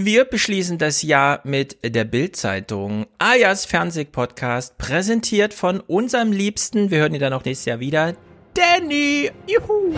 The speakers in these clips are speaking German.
Wir beschließen das Jahr mit der Bild-Zeitung Ayas Fernsehpodcast, präsentiert von unserem Liebsten, wir hören ihn dann auch nächstes Jahr wieder, Danny. Juhu.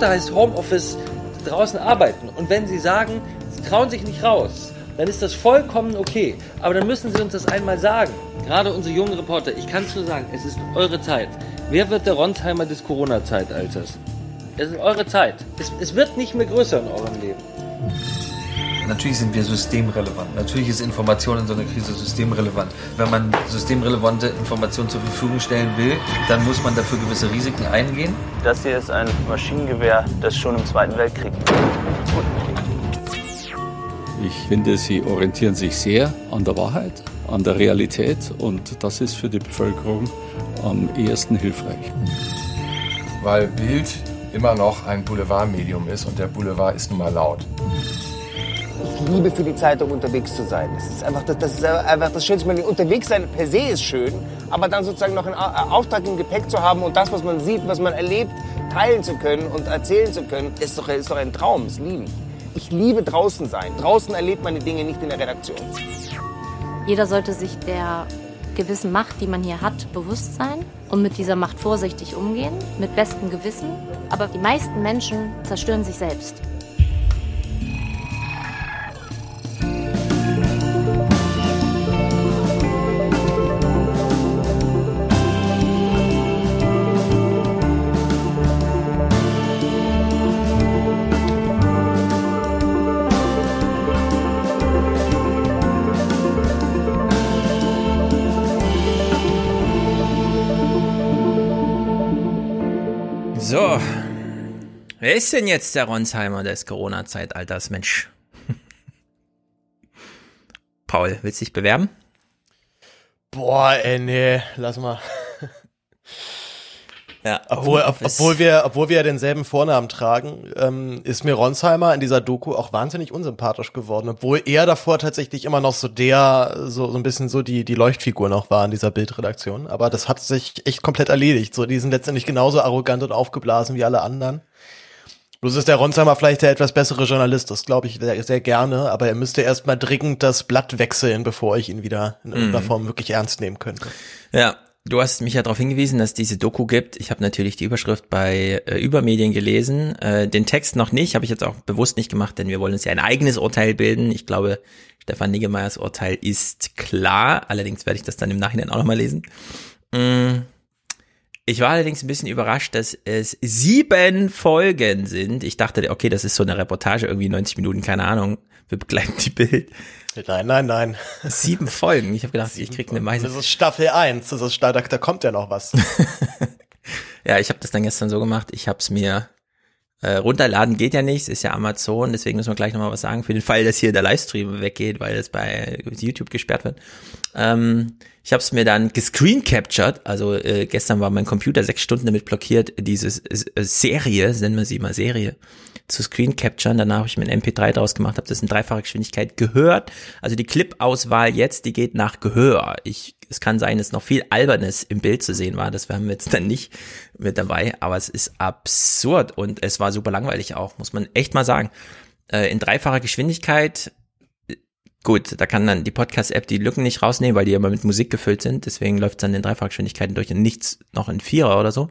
Reporter heißt Homeoffice draußen arbeiten. Und wenn sie sagen, sie trauen sich nicht raus, dann ist das vollkommen okay. Aber dann müssen sie uns das einmal sagen. Gerade unsere jungen Reporter, ich kann es nur sagen, es ist eure Zeit. Wer wird der Ronsheimer des Corona-Zeitalters? Es ist eure Zeit. Es, es wird nicht mehr größer in eurem Leben. Natürlich sind wir systemrelevant. Natürlich ist Information in so einer Krise systemrelevant. Wenn man systemrelevante Informationen zur Verfügung stellen will, dann muss man dafür gewisse Risiken eingehen. Das hier ist ein Maschinengewehr, das schon im Zweiten Weltkrieg Ich finde, sie orientieren sich sehr an der Wahrheit, an der Realität und das ist für die Bevölkerung am ehesten hilfreich. Weil Bild immer noch ein Boulevardmedium ist und der Boulevard ist nun mal laut. Liebe für die Zeitung unterwegs zu sein. Das ist einfach das, das, ist einfach das Schönste. Meine, unterwegs sein per se ist schön, aber dann sozusagen noch einen Au- Auftrag im Gepäck zu haben und das, was man sieht, was man erlebt, teilen zu können und erzählen zu können, ist doch, ist doch ein Traum, das lieben. Ich liebe draußen sein. Draußen erlebt man die Dinge nicht in der Redaktion. Jeder sollte sich der gewissen Macht, die man hier hat, bewusst sein und mit dieser Macht vorsichtig umgehen, mit bestem Gewissen. Aber die meisten Menschen zerstören sich selbst. Wer ist denn jetzt der Ronsheimer des Corona-Zeitalters, Mensch? Paul, willst du dich bewerben? Boah, ey, nee, lass mal. Ja, Obwohl, ob, obwohl, wir, obwohl wir ja denselben Vornamen tragen, ähm, ist mir Ronsheimer in dieser Doku auch wahnsinnig unsympathisch geworden, obwohl er davor tatsächlich immer noch so der, so, so ein bisschen so die, die Leuchtfigur noch war in dieser Bildredaktion. Aber das hat sich echt komplett erledigt. So, die sind letztendlich genauso arrogant und aufgeblasen wie alle anderen. Bloß ist der Ronsheimer vielleicht der etwas bessere Journalist, das glaube ich sehr, sehr gerne, aber er müsste erstmal dringend das Blatt wechseln, bevor ich ihn wieder in irgendeiner Form wirklich ernst nehmen könnte. Ja, du hast mich ja darauf hingewiesen, dass es diese Doku gibt. Ich habe natürlich die Überschrift bei äh, Übermedien gelesen, äh, den Text noch nicht, habe ich jetzt auch bewusst nicht gemacht, denn wir wollen uns ja ein eigenes Urteil bilden. Ich glaube, Stefan Niggemeyers Urteil ist klar, allerdings werde ich das dann im Nachhinein auch nochmal lesen. Mm. Ich war allerdings ein bisschen überrascht, dass es sieben Folgen sind. Ich dachte, okay, das ist so eine Reportage, irgendwie 90 Minuten, keine Ahnung. Wir begleiten die Bild. Nein, nein, nein. Sieben Folgen. Ich habe gedacht, ich krieg eine Meise. Das ist Staffel 1, das ist, da, da kommt ja noch was. Ja, ich habe das dann gestern so gemacht. Ich habe es mir äh, runterladen geht ja nicht, es ist ja Amazon, deswegen müssen wir gleich nochmal was sagen, für den Fall, dass hier der Livestream weggeht, weil es bei YouTube gesperrt wird. Ähm, ich habe es mir dann gescreen captured, also äh, gestern war mein Computer sechs Stunden damit blockiert, diese äh, Serie, nennen wir sie mal Serie, zu screen capturen. Danach habe ich mir ein MP3 draus gemacht, habe das in dreifacher Geschwindigkeit gehört. Also die Clip-Auswahl jetzt, die geht nach Gehör. Ich, es kann sein, dass noch viel Albernes im Bild zu sehen war. Das haben wir jetzt dann nicht mit dabei. Aber es ist absurd und es war super langweilig auch, muss man echt mal sagen. Äh, in dreifacher Geschwindigkeit Gut, da kann dann die Podcast-App die Lücken nicht rausnehmen, weil die immer mit Musik gefüllt sind. Deswegen läuft es dann in Dreifachgeschwindigkeiten durch und nichts noch in Vierer oder so.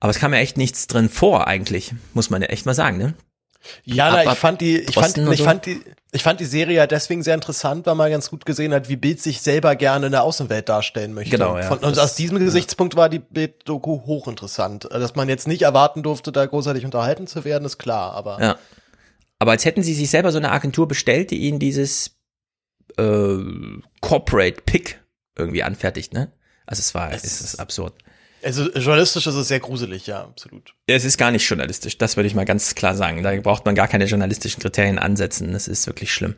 Aber es kam ja echt nichts drin vor, eigentlich, muss man ja echt mal sagen, ne? Ja, na, ich fand die, ich fand, ich so. fand die, ich fand die Serie ja deswegen sehr interessant, weil man ganz gut gesehen hat, wie Bild sich selber gerne in der Außenwelt darstellen möchte. Genau, ja. Von, und Das- aus diesem Gesichtspunkt war die Bild-Doku hochinteressant. Dass man jetzt nicht erwarten durfte, da großartig unterhalten zu werden, ist klar, aber. Ja. Aber als hätten sie sich selber so eine Agentur bestellt, die ihnen dieses äh, Corporate Pick irgendwie anfertigt, ne? Also es war, es ist absurd. Also journalistisch ist es sehr gruselig, ja, absolut. Es ist gar nicht journalistisch, das würde ich mal ganz klar sagen. Da braucht man gar keine journalistischen Kriterien ansetzen. Das ist wirklich schlimm.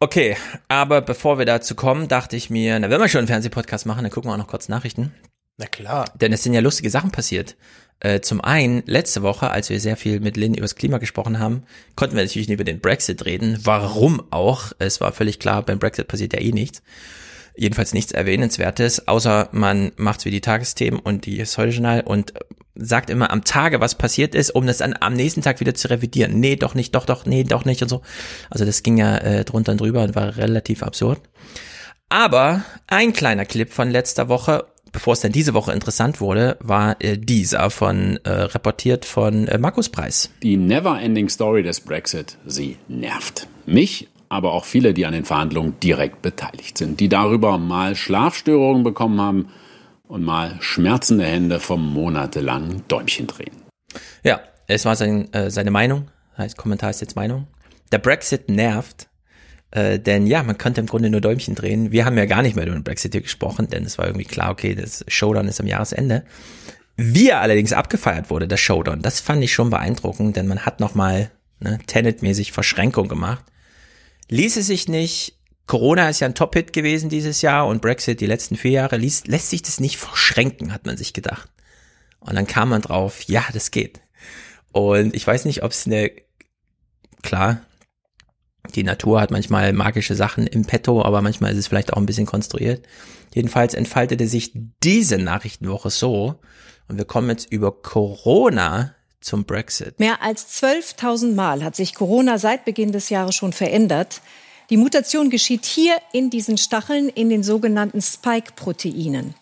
Okay, aber bevor wir dazu kommen, dachte ich mir, na, wenn wir schon einen Fernsehpodcast machen, dann gucken wir auch noch kurz Nachrichten. Na klar. Denn es sind ja lustige Sachen passiert. Äh, zum einen, letzte Woche, als wir sehr viel mit Lynn übers Klima gesprochen haben, konnten wir natürlich nicht über den Brexit reden. Warum auch? Es war völlig klar, beim Brexit passiert ja eh nichts. Jedenfalls nichts Erwähnenswertes, außer man macht's wie die Tagesthemen und die Heute-Journal und sagt immer am Tage, was passiert ist, um das dann am nächsten Tag wieder zu revidieren. Nee, doch nicht, doch, doch, nee, doch nicht und so. Also das ging ja äh, drunter und drüber und war relativ absurd. Aber ein kleiner Clip von letzter Woche, bevor es dann diese Woche interessant wurde, war äh, dieser von äh, reportiert von äh, Markus Preis. Die Never-Ending Story des Brexit, sie nervt. Mich, aber auch viele, die an den Verhandlungen direkt beteiligt sind, die darüber mal Schlafstörungen bekommen haben und mal schmerzende Hände vom monatelangen Däumchen drehen. Ja, es war sein, äh, seine Meinung, heißt Kommentar ist jetzt Meinung. Der Brexit nervt, äh, denn ja, man könnte im Grunde nur Däumchen drehen. Wir haben ja gar nicht mehr über den Brexit hier gesprochen, denn es war irgendwie klar, okay, das Showdown ist am Jahresende. Wie er allerdings abgefeiert wurde, das Showdown, das fand ich schon beeindruckend, denn man hat nochmal ne, Tenet-mäßig Verschränkung gemacht. Ließ es sich nicht Corona ist ja ein Top-Hit gewesen dieses Jahr und Brexit die letzten vier Jahre, ließ, lässt sich das nicht verschränken, hat man sich gedacht. Und dann kam man drauf, ja, das geht. Und ich weiß nicht, ob es eine, klar, die Natur hat manchmal magische Sachen im Petto, aber manchmal ist es vielleicht auch ein bisschen konstruiert. Jedenfalls entfaltete sich diese Nachrichtenwoche so, und wir kommen jetzt über Corona zum Brexit. Mehr als 12.000 Mal hat sich Corona seit Beginn des Jahres schon verändert. Die Mutation geschieht hier in diesen Stacheln, in den sogenannten Spike-Proteinen.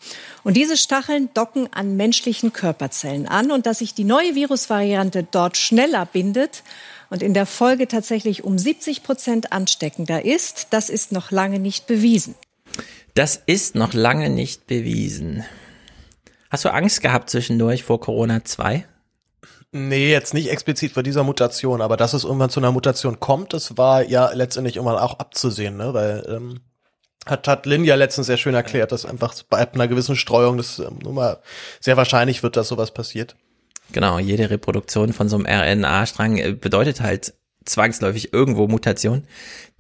Und diese Stacheln docken an menschlichen Körperzellen an. Und dass sich die neue Virusvariante dort schneller bindet und in der Folge tatsächlich um 70 Prozent ansteckender ist, das ist noch lange nicht bewiesen. Das ist noch lange nicht bewiesen. Hast du Angst gehabt zwischendurch vor Corona 2? Nee, jetzt nicht explizit vor dieser Mutation, aber dass es irgendwann zu einer Mutation kommt, das war ja letztendlich irgendwann auch abzusehen, ne? Weil ähm, hat, hat Lynn ja letztens sehr schön erklärt, dass einfach bei einer gewissen Streuung das ähm, nur mal sehr wahrscheinlich wird, dass sowas passiert. Genau, jede Reproduktion von so einem RNA-Strang äh, bedeutet halt zwangsläufig irgendwo Mutation.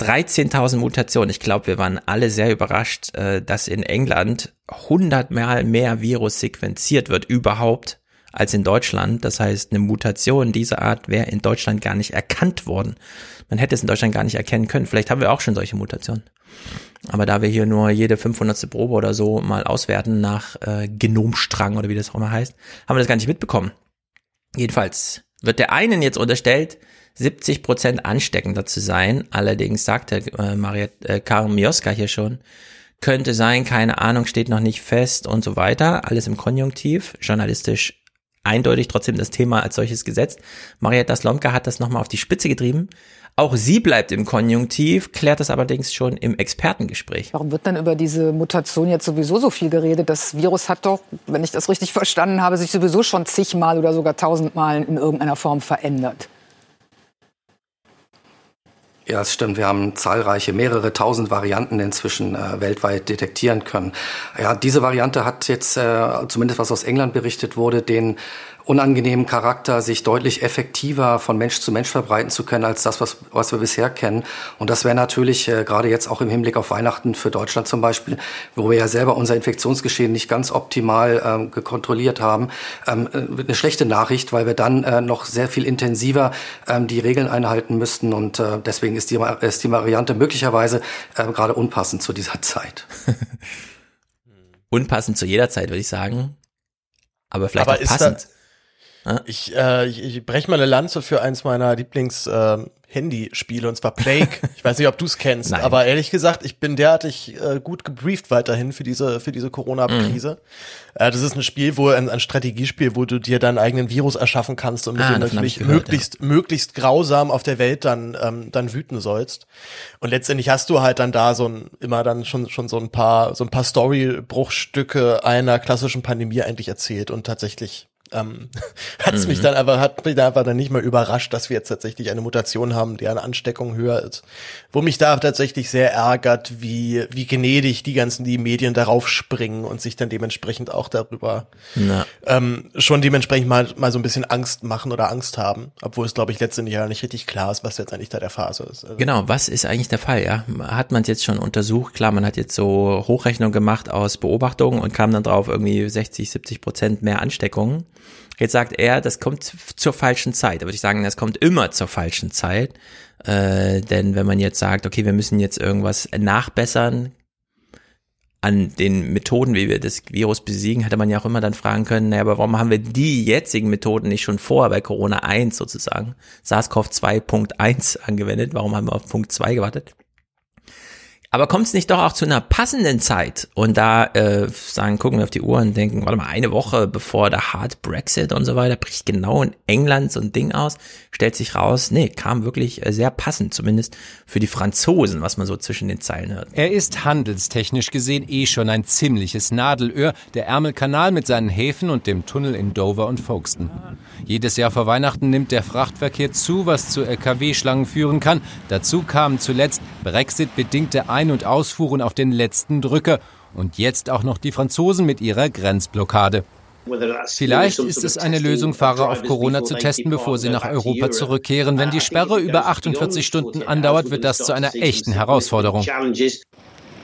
13.000 Mutationen. Ich glaube, wir waren alle sehr überrascht, äh, dass in England 100 Mal mehr Virus sequenziert wird überhaupt als in Deutschland. Das heißt, eine Mutation dieser Art wäre in Deutschland gar nicht erkannt worden. Man hätte es in Deutschland gar nicht erkennen können. Vielleicht haben wir auch schon solche Mutationen. Aber da wir hier nur jede 500. Probe oder so mal auswerten nach äh, Genomstrang oder wie das auch immer heißt, haben wir das gar nicht mitbekommen. Jedenfalls wird der einen jetzt unterstellt, 70 Prozent ansteckender zu sein. Allerdings sagte äh, Maria äh, Karin Mioska hier schon, könnte sein, keine Ahnung, steht noch nicht fest und so weiter. Alles im Konjunktiv, journalistisch eindeutig trotzdem das Thema als solches gesetzt. Marietta Slomka hat das nochmal auf die Spitze getrieben. Auch sie bleibt im Konjunktiv, klärt das allerdings schon im Expertengespräch. Warum wird dann über diese Mutation jetzt sowieso so viel geredet? Das Virus hat doch, wenn ich das richtig verstanden habe, sich sowieso schon zigmal oder sogar tausendmal in irgendeiner Form verändert. Ja, es stimmt. Wir haben zahlreiche, mehrere tausend Varianten inzwischen äh, weltweit detektieren können. Ja, diese Variante hat jetzt, äh, zumindest was aus England berichtet wurde, den unangenehmen Charakter, sich deutlich effektiver von Mensch zu Mensch verbreiten zu können, als das, was, was wir bisher kennen. Und das wäre natürlich äh, gerade jetzt auch im Hinblick auf Weihnachten für Deutschland zum Beispiel, wo wir ja selber unser Infektionsgeschehen nicht ganz optimal ähm, gekontrolliert haben, ähm, äh, eine schlechte Nachricht, weil wir dann äh, noch sehr viel intensiver ähm, die Regeln einhalten müssten. Und äh, deswegen ist die, ist die Variante möglicherweise äh, gerade unpassend zu dieser Zeit. unpassend zu jeder Zeit, würde ich sagen. Aber vielleicht Aber auch passend. Da, ich, äh, ich, ich breche mal eine Lanze für eins meiner Lieblings äh, Handyspiele und zwar Plague. ich weiß nicht, ob du es kennst, Nein. aber ehrlich gesagt, ich bin derartig äh, gut gebrieft weiterhin für diese für diese Corona-Krise. Mhm. Äh, das ist ein Spiel, wo ein, ein Strategiespiel, wo du dir deinen eigenen Virus erschaffen kannst und mit Ah, dem hab ich natürlich gehört, möglichst möglichst grausam auf der Welt dann ähm, dann wüten sollst. Und letztendlich hast du halt dann da so ein immer dann schon schon so ein paar so ein paar Storybruchstücke einer klassischen Pandemie eigentlich erzählt und tatsächlich ähm, hat es Mhm. mich dann einfach, hat mich da einfach dann nicht mal überrascht, dass wir jetzt tatsächlich eine Mutation haben, deren Ansteckung höher ist. Wo mich da tatsächlich sehr ärgert, wie, wie gnädig die ganzen die Medien darauf springen und sich dann dementsprechend auch darüber ähm, schon dementsprechend mal, mal so ein bisschen Angst machen oder Angst haben, obwohl es, glaube ich, letztendlich ja nicht richtig klar ist, was jetzt eigentlich da der Phase ist. Also, Genau, was ist eigentlich der Fall, ja? Hat man es jetzt schon untersucht? Klar, man hat jetzt so Hochrechnung gemacht aus Beobachtungen und kam dann drauf irgendwie 60, 70 Prozent mehr Ansteckungen. Jetzt sagt er, das kommt zur falschen Zeit. Da würde ich sagen, das kommt immer zur falschen Zeit. Äh, denn wenn man jetzt sagt, okay, wir müssen jetzt irgendwas nachbessern an den Methoden, wie wir das Virus besiegen, hätte man ja auch immer dann fragen können, naja, aber warum haben wir die jetzigen Methoden nicht schon vorher bei Corona 1 sozusagen, SARS-CoV-2.1 angewendet? Warum haben wir auf Punkt 2 gewartet? Aber kommt es nicht doch auch zu einer passenden Zeit? Und da äh, sagen, gucken wir auf die Uhr und denken, warte mal, eine Woche bevor der Hard Brexit und so weiter, bricht genau in England so ein Ding aus, stellt sich raus, nee, kam wirklich äh, sehr passend, zumindest für die Franzosen, was man so zwischen den Zeilen hört. Er ist handelstechnisch gesehen eh schon ein ziemliches Nadelöhr, der Ärmelkanal mit seinen Häfen und dem Tunnel in Dover und Folkestone. Jedes Jahr vor Weihnachten nimmt der Frachtverkehr zu, was zu LKW-Schlangen führen kann. Dazu kamen zuletzt Brexit-bedingte Ein- und Ausfuhren auf den letzten Drücker und jetzt auch noch die Franzosen mit ihrer Grenzblockade. Vielleicht ist es eine Lösung, Fahrer auf Corona zu testen, bevor sie nach Europa zurückkehren. Wenn die Sperre über 48 Stunden andauert, wird das zu einer echten Herausforderung.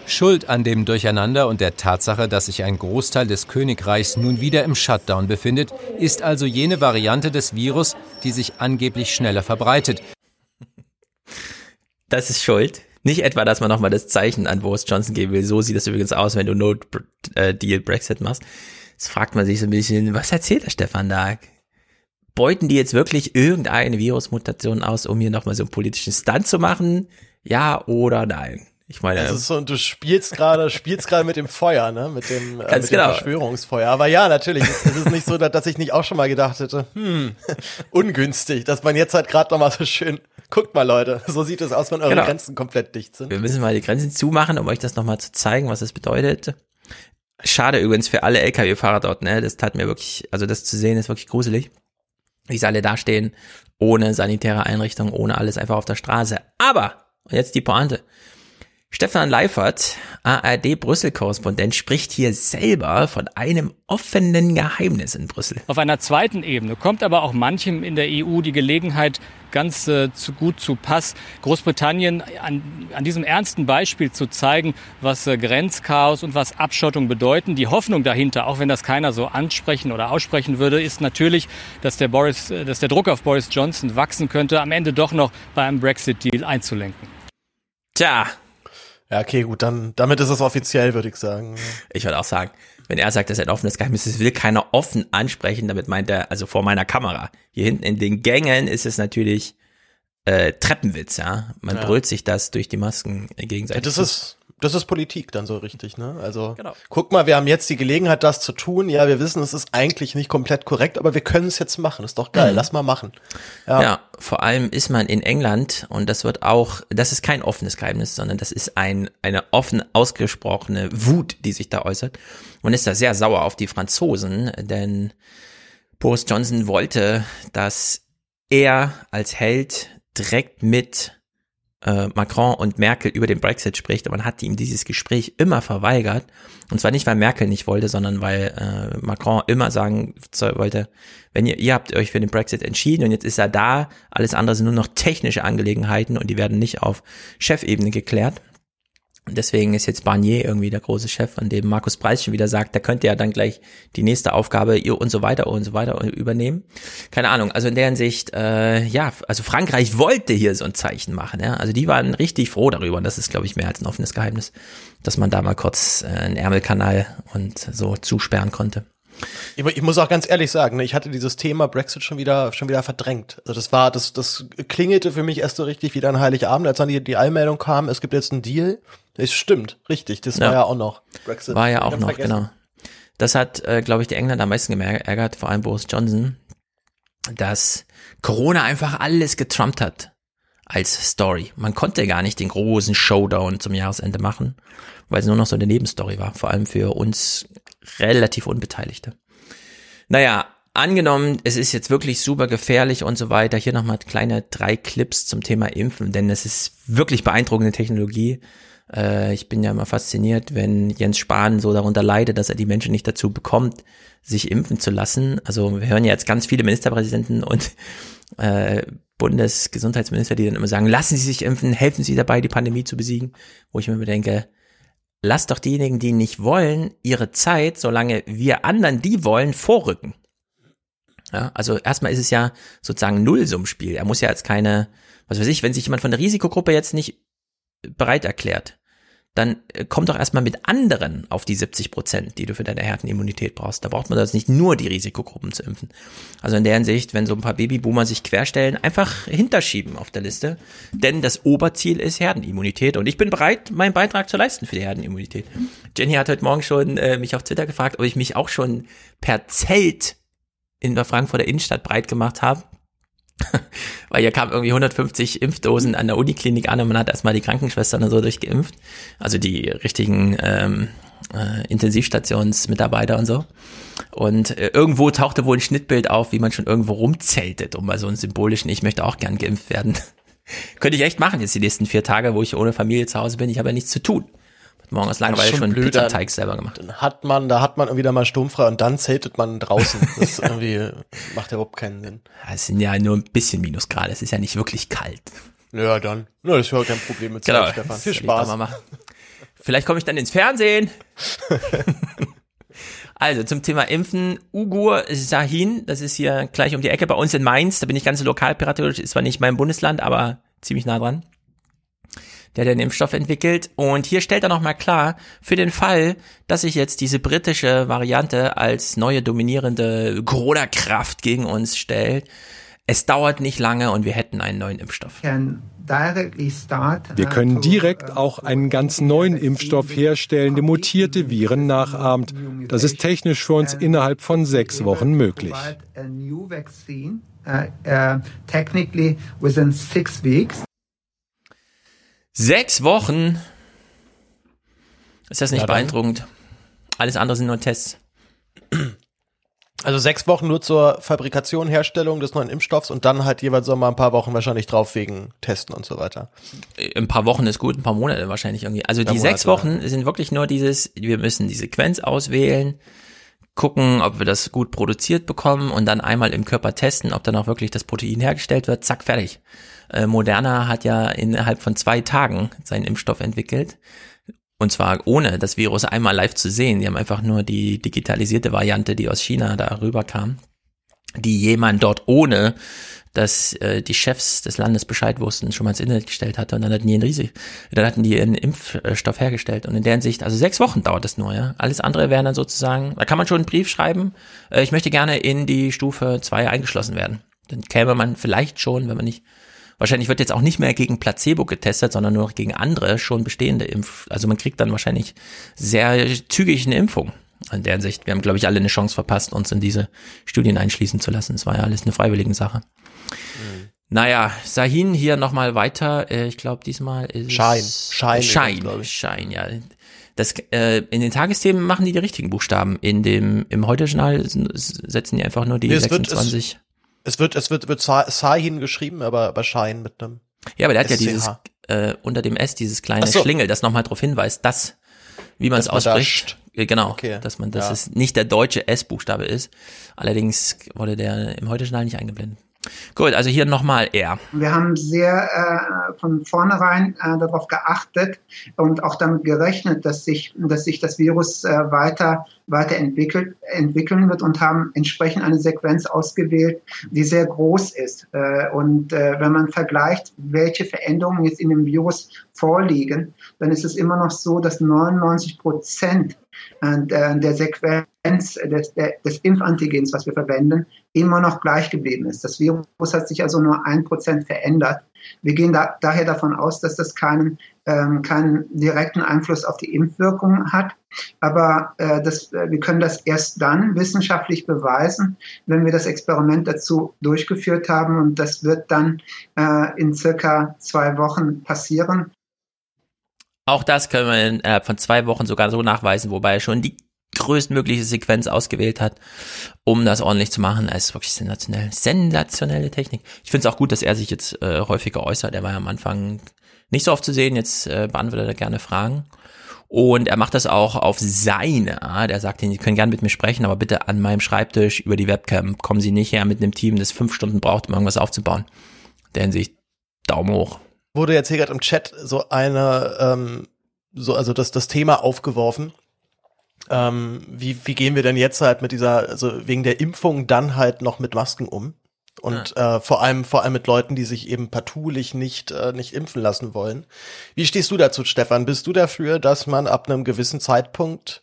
Schuld an dem Durcheinander und der Tatsache, dass sich ein Großteil des Königreichs nun wieder im Shutdown befindet, ist also jene Variante des Virus, die sich angeblich schneller verbreitet. Das ist schuld. Nicht etwa, dass man nochmal das Zeichen an Boris Johnson geben will. So sieht das übrigens aus, wenn du No äh, Deal Brexit machst. Jetzt fragt man sich so ein bisschen, was erzählt der Stefan da? Beuten die jetzt wirklich irgendeine Virusmutation aus, um hier nochmal so einen politischen Stunt zu machen? Ja oder nein? Ich meine, Das ist so, und du spielst gerade, spielst gerade mit dem Feuer, ne, mit dem, äh, mit dem genau. Verschwörungsfeuer. Aber ja, natürlich, es, es ist nicht so, dass, ich nicht auch schon mal gedacht hätte, hm, ungünstig, dass man jetzt halt gerade noch mal so schön, guckt mal Leute, so sieht es aus, wenn eure Genau. Grenzen komplett dicht sind. wir müssen mal die Grenzen zumachen, um euch das nochmal zu zeigen, was das bedeutet. Schade übrigens für alle LKW-Fahrer dort, ne? Das tat mir wirklich, also das zu sehen ist wirklich gruselig. Wie sie alle dastehen, ohne sanitäre Einrichtung, ohne alles einfach auf der Straße. Aber, und jetzt die Pointe. Stefan Leifert, ARD-Brüssel-Korrespondent, spricht hier selber von einem offenen Geheimnis in Brüssel. Auf einer zweiten Ebene kommt aber auch manchem in der EU die Gelegenheit ganz äh, zu gut zu Pass, Großbritannien an, an diesem ernsten Beispiel zu zeigen, was äh, Grenzchaos und was Abschottung bedeuten. Die Hoffnung dahinter, auch wenn das keiner so ansprechen oder aussprechen würde, ist natürlich, dass der, Boris, äh, dass der Druck auf Boris Johnson wachsen könnte, am Ende doch noch bei einem Brexit-Deal einzulenken. Tja. Ja, okay, gut, dann, damit ist es offiziell, würde ich sagen. Ich würde auch sagen, wenn er sagt, das ist ein offenes Geheimnis, das will keiner offen ansprechen, damit meint er, also vor meiner Kamera. Hier hinten in den Gängen ist es natürlich äh, Treppenwitz, ja. Man Ja. brüllt sich das durch die Masken Ja, gegenseitig. das zu. ist, das ist Politik dann so richtig, ne? Also, Genau. guck mal, wir haben jetzt die Gelegenheit, das zu tun. Ja, wir wissen, es ist eigentlich nicht komplett korrekt, aber wir können es jetzt machen. Ist doch geil. Mhm. Lass mal machen. Ja. vor allem ist man in England und das wird auch, das ist kein offenes Geheimnis, sondern das ist ein, eine offen ausgesprochene Wut, die sich da äußert. Man ist da sehr sauer auf die Franzosen, denn Boris Johnson wollte, dass er als Held direkt mit äh, Macron und Merkel über den Brexit spricht, aber man hat ihm dieses Gespräch immer verweigert. Und zwar nicht, weil Merkel nicht wollte, sondern weil äh, Macron immer sagen wollte, wenn ihr, ihr habt euch für den Brexit entschieden und jetzt ist er da, alles andere sind nur noch technische Angelegenheiten und die werden nicht auf Chefebene geklärt. Deswegen ist jetzt Barnier irgendwie der große Chef, an dem Markus Preis schon wieder sagt, da könnt ihr ja dann gleich die nächste Aufgabe und so weiter und so weiter übernehmen. Keine Ahnung, also in der Hinsicht, äh, ja, also Frankreich wollte hier so ein Zeichen machen, ja. Also die waren richtig froh darüber und das ist, glaube ich, mehr als ein offenes Geheimnis, dass man da mal kurz äh, einen Ärmelkanal und so zusperren konnte. Ich, ich muss auch ganz ehrlich sagen, ne, ich hatte dieses Thema Brexit schon wieder, schon wieder verdrängt. Also das war, das, das klingelte für mich erst so richtig wieder an Heiligabend, als dann die, die Allmeldung kam, es gibt jetzt einen Deal. Es stimmt, richtig, das Ja. war ja auch noch. Brexit. War ja auch noch, vergessen. genau. Das hat, äh, glaube ich, die Engländer am meisten geärgert, vor allem Boris Johnson, dass Corona einfach alles getrumpt hat als Story. Man konnte gar nicht den großen Showdown zum Jahresende machen, weil es nur noch so eine Nebenstory war, vor allem für uns relativ Unbeteiligte. Naja, angenommen, es ist jetzt wirklich super gefährlich und so weiter. Hier nochmal kleine drei Clips zum Thema Impfen, denn es ist wirklich beeindruckende Technologie. Äh, ich bin ja immer fasziniert, wenn Jens Spahn so darunter leidet, dass er die Menschen nicht dazu bekommt, sich impfen zu lassen. Also wir hören ja jetzt ganz viele Ministerpräsidenten und äh, Bundesgesundheitsminister, die dann immer sagen, lassen Sie sich impfen, helfen Sie dabei, die Pandemie zu besiegen. Wo ich mir immer denke, lasst doch diejenigen, die nicht wollen, ihre Zeit, solange wir anderen, die wollen, vorrücken. Ja, also erstmal ist es ja sozusagen Nullsummspiel. Er muss ja jetzt keine, was weiß ich, wenn sich jemand von der Risikogruppe jetzt nicht bereit erklärt, dann äh, komm doch erstmal mit anderen auf die 70 Prozent, die du für deine Herdenimmunität brauchst. Da braucht man das nicht nur die Risikogruppen zu impfen. Also in der Hinsicht, wenn so ein paar Babyboomer sich querstellen, einfach hinterschieben auf der Liste. Denn das Oberziel ist Herdenimmunität und ich bin bereit, meinen Beitrag zu leisten für die Herdenimmunität. Jenny hat heute Morgen schon äh, mich auf Twitter gefragt, ob ich mich auch schon per Zelt in der Frankfurter Innenstadt breit gemacht habe. Weil hier kamen irgendwie 150 Impfdosen an der Uniklinik an und man hat erstmal die Krankenschwestern und so durchgeimpft. Also die richtigen ähm, äh, Intensivstationsmitarbeiter und so. Und äh, irgendwo tauchte wohl ein Schnittbild auf, wie man schon irgendwo rumzeltet, um mal so einen symbolischen, ich möchte auch gern geimpft werden. Könnte ich echt machen jetzt die nächsten vier Tage, wo ich ohne Familie zu Hause bin. Ich habe ja nichts zu tun morgen aus Langeweile schon, schon blöd, Pizzateig selber gemacht. Dann hat man, da hat man irgendwie da mal sturmfrei und dann zeltet man draußen. Das irgendwie macht ja überhaupt keinen Sinn. Es sind ja nur ein bisschen Minusgrade, es ist ja nicht wirklich kalt. Ja, dann. Na, das ist ja kein Problem mit Zeit, genau. Stefan. Viel Spaß. Vielleicht komme ich dann ins Fernsehen. also zum Thema Impfen. Ugur Sahin, das ist hier gleich um die Ecke bei uns in Mainz. Da bin ich ganz lokalpiraterisch, ist zwar nicht mein Bundesland, aber ziemlich nah dran der den Impfstoff entwickelt. Und hier stellt er nochmal klar, für den Fall, dass sich jetzt diese britische Variante als neue dominierende Corona-Kraft gegen uns stellt, es dauert nicht lange und wir hätten einen neuen Impfstoff. Wir können direkt auch einen ganz neuen Impfstoff herstellen, der mutierte Viren nachahmt. Das ist technisch für uns innerhalb von sechs Wochen möglich. Sechs Wochen. Ist das nicht ja, beeindruckend? Alles andere sind nur Tests. Also sechs Wochen nur zur Fabrikation, Herstellung des neuen Impfstoffs und dann halt jeweils so mal ein paar Wochen wahrscheinlich drauf wegen Testen und so weiter. Ein paar Wochen ist gut, ein paar Monate wahrscheinlich irgendwie. Also die sechs Wochen sind wirklich nur dieses, wir müssen die Sequenz auswählen, gucken, ob wir das gut produziert bekommen und dann einmal im Körper testen, ob dann auch wirklich das Protein hergestellt wird. Zack, fertig. Äh, Moderna hat ja innerhalb von zwei Tagen seinen Impfstoff entwickelt. Und zwar ohne das Virus einmal live zu sehen. Die haben einfach nur die digitalisierte Variante, die aus China da rüberkam, die jemand dort ohne dass äh, die Chefs des Landes Bescheid wussten, schon mal ins Internet gestellt hatte und dann hatten die einen riesig, dann hatten die einen Impfstoff hergestellt und in der Hinsicht, also sechs Wochen dauert das nur, ja. Alles andere wären dann sozusagen, da kann man schon einen Brief schreiben, äh, ich möchte gerne in die Stufe zwei eingeschlossen werden. Dann käme man vielleicht schon, wenn man nicht Wahrscheinlich wird jetzt auch nicht mehr gegen Placebo getestet, sondern nur noch gegen andere schon bestehende Impf. Also man kriegt dann wahrscheinlich sehr zügig eine Impfung. In der Hinsicht, wir haben, glaube ich, alle eine Chance verpasst, uns in diese Studien einschließen zu lassen. Es war ja alles eine freiwillige Sache. Mhm. Naja, Sahin hier nochmal weiter. Äh, ich glaube, diesmal ist Schein. Schein. Schein, Schein, ja. Das, äh, in den Tagesthemen machen die die richtigen Buchstaben. In dem, im Heute-Journal setzen die einfach nur die nee, 26. Es wird, es wird, wird Sahin geschrieben, aber, aber Schein mit einem. Ja, aber der hat SCH. ja dieses, äh, unter dem S dieses kleine so. Schlingel, das nochmal darauf hinweist, dass, wie man es ausspricht. Da genau, okay. dass man, dass ja. es nicht der deutsche S-Buchstabe ist. Allerdings wurde der im Heute-Journal nicht eingeblendet. Gut, also hier nochmal er. Wir haben sehr äh, von vornherein äh, darauf geachtet und auch damit gerechnet, dass sich, dass sich das Virus äh, weiter, weiter entwickelt, entwickeln wird und haben entsprechend eine Sequenz ausgewählt, die sehr groß ist. Äh, und äh, wenn man vergleicht, welche Veränderungen jetzt in dem Virus vorliegen, dann ist es immer noch so, dass 99 Prozent äh, der Sequenz des, des Impfantigens, was wir verwenden, immer noch gleich geblieben ist. Das Virus hat sich also nur ein Prozent verändert. Wir gehen da, daher davon aus, dass das keinen, ähm, keinen direkten Einfluss auf die Impfwirkung hat. Aber äh, das, wir können das erst dann wissenschaftlich beweisen, wenn wir das Experiment dazu durchgeführt haben. Und das wird dann äh, in circa zwei Wochen passieren. Auch das können wir innerhalb von zwei Wochen sogar so nachweisen, wobei schon die größtmögliche Sequenz ausgewählt hat, um das ordentlich zu machen. Es ist wirklich sensationell. Sensationelle Technik. Ich finde es auch gut, dass er sich jetzt äh, häufiger äußert. Er war ja am Anfang nicht so oft zu sehen, jetzt äh, beantwortet er gerne Fragen. Und er macht das auch auf seine Art. Er sagt ihnen, Sie können gerne mit mir sprechen, aber bitte an meinem Schreibtisch über die Webcam. Kommen Sie nicht her mit einem Team, das fünf Stunden braucht, um irgendwas aufzubauen. Der Hinsicht Daumen hoch. Wurde jetzt hier gerade im Chat so eine, ähm, so, also das, das Thema aufgeworfen. Ähm, wie, wie gehen wir denn jetzt halt mit dieser, also wegen der Impfung dann halt noch mit Masken um? Und äh, vor allem, vor allem mit Leuten, die sich eben partulich nicht, äh, nicht impfen lassen wollen. Wie stehst du dazu, Stefan? Bist du dafür, dass man ab einem gewissen Zeitpunkt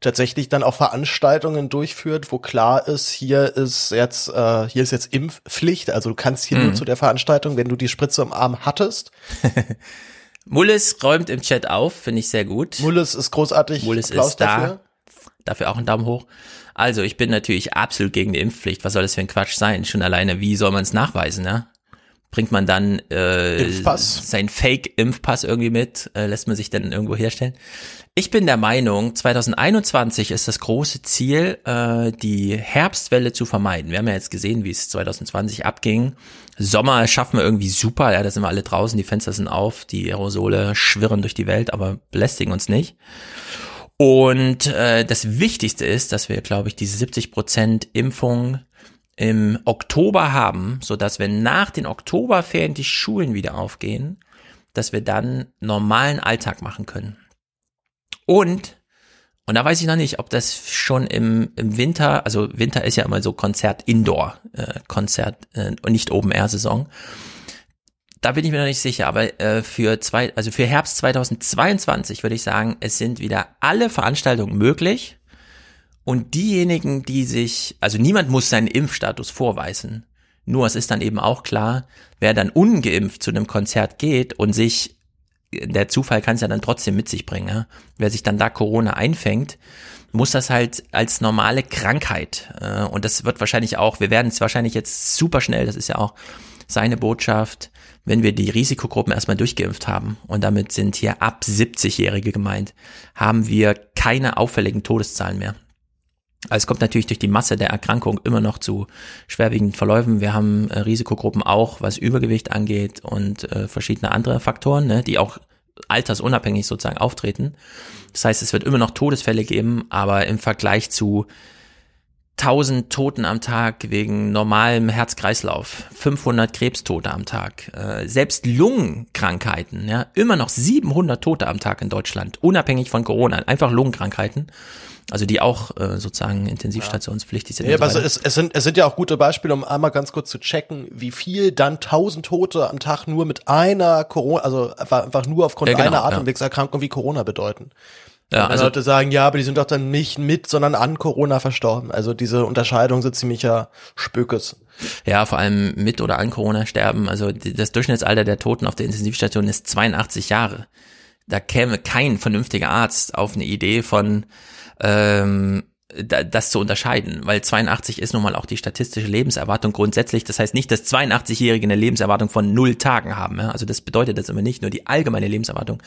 tatsächlich dann auch Veranstaltungen durchführt, wo klar ist, hier ist jetzt, äh, hier ist jetzt Impfpflicht, also du kannst hier Mhm. nur zu der Veranstaltung, wenn du die Spritze im Arm hattest. Mullis räumt im Chat auf, finde ich sehr gut. Mullis ist großartig. Mullis Applaus ist da. dafür. Dafür auch einen Daumen hoch. Also, ich bin natürlich absolut gegen die Impfpflicht. Was soll das für ein Quatsch sein? Schon alleine, wie soll man es nachweisen, ne? Bringt man dann äh, Impfpass. seinen Fake-Impfpass irgendwie mit? Äh, lässt man sich dann irgendwo herstellen? Ich bin der Meinung, 2021 ist das große Ziel, äh, die Herbstwelle zu vermeiden. Wir haben ja jetzt gesehen, wie es 2020 abging. Sommer schaffen wir irgendwie super, ja, da sind wir alle draußen, die Fenster sind auf, die Aerosole schwirren durch die Welt, aber belästigen uns nicht. Und äh, das Wichtigste ist, dass wir, glaube ich, diese 70 Prozent Impfung im Oktober haben, so dass wenn nach den Oktoberferien die Schulen wieder aufgehen, dass wir dann normalen Alltag machen können. Und und da weiß ich noch nicht, ob das schon im, im Winter, also Winter ist ja immer so Konzert Indoor, äh, Konzert äh, und nicht Open Air Saison. Da bin ich mir noch nicht sicher, aber äh, für zwei, also für Herbst 2022 würde ich sagen, es sind wieder alle Veranstaltungen möglich. Und diejenigen, die sich, also niemand muss seinen Impfstatus vorweisen. Nur es ist dann eben auch klar, wer dann ungeimpft zu einem Konzert geht und sich, der Zufall kann es ja dann trotzdem mit sich bringen, ja? wer sich dann da Corona einfängt, muss das halt als normale Krankheit. Äh, und das wird wahrscheinlich auch, wir werden es wahrscheinlich jetzt super schnell, das ist ja auch seine Botschaft, wenn wir die Risikogruppen erstmal durchgeimpft haben, und damit sind hier ab 70-Jährige gemeint, haben wir keine auffälligen Todeszahlen mehr. Also es kommt natürlich durch die Masse der Erkrankung immer noch zu schwerwiegenden Verläufen. Wir haben äh, Risikogruppen auch, was Übergewicht angeht und äh, verschiedene andere Faktoren, ne, die auch altersunabhängig sozusagen auftreten. Das heißt, es wird immer noch Todesfälle geben, aber im Vergleich zu 1000 Toten am Tag wegen normalem Herz-Kreislauf, 500 Krebstote am Tag, äh, selbst Lungenkrankheiten, ja, immer noch 700 Tote am Tag in Deutschland, unabhängig von Corona, einfach Lungenkrankheiten, also die auch äh, sozusagen intensivstationspflichtig sind. Ja, aber so es, es, sind, es sind ja auch gute Beispiele, um einmal ganz kurz zu checken, wie viel dann tausend Tote am Tag nur mit einer Corona, also einfach, nur aufgrund Ja, genau, einer ja. Atemwegserkrankung wie Corona bedeuten. Ja, also- Leute sagen, ja, aber die sind doch dann nicht mit, sondern an Corona verstorben. Also diese Unterscheidung sind ziemlicher Spökes. Ja, vor allem mit oder an Corona sterben. Also das Durchschnittsalter der Toten auf der Intensivstation ist 82 Jahre. Da käme kein vernünftiger Arzt auf eine Idee von ähm, da, das zu unterscheiden, weil 82 ist nun mal auch die statistische Lebenserwartung grundsätzlich. Das heißt nicht, dass 82-Jährige eine Lebenserwartung von null Tagen haben. Ja? Also das bedeutet das immer nicht. Nur die allgemeine Lebenserwartung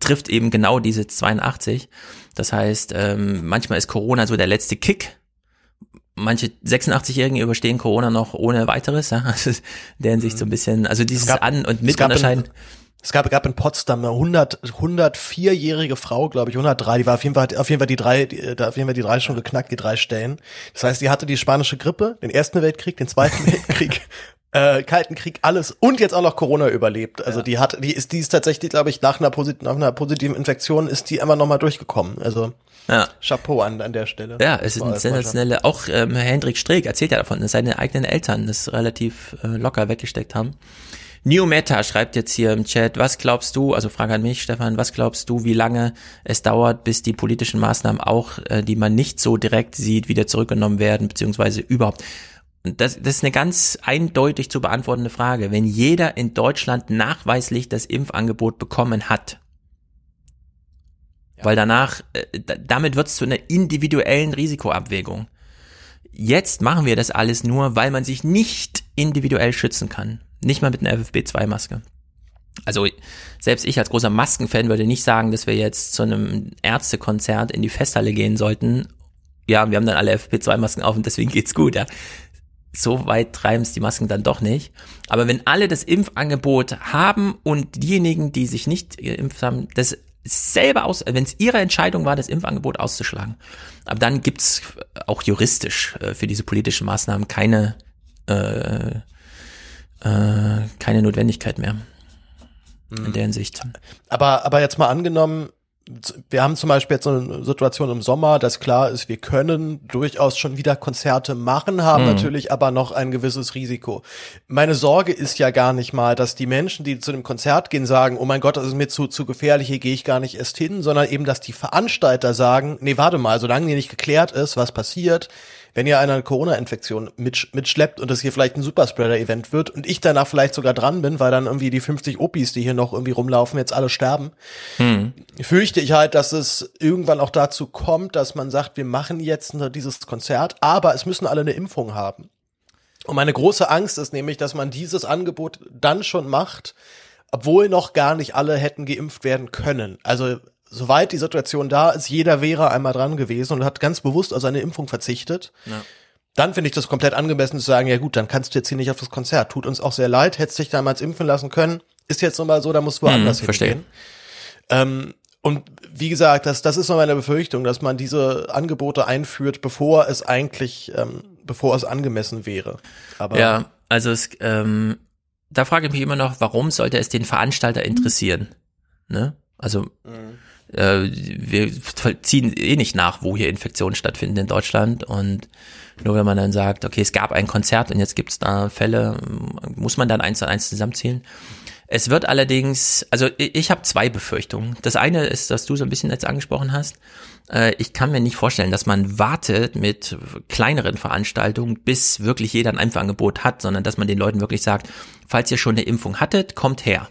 trifft eben genau diese 82. Das heißt, ähm, manchmal ist Corona so der letzte Kick. Manche 86-Jährigen überstehen Corona noch ohne weiteres. Ja? Also in der Hinsicht so ein bisschen, also dieses gab- An- und es Mit gab in- unterscheiden. Es gab, gab in Potsdam eine 100, 104-jährige Frau, glaube ich, 103, die war auf jeden Fall, hat auf jeden Fall die drei, die, auf jeden Fall die drei schon geknackt, die drei Stellen. Das heißt, die hatte die spanische Grippe, den ersten Weltkrieg, den zweiten Weltkrieg, äh, Kalten Krieg, alles und jetzt auch noch Corona überlebt. Also die hat, die ist, die ist tatsächlich, glaube ich, nach einer, posit nach einer positiven Infektion ist die immer noch mal durchgekommen. Also Ja. Chapeau an, an der Stelle. Ja, es sind alles sensationelle, auch ähm, Hendrik Streeck erzählt ja davon, dass seine eigenen Eltern das relativ äh, locker weggesteckt haben. New Meta schreibt jetzt hier im Chat, was glaubst du, also Frage an mich, Stefan, was glaubst du, wie lange es dauert, bis die politischen Maßnahmen auch, äh, die man nicht so direkt sieht, wieder zurückgenommen werden, beziehungsweise überhaupt? Und das, das ist eine ganz eindeutig zu beantwortende Frage. Wenn jeder in Deutschland nachweislich das Impfangebot bekommen hat, weil danach, äh, da- damit wird es zu einer individuellen Risikoabwägung. Jetzt machen wir das alles nur, weil man sich nicht individuell schützen kann. Nicht mal mit einer FFP2-Maske. Also selbst ich als großer Maskenfan würde nicht sagen, dass wir jetzt zu einem Ärztekonzert in die Festhalle gehen sollten. Ja, wir haben dann alle FP2-Masken auf und deswegen geht's gut. Ja. So weit treiben es die Masken dann doch nicht. Aber wenn alle das Impfangebot haben und diejenigen, die sich nicht geimpft haben, das selber aus, wenn es ihre Entscheidung war, das Impfangebot auszuschlagen, aber dann gibt's auch juristisch äh, für diese politischen Maßnahmen keine äh, äh, keine Notwendigkeit mehr in der Hinsicht. Aber, aber jetzt mal angenommen, wir haben zum Beispiel jetzt so eine Situation im Sommer, dass klar ist, wir können durchaus schon wieder Konzerte machen, haben Mhm. natürlich aber noch ein gewisses Risiko. Meine Sorge ist ja gar nicht mal, dass die Menschen, die zu dem Konzert gehen, sagen, oh mein Gott, das ist mir zu, zu gefährlich, hier gehe ich gar nicht erst hin, sondern eben, dass die Veranstalter sagen, nee, warte mal, solange hier nicht geklärt ist, was passiert, wenn ihr eine Corona-Infektion mitsch mitschleppt und es hier vielleicht ein Superspreader-Event wird und ich danach vielleicht sogar dran bin, weil dann irgendwie die 50 Opis, die hier noch irgendwie rumlaufen, jetzt alle sterben, Hm. fürchte ich halt, dass es irgendwann auch dazu kommt, dass man sagt, wir machen jetzt dieses Konzert, aber es müssen alle eine Impfung haben. Und meine große Angst ist nämlich, dass man dieses Angebot dann schon macht, obwohl noch gar nicht alle hätten geimpft werden können. Also soweit die Situation da ist, jeder wäre einmal dran gewesen und hat ganz bewusst auf seine Impfung verzichtet. Ja. Dann finde ich das komplett angemessen zu sagen, ja gut, dann kannst du jetzt hier nicht auf das Konzert. Tut uns auch sehr leid, hättest dich damals impfen lassen können. Ist jetzt nun mal so, da musst du woanders Hm, hingehen. Ähm, und wie gesagt, das, das ist so meine Befürchtung, dass man diese Angebote einführt, bevor es eigentlich, ähm, bevor es angemessen wäre. Aber ja, also es, ähm, da frage ich mich immer noch, warum sollte es den Veranstalter interessieren? Ne? Also äh, wir ziehen eh nicht nach, wo hier Infektionen stattfinden in Deutschland und nur wenn man dann sagt, okay, es gab ein Konzert und jetzt gibt es da Fälle, muss man dann eins zu eins zusammenzählen. Es wird allerdings, also ich, ich habe zwei Befürchtungen. Das eine ist, dass du so ein bisschen jetzt angesprochen hast. Äh, ich kann mir nicht vorstellen, dass man wartet mit kleineren Veranstaltungen, bis wirklich jeder ein Impfangebot hat, sondern dass man den Leuten wirklich sagt, falls ihr schon eine Impfung hattet, kommt her.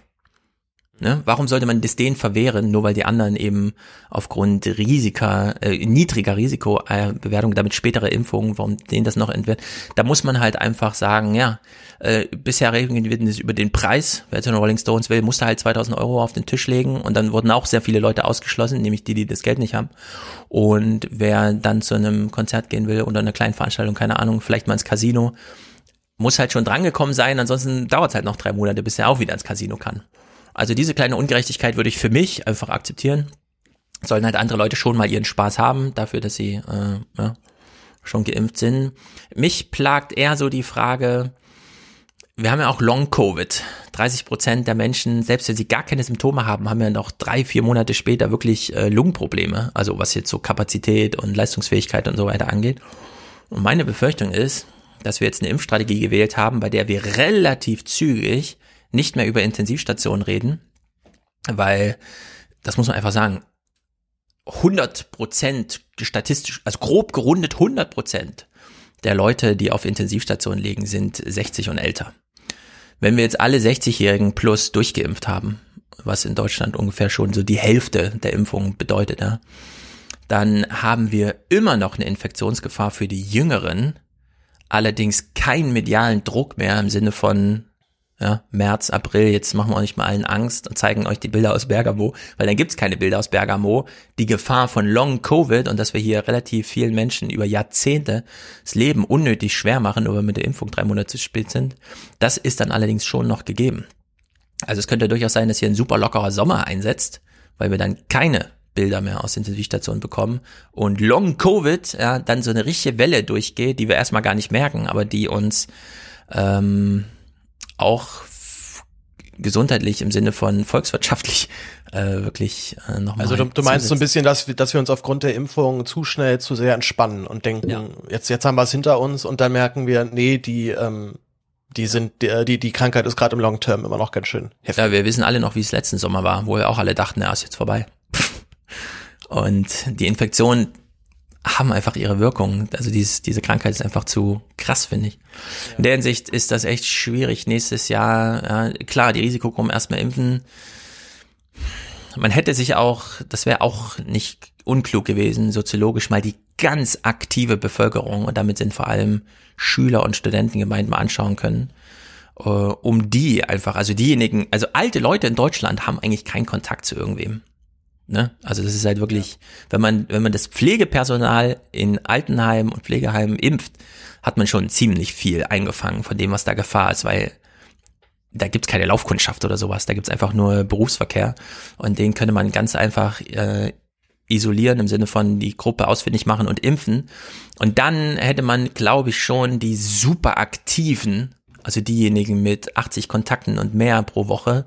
Ne? Warum sollte man das denen verwehren, nur weil die anderen eben aufgrund Risika, äh, niedriger Risikobewertung, damit spätere Impfungen, warum denen das noch entwirrt? Da muss man halt einfach sagen, ja, äh, bisher reden wir das über den Preis. Wer zu den Rolling Stones will, musste halt 2000 Euro auf den Tisch legen und dann wurden auch sehr viele Leute ausgeschlossen, nämlich die, die das Geld nicht haben. Und wer dann zu einem Konzert gehen will oder einer kleinen Veranstaltung, keine Ahnung, vielleicht mal ins Casino, muss halt schon drangekommen sein, ansonsten dauert es halt noch drei Monate, bis er auch wieder ins Casino kann. Also diese kleine Ungerechtigkeit würde ich für mich einfach akzeptieren. Sollen halt andere Leute schon mal ihren Spaß haben, dafür, dass sie äh, ja, schon geimpft sind. Mich plagt eher so die Frage, wir haben ja auch Long-Covid. 30 Prozent der Menschen, selbst wenn sie gar keine Symptome haben, haben ja noch drei, vier Monate später wirklich äh, Lungenprobleme. Also was jetzt so Kapazität und Leistungsfähigkeit und so weiter angeht. Und meine Befürchtung ist, dass wir jetzt eine Impfstrategie gewählt haben, bei der wir relativ zügig nicht mehr über Intensivstationen reden, weil, das muss man einfach sagen, 100 Prozent statistisch, also grob gerundet 100 Prozent der Leute, die auf Intensivstationen liegen, sind 60 und älter. Wenn wir jetzt alle 60-Jährigen plus durchgeimpft haben, was in Deutschland ungefähr schon so die Hälfte der Impfung bedeutet, ja, dann haben wir immer noch eine Infektionsgefahr für die Jüngeren, allerdings keinen medialen Druck mehr im Sinne von ja, März, April, jetzt machen wir euch mal allen Angst und zeigen euch die Bilder aus Bergamo, weil dann gibt's keine Bilder aus Bergamo. Die Gefahr von Long Covid und dass wir hier relativ vielen Menschen über Jahrzehnte das Leben unnötig schwer machen, nur weil wir mit der Impfung drei Monate zu spät sind, das ist dann allerdings schon noch gegeben. Also es könnte durchaus sein, dass hier ein super lockerer Sommer einsetzt, weil wir dann keine Bilder mehr aus Intensivstationen bekommen und Long Covid ja, dann so eine richtige Welle durchgeht, die wir erstmal gar nicht merken, aber die uns ähm, auch gesundheitlich im Sinne von volkswirtschaftlich äh, wirklich äh, nochmal. Also du, du meinst so ein bisschen, dass wir, dass wir uns aufgrund der Impfung zu schnell zu sehr entspannen und denken, jetzt, jetzt haben wir es hinter uns und dann merken wir, nee, die, ähm, die sind, die, die, die Krankheit ist gerade im Long Term immer noch ganz schön heftig. Ja, wir wissen alle noch, wie es letzten Sommer war, wo wir auch alle dachten, na, ist jetzt vorbei. Und die Infektionen haben einfach ihre Wirkung. Also dieses, diese Krankheit ist einfach zu krass, finde ich. In der Hinsicht ist das echt schwierig. Nächstes Jahr, ja, klar, die Risikogruppen erstmal impfen. Man hätte sich auch, das wäre auch nicht unklug gewesen, soziologisch mal die ganz aktive Bevölkerung und damit sind vor allem Schüler und Studenten gemeint mal anschauen können äh, um die einfach, also diejenigen, also alte Leute in Deutschland haben eigentlich keinen Kontakt zu irgendwem. Ne? Also das ist halt wirklich, wenn man, wenn man das Pflegepersonal in Altenheimen und Pflegeheimen impft, hat man schon ziemlich viel eingefangen von dem, was da Gefahr ist, weil da gibt's keine Laufkundschaft oder sowas, da gibt's einfach nur Berufsverkehr und den könnte man ganz einfach äh, isolieren im Sinne von die Gruppe ausfindig machen und impfen. Und dann hätte man, glaube ich, schon die super aktiven, also diejenigen mit 80 Kontakten und mehr pro Woche,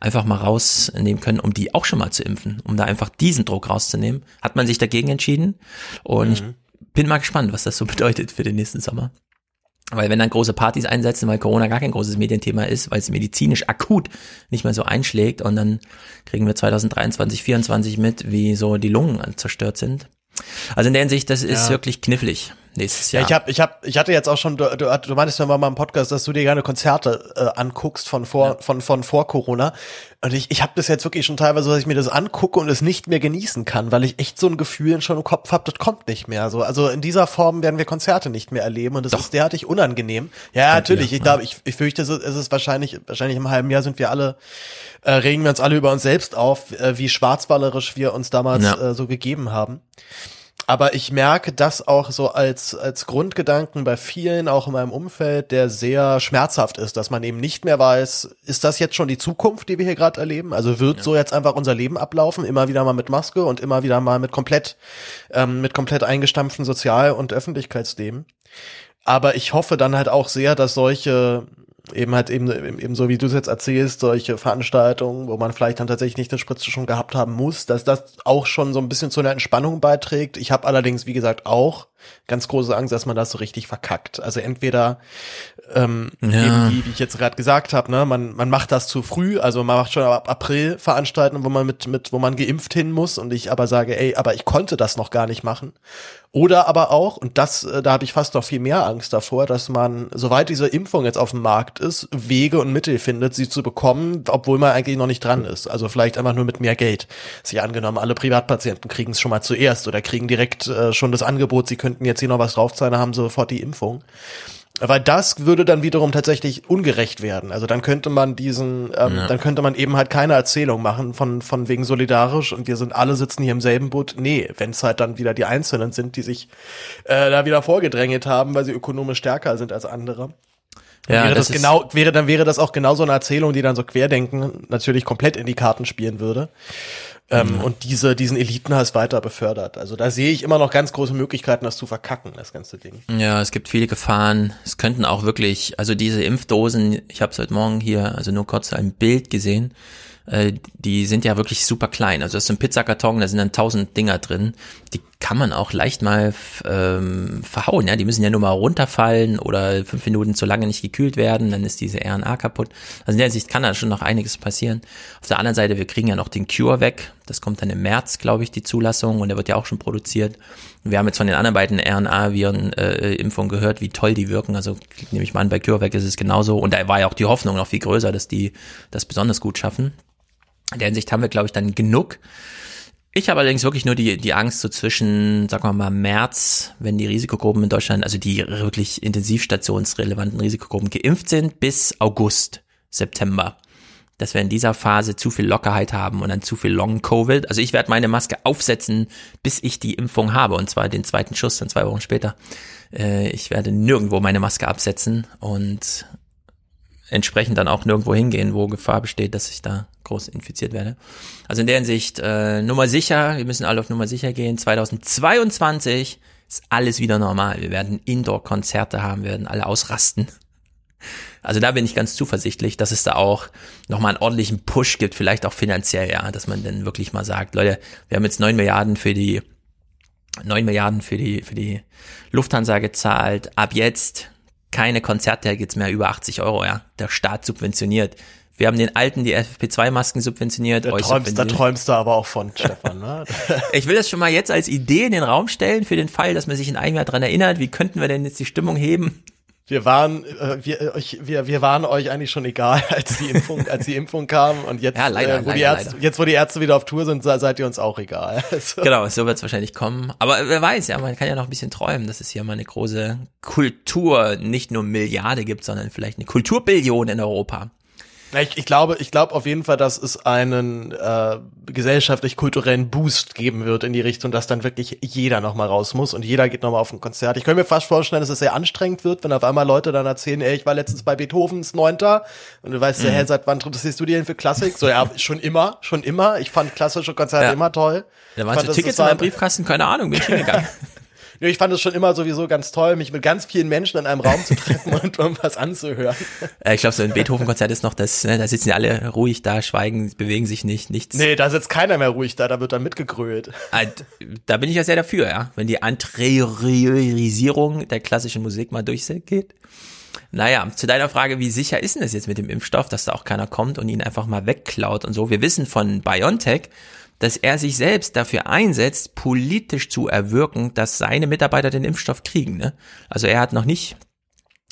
einfach mal rausnehmen können, um die auch schon mal zu impfen, um da einfach diesen Druck rauszunehmen. Hat man sich dagegen entschieden und mhm. ich bin mal gespannt, was das so bedeutet für den nächsten Sommer. Weil wenn dann große Partys einsetzen, weil Corona gar kein großes Medienthema ist, weil es medizinisch akut nicht mehr so einschlägt und dann kriegen wir 2023, 2024 mit, wie so die Lungen zerstört sind. Also in der Hinsicht, das ist ja. wirklich knifflig nächstes Jahr. Ja, ich habe, ich habe, ich hatte jetzt auch schon, du, du, du meintest ja mal im Podcast, dass du dir gerne Konzerte äh, anguckst von vor, ja. von von vor Corona. Und ich, ich habe das jetzt wirklich schon teilweise, dass ich mir das angucke und es nicht mehr genießen kann, weil ich echt so ein Gefühl schon im Kopf habe, das kommt nicht mehr. So, also in dieser Form werden wir Konzerte nicht mehr erleben und das Doch. ist derartig unangenehm. Ja, natürlich. Wir, ich glaube, ich, ich fürchte, es ist wahrscheinlich, wahrscheinlich im halben Jahr sind wir alle, äh, regen wir uns alle über uns selbst auf, äh, wie schwarzwallerisch wir uns damals ja. äh, so gegeben haben aber ich merke das auch so als, als Grundgedanken bei vielen, auch in meinem Umfeld, der sehr schmerzhaft ist, dass man eben nicht mehr weiß, ist das jetzt schon die Zukunft, die wir hier gerade erleben? Also wird ja. so jetzt einfach unser Leben ablaufen, immer wieder mal mit Maske und immer wieder mal mit komplett, ähm, mit komplett eingestampften Sozial- und Öffentlichkeitsleben. Aber ich hoffe dann halt auch sehr, dass solche eben halt eben, eben so wie du es jetzt erzählst, solche Veranstaltungen, wo man vielleicht dann tatsächlich nicht eine Spritze schon gehabt haben muss, dass das auch schon so ein bisschen zu einer Entspannung beiträgt. Ich habe allerdings, wie gesagt, auch ganz große Angst, dass man das so richtig verkackt. Also entweder ähm, ja. eben die, die ich jetzt gerade gesagt habe, ne, man man macht das zu früh, also man macht schon ab April Veranstaltungen, wo man mit mit wo man geimpft hin muss und ich aber sage, ey, aber ich konnte das noch gar nicht machen. Oder aber auch, und das, äh, da habe ich fast noch viel mehr Angst davor, dass man, soweit diese Impfung jetzt auf dem Markt ist, Wege und Mittel findet, sie zu bekommen, obwohl man eigentlich noch nicht dran ist. Also vielleicht einfach nur mit mehr Geld. Sie angenommen, alle Privatpatienten kriegen es schon mal zuerst oder kriegen direkt äh, schon das Angebot, sie könnten jetzt hier noch was draufzahlen, haben sofort die Impfung. Weil das würde dann wiederum tatsächlich ungerecht werden. Also dann könnte man diesen, ähm, ja. dann könnte man eben halt keine Erzählung machen von, von wegen solidarisch und wir sind alle sitzen hier im selben Boot. Nee, wenn es halt dann wieder die Einzelnen sind, die sich äh, da wieder vorgedrängelt haben, weil sie ökonomisch stärker sind als andere. Ja, wäre das, das genau, wäre, dann wäre das auch genau so eine Erzählung, die dann so Querdenken natürlich komplett in die Karten spielen würde ähm, mhm. und diese, diesen Elitenhass weiter befördert. Also da sehe ich immer noch ganz große Möglichkeiten, das zu verkacken, das ganze Ding. Ja, es gibt viele Gefahren. Es könnten auch wirklich, also diese Impfdosen, ich habe es heute Morgen hier, also nur kurz ein Bild gesehen, äh, die sind ja wirklich super klein. Also das ist ein Pizzakarton, da sind dann tausend Dinger drin. Die kann man auch leicht mal ähm, verhauen. Ja, die müssen ja nur mal runterfallen oder fünf Minuten zu lange nicht gekühlt werden, dann ist diese RNA kaputt. Also in der Sicht kann da schon noch einiges passieren. Auf der anderen Seite, wir kriegen ja noch den Cure weg. Das kommt dann im März, glaube ich, die Zulassung und der wird ja auch schon produziert. Wir haben jetzt von den anderen beiden RNA-Viren-Impfungen äh, gehört, wie toll die wirken. Also nehme ich mal an, bei CureVac ist es genauso. Und da war ja auch die Hoffnung noch viel größer, dass die das besonders gut schaffen. In der Hinsicht haben wir, glaube ich, dann genug. Ich habe allerdings wirklich nur die, die Angst so zwischen, sagen wir mal, März, wenn die Risikogruppen in Deutschland, also die wirklich intensivstationsrelevanten Risikogruppen geimpft sind, bis August, September. Dass wir in dieser Phase zu viel Lockerheit haben und dann zu viel Long-Covid. Also ich werde meine Maske aufsetzen, bis ich die Impfung habe und zwar den zweiten Schuss dann zwei Wochen später. Äh, ich werde nirgendwo meine Maske absetzen und entsprechend dann auch nirgendwo hingehen, wo Gefahr besteht, dass ich da groß infiziert werde. Also in der Hinsicht, äh, Nummer sicher, wir müssen alle auf Nummer sicher gehen. 2022 ist alles wieder normal. Wir werden Indoor-Konzerte haben, werden alle ausrasten. Also da bin ich ganz zuversichtlich, dass es da auch nochmal einen ordentlichen Push gibt, vielleicht auch finanziell, ja, dass man dann wirklich mal sagt, Leute, wir haben jetzt neun Milliarden für die neun Milliarden für die für die Lufthansa gezahlt. Ab jetzt keine Konzerttickets mehr über 80 Euro, ja. Der Staat subventioniert. Wir haben den alten die FFP2-Masken subventioniert. Da träumst, subventioniert. da träumst du aber auch von, Stefan. Ne? ich will das schon mal jetzt als Idee in den Raum stellen, für den Fall, dass man sich in einem Jahr dran erinnert, wie könnten wir denn jetzt die Stimmung heben? Wir waren, äh, wir, euch, wir, wir waren euch eigentlich schon egal, als die Impfung, als die Impfung kam. Und jetzt, Ja, leider, äh, wo die leider, Ärzte, leider. jetzt, wo die Ärzte wieder auf Tour sind, se- seid ihr uns auch egal. Also, Genau, so wird es wahrscheinlich kommen. Aber wer weiß, ja, man kann ja noch ein bisschen träumen, dass es hier mal eine große Kultur, nicht nur Milliarde gibt, sondern vielleicht eine Kulturbillion in Europa. Ich, ich glaube, ich glaube auf jeden Fall, dass es einen äh, gesellschaftlich-kulturellen Boost geben wird in die Richtung, dass dann wirklich jeder noch mal raus muss und jeder geht noch mal auf ein Konzert. Ich könnte mir fast vorstellen, dass es sehr anstrengend wird, wenn auf einmal Leute dann erzählen, ey, ich war letztens bei Beethovens Neunter und du weißt, Mhm. hä, seit wann interessierst du dich denn für Klassik? So, ja, schon immer, schon immer. Ich fand klassische Konzerte Ja. immer toll. Da waren so Tickets in meinem ein- Briefkasten, keine Ahnung, bin ich hingegangen. Ich fand es schon immer sowieso ganz toll, mich mit ganz vielen Menschen in einem Raum zu treffen und irgendwas anzuhören. Äh, ich glaube, so ein Beethoven-Konzert ist noch das, ne, da sitzen die alle ruhig da, schweigen, bewegen sich nicht, nichts. Nee, da sitzt keiner mehr ruhig da, da wird dann mitgegrölt. Äh, Da bin ich ja sehr dafür, ja. Wenn die Anteriorisierung der klassischen Musik mal durchgeht. Naja, zu deiner Frage, wie sicher ist denn das jetzt mit dem Impfstoff, dass da auch keiner kommt und ihn einfach mal wegklaut und so. Wir wissen von BioNTech, dass er sich selbst dafür einsetzt, politisch zu erwirken, dass seine Mitarbeiter den Impfstoff kriegen. Ne? Also er hat noch nicht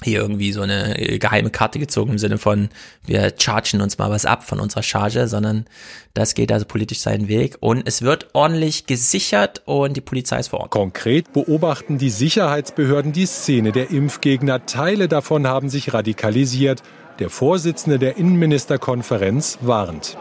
hier irgendwie so eine äh, geheime Karte gezogen im Sinne von, wir chargen uns mal was ab von unserer Charge, sondern das geht also politisch seinen Weg und es wird ordentlich gesichert und die Polizei ist vor Ort. Konkret beobachten die Sicherheitsbehörden die Szene der Impfgegner. Teile davon haben sich radikalisiert. Der Vorsitzende der Innenministerkonferenz warnt.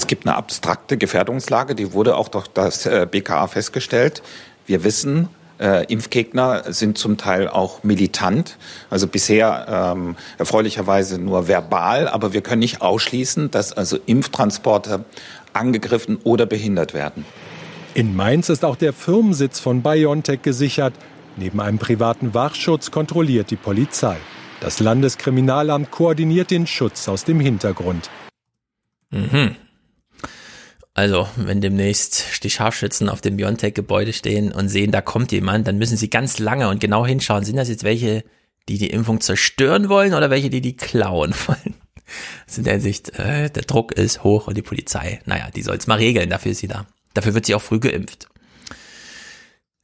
Es gibt eine abstrakte Gefährdungslage, die wurde auch durch das äh, BKA festgestellt. Wir wissen, äh, Impfgegner sind zum Teil auch militant, also bisher ähm, erfreulicherweise nur verbal, aber wir können nicht ausschließen, dass also Impftransporte angegriffen oder behindert werden. In Mainz ist auch der Firmensitz von BioNTech gesichert. Neben einem privaten Wachschutz kontrolliert die Polizei. Das Landeskriminalamt koordiniert den Schutz aus dem Hintergrund. Mhm. Also, wenn demnächst die Scharfschützen auf dem Biontech-Gebäude stehen und sehen, da kommt jemand, dann müssen sie ganz lange und genau hinschauen. Sind das jetzt welche, die die Impfung zerstören wollen oder welche, die die klauen wollen? Das in der Hinsicht, äh, der Druck ist hoch und die Polizei, naja, die soll es mal regeln, dafür ist sie da. Dafür wird sie auch früh geimpft.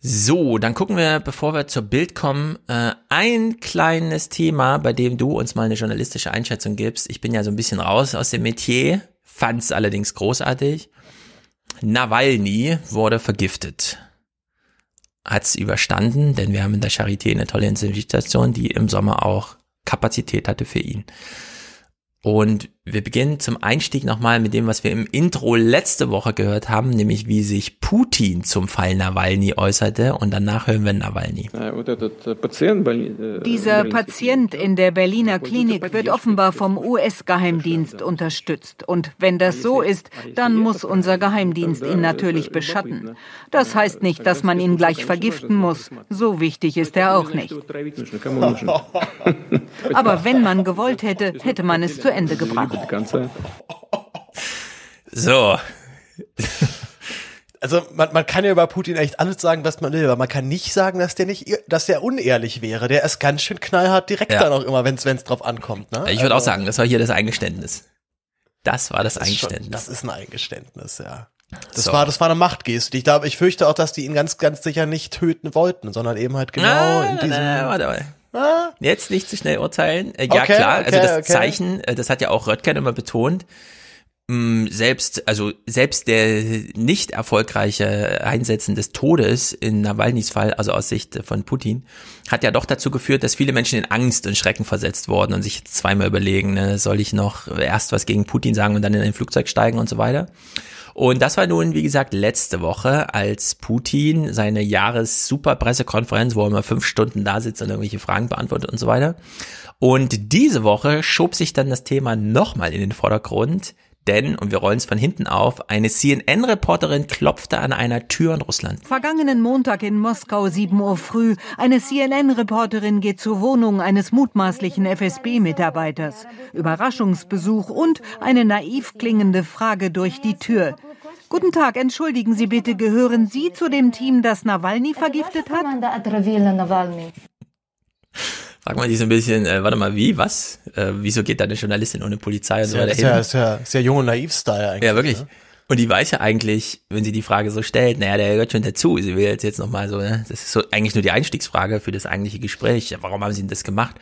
So, dann gucken wir, bevor wir zur Bild kommen, äh, ein kleines Thema, bei dem du uns mal eine journalistische Einschätzung gibst. Ich bin ja so ein bisschen raus aus dem Metier, fand's allerdings großartig. Nawalny wurde vergiftet. Hat's überstanden, denn wir haben in der Charité eine tolle Intensivstation, die im Sommer auch Kapazität hatte für ihn. Und wir beginnen zum Einstieg nochmal mit dem, was wir im Intro letzte Woche gehört haben, nämlich wie sich Putin zum Fall Nawalny äußerte. Und danach hören wir Nawalny. Dieser Patient in der Berliner Klinik wird offenbar vom US-Geheimdienst unterstützt. Und wenn das so ist, dann muss unser Geheimdienst ihn natürlich beschatten. Das heißt nicht, dass man ihn gleich vergiften muss. So wichtig ist er auch nicht. Aber wenn man gewollt hätte, hätte man es zu Ende gebracht. So. Also man, man kann ja über Putin echt alles sagen, was man will, aber man kann nicht sagen, dass der nicht, dass der unehrlich wäre. Der ist ganz schön knallhart direkt Ja. dann auch immer, wenn es drauf ankommt. Ne? Ich würde auch Also, sagen, das war hier das Eingeständnis. Das war das, das ist schon- Eingeständnis. Das ist ein Eingeständnis, ja. Das So. war, das war eine Machtgeste. Ich glaube, ich fürchte auch, dass die ihn ganz, ganz sicher nicht töten wollten, sondern eben halt genau Ah, in diesem. na, warte mal. Jetzt nicht zu schnell urteilen. Äh, ja, Okay, klar, also okay, das okay. Zeichen, äh, das hat ja auch Röttgen immer betont. Mh, Selbst, also selbst der nicht erfolgreiche Einsetzen des Todes in Nawalnys Fall, also aus Sicht von Putin, hat ja doch dazu geführt, dass viele Menschen in Angst und Schrecken versetzt wurden und sich zweimal überlegen, ne, soll ich noch erst was gegen Putin sagen und dann in ein Flugzeug steigen und so weiter. Und das war nun, wie gesagt, letzte Woche, als Putin seine Jahres-Super-Pressekonferenz, wo er immer fünf Stunden da sitzt und irgendwelche Fragen beantwortet und so weiter. Und diese Woche schob sich dann das Thema nochmal in den Vordergrund, denn, und wir rollen es von hinten auf, eine CNN-Reporterin klopfte an einer Tür in Russland. Vergangenen Montag in Moskau 7 Uhr früh. Eine CNN-Reporterin geht zur Wohnung eines mutmaßlichen FSB-Mitarbeiters. Überraschungsbesuch und eine naiv klingende Frage durch die Tür. Guten Tag, entschuldigen Sie bitte, gehören Sie zu dem Team, das Nawalny vergiftet hat? Frag mal die so ein bisschen, äh, warte mal, wie, was? Äh, wieso geht da eine Journalistin ohne Polizei und so weiter ist ja, hin? ist ja, ist ja jung und naiv Style eigentlich. Ja, wirklich. Ne? Und die weiß ja eigentlich, wenn sie die Frage so stellt, naja, der gehört schon dazu. Sie will jetzt, jetzt nochmal so, ne? das ist so eigentlich nur die Einstiegsfrage für das eigentliche Gespräch. Warum haben sie denn das gemacht?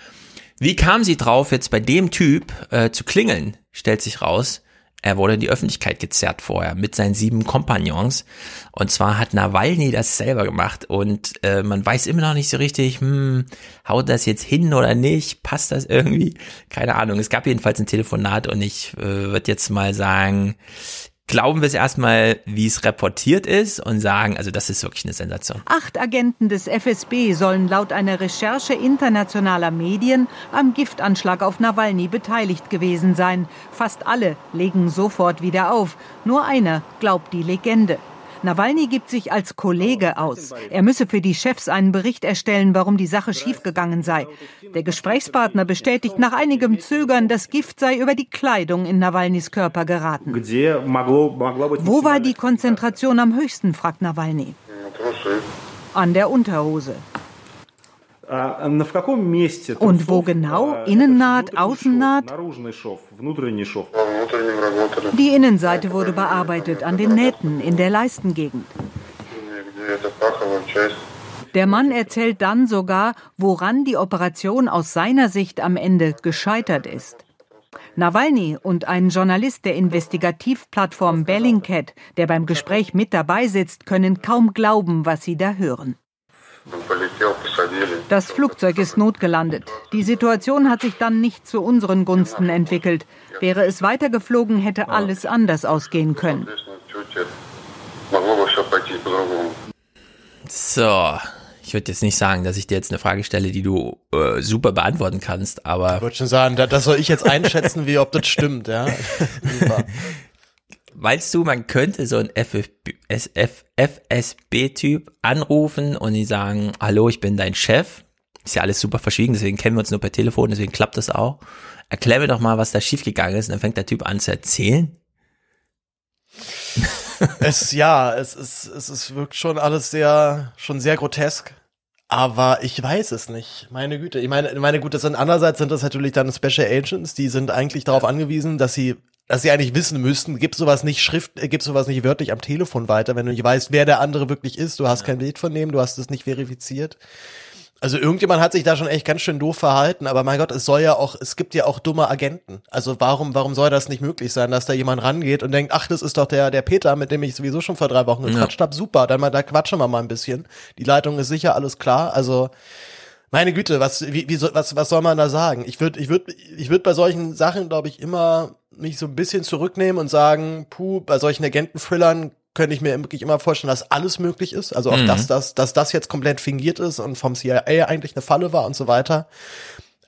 Wie kam sie drauf, jetzt bei dem Typ äh, zu klingeln? Stellt sich raus. Er wurde in die Öffentlichkeit gezerrt vorher mit seinen sieben Kompagnons. Und zwar hat Nawalny das selber gemacht. Und äh, man weiß immer noch nicht so richtig, hm, haut das jetzt hin oder nicht? Passt das irgendwie? Keine Ahnung. Es gab jedenfalls ein Telefonat und ich äh, würde jetzt mal sagen, glauben wir es erstmal, wie es reportiert ist und sagen, also das ist wirklich eine Sensation. Acht Agenten des FSB sollen laut einer Recherche internationaler Medien am Giftanschlag auf Nawalny beteiligt gewesen sein. Fast alle legen sofort wieder auf. Nur einer glaubt die Legende. Nawalny gibt sich als Kollege aus. Er müsse für die Chefs einen Bericht erstellen, warum die Sache schiefgegangen sei. Der Gesprächspartner bestätigt nach einigem Zögern, das Gift sei über die Kleidung in Nawalnys Körper geraten. Wo war die Konzentration am höchsten, fragt Nawalny. An der Unterhose. Und wo genau? Innennaht, Außennaht? Die Innenseite wurde bearbeitet an den Nähten in der Leistengegend. Der Mann erzählt dann sogar, woran die Operation aus seiner Sicht am Ende gescheitert ist. Nawalny und ein Journalist der Investigativplattform Bellingcat, der beim Gespräch mit dabei sitzt, können kaum glauben, was sie da hören. Das Flugzeug ist notgelandet. Die Situation hat sich dann nicht zu unseren Gunsten entwickelt. Wäre es weitergeflogen, hätte alles anders ausgehen können. So, ich würde jetzt nicht sagen, dass ich dir jetzt eine Frage stelle, die du äh, super beantworten kannst, aber. Ich würde schon sagen, das soll ich jetzt einschätzen, wie ob das stimmt, ja. Meinst du, man könnte so einen FSB-Typ anrufen und die sagen, hallo, ich bin dein Chef? Ist ja alles super verschwiegen, deswegen kennen wir uns nur per Telefon, deswegen klappt das auch. Erklär mir doch mal, was da schiefgegangen ist. Und dann fängt der Typ an zu erzählen. es, ja, es ist, es ist wirkt schon alles sehr, schon sehr grotesk. Aber ich weiß es nicht. Meine Güte. Ich meine, meine Güte, sind andererseits sind das natürlich dann Special Agents, die sind eigentlich darauf angewiesen, dass sie dass sie eigentlich wissen müssten, gibt sowas nicht schrift, äh, gibt sowas nicht wörtlich am Telefon weiter, wenn du nicht weißt, wer der andere wirklich ist. Du hast ja. kein Bild von dem, du hast es nicht verifiziert. Also irgendjemand hat sich da schon echt ganz schön doof verhalten, aber mein Gott, es soll ja auch, es gibt ja auch dumme Agenten. Also warum, warum soll das nicht möglich sein, dass da jemand rangeht und denkt, ach, das ist doch der, der Peter, mit dem ich sowieso schon vor drei Wochen gequatscht ja. habe, super, dann mal, da quatschen wir mal ein bisschen. Die Leitung ist sicher, alles klar. Also meine Güte, was, wie, wie, was, was soll man da sagen? Ich würde, ich würde, ich würde bei solchen Sachen, glaube ich, immer mich so ein bisschen zurücknehmen und sagen, puh, bei solchen Agenten-Thrillern könnte ich mir wirklich immer vorstellen, dass alles möglich ist. Also auch, mhm. dass, das, dass das jetzt komplett fingiert ist und vom CIA eigentlich eine Falle war und so weiter.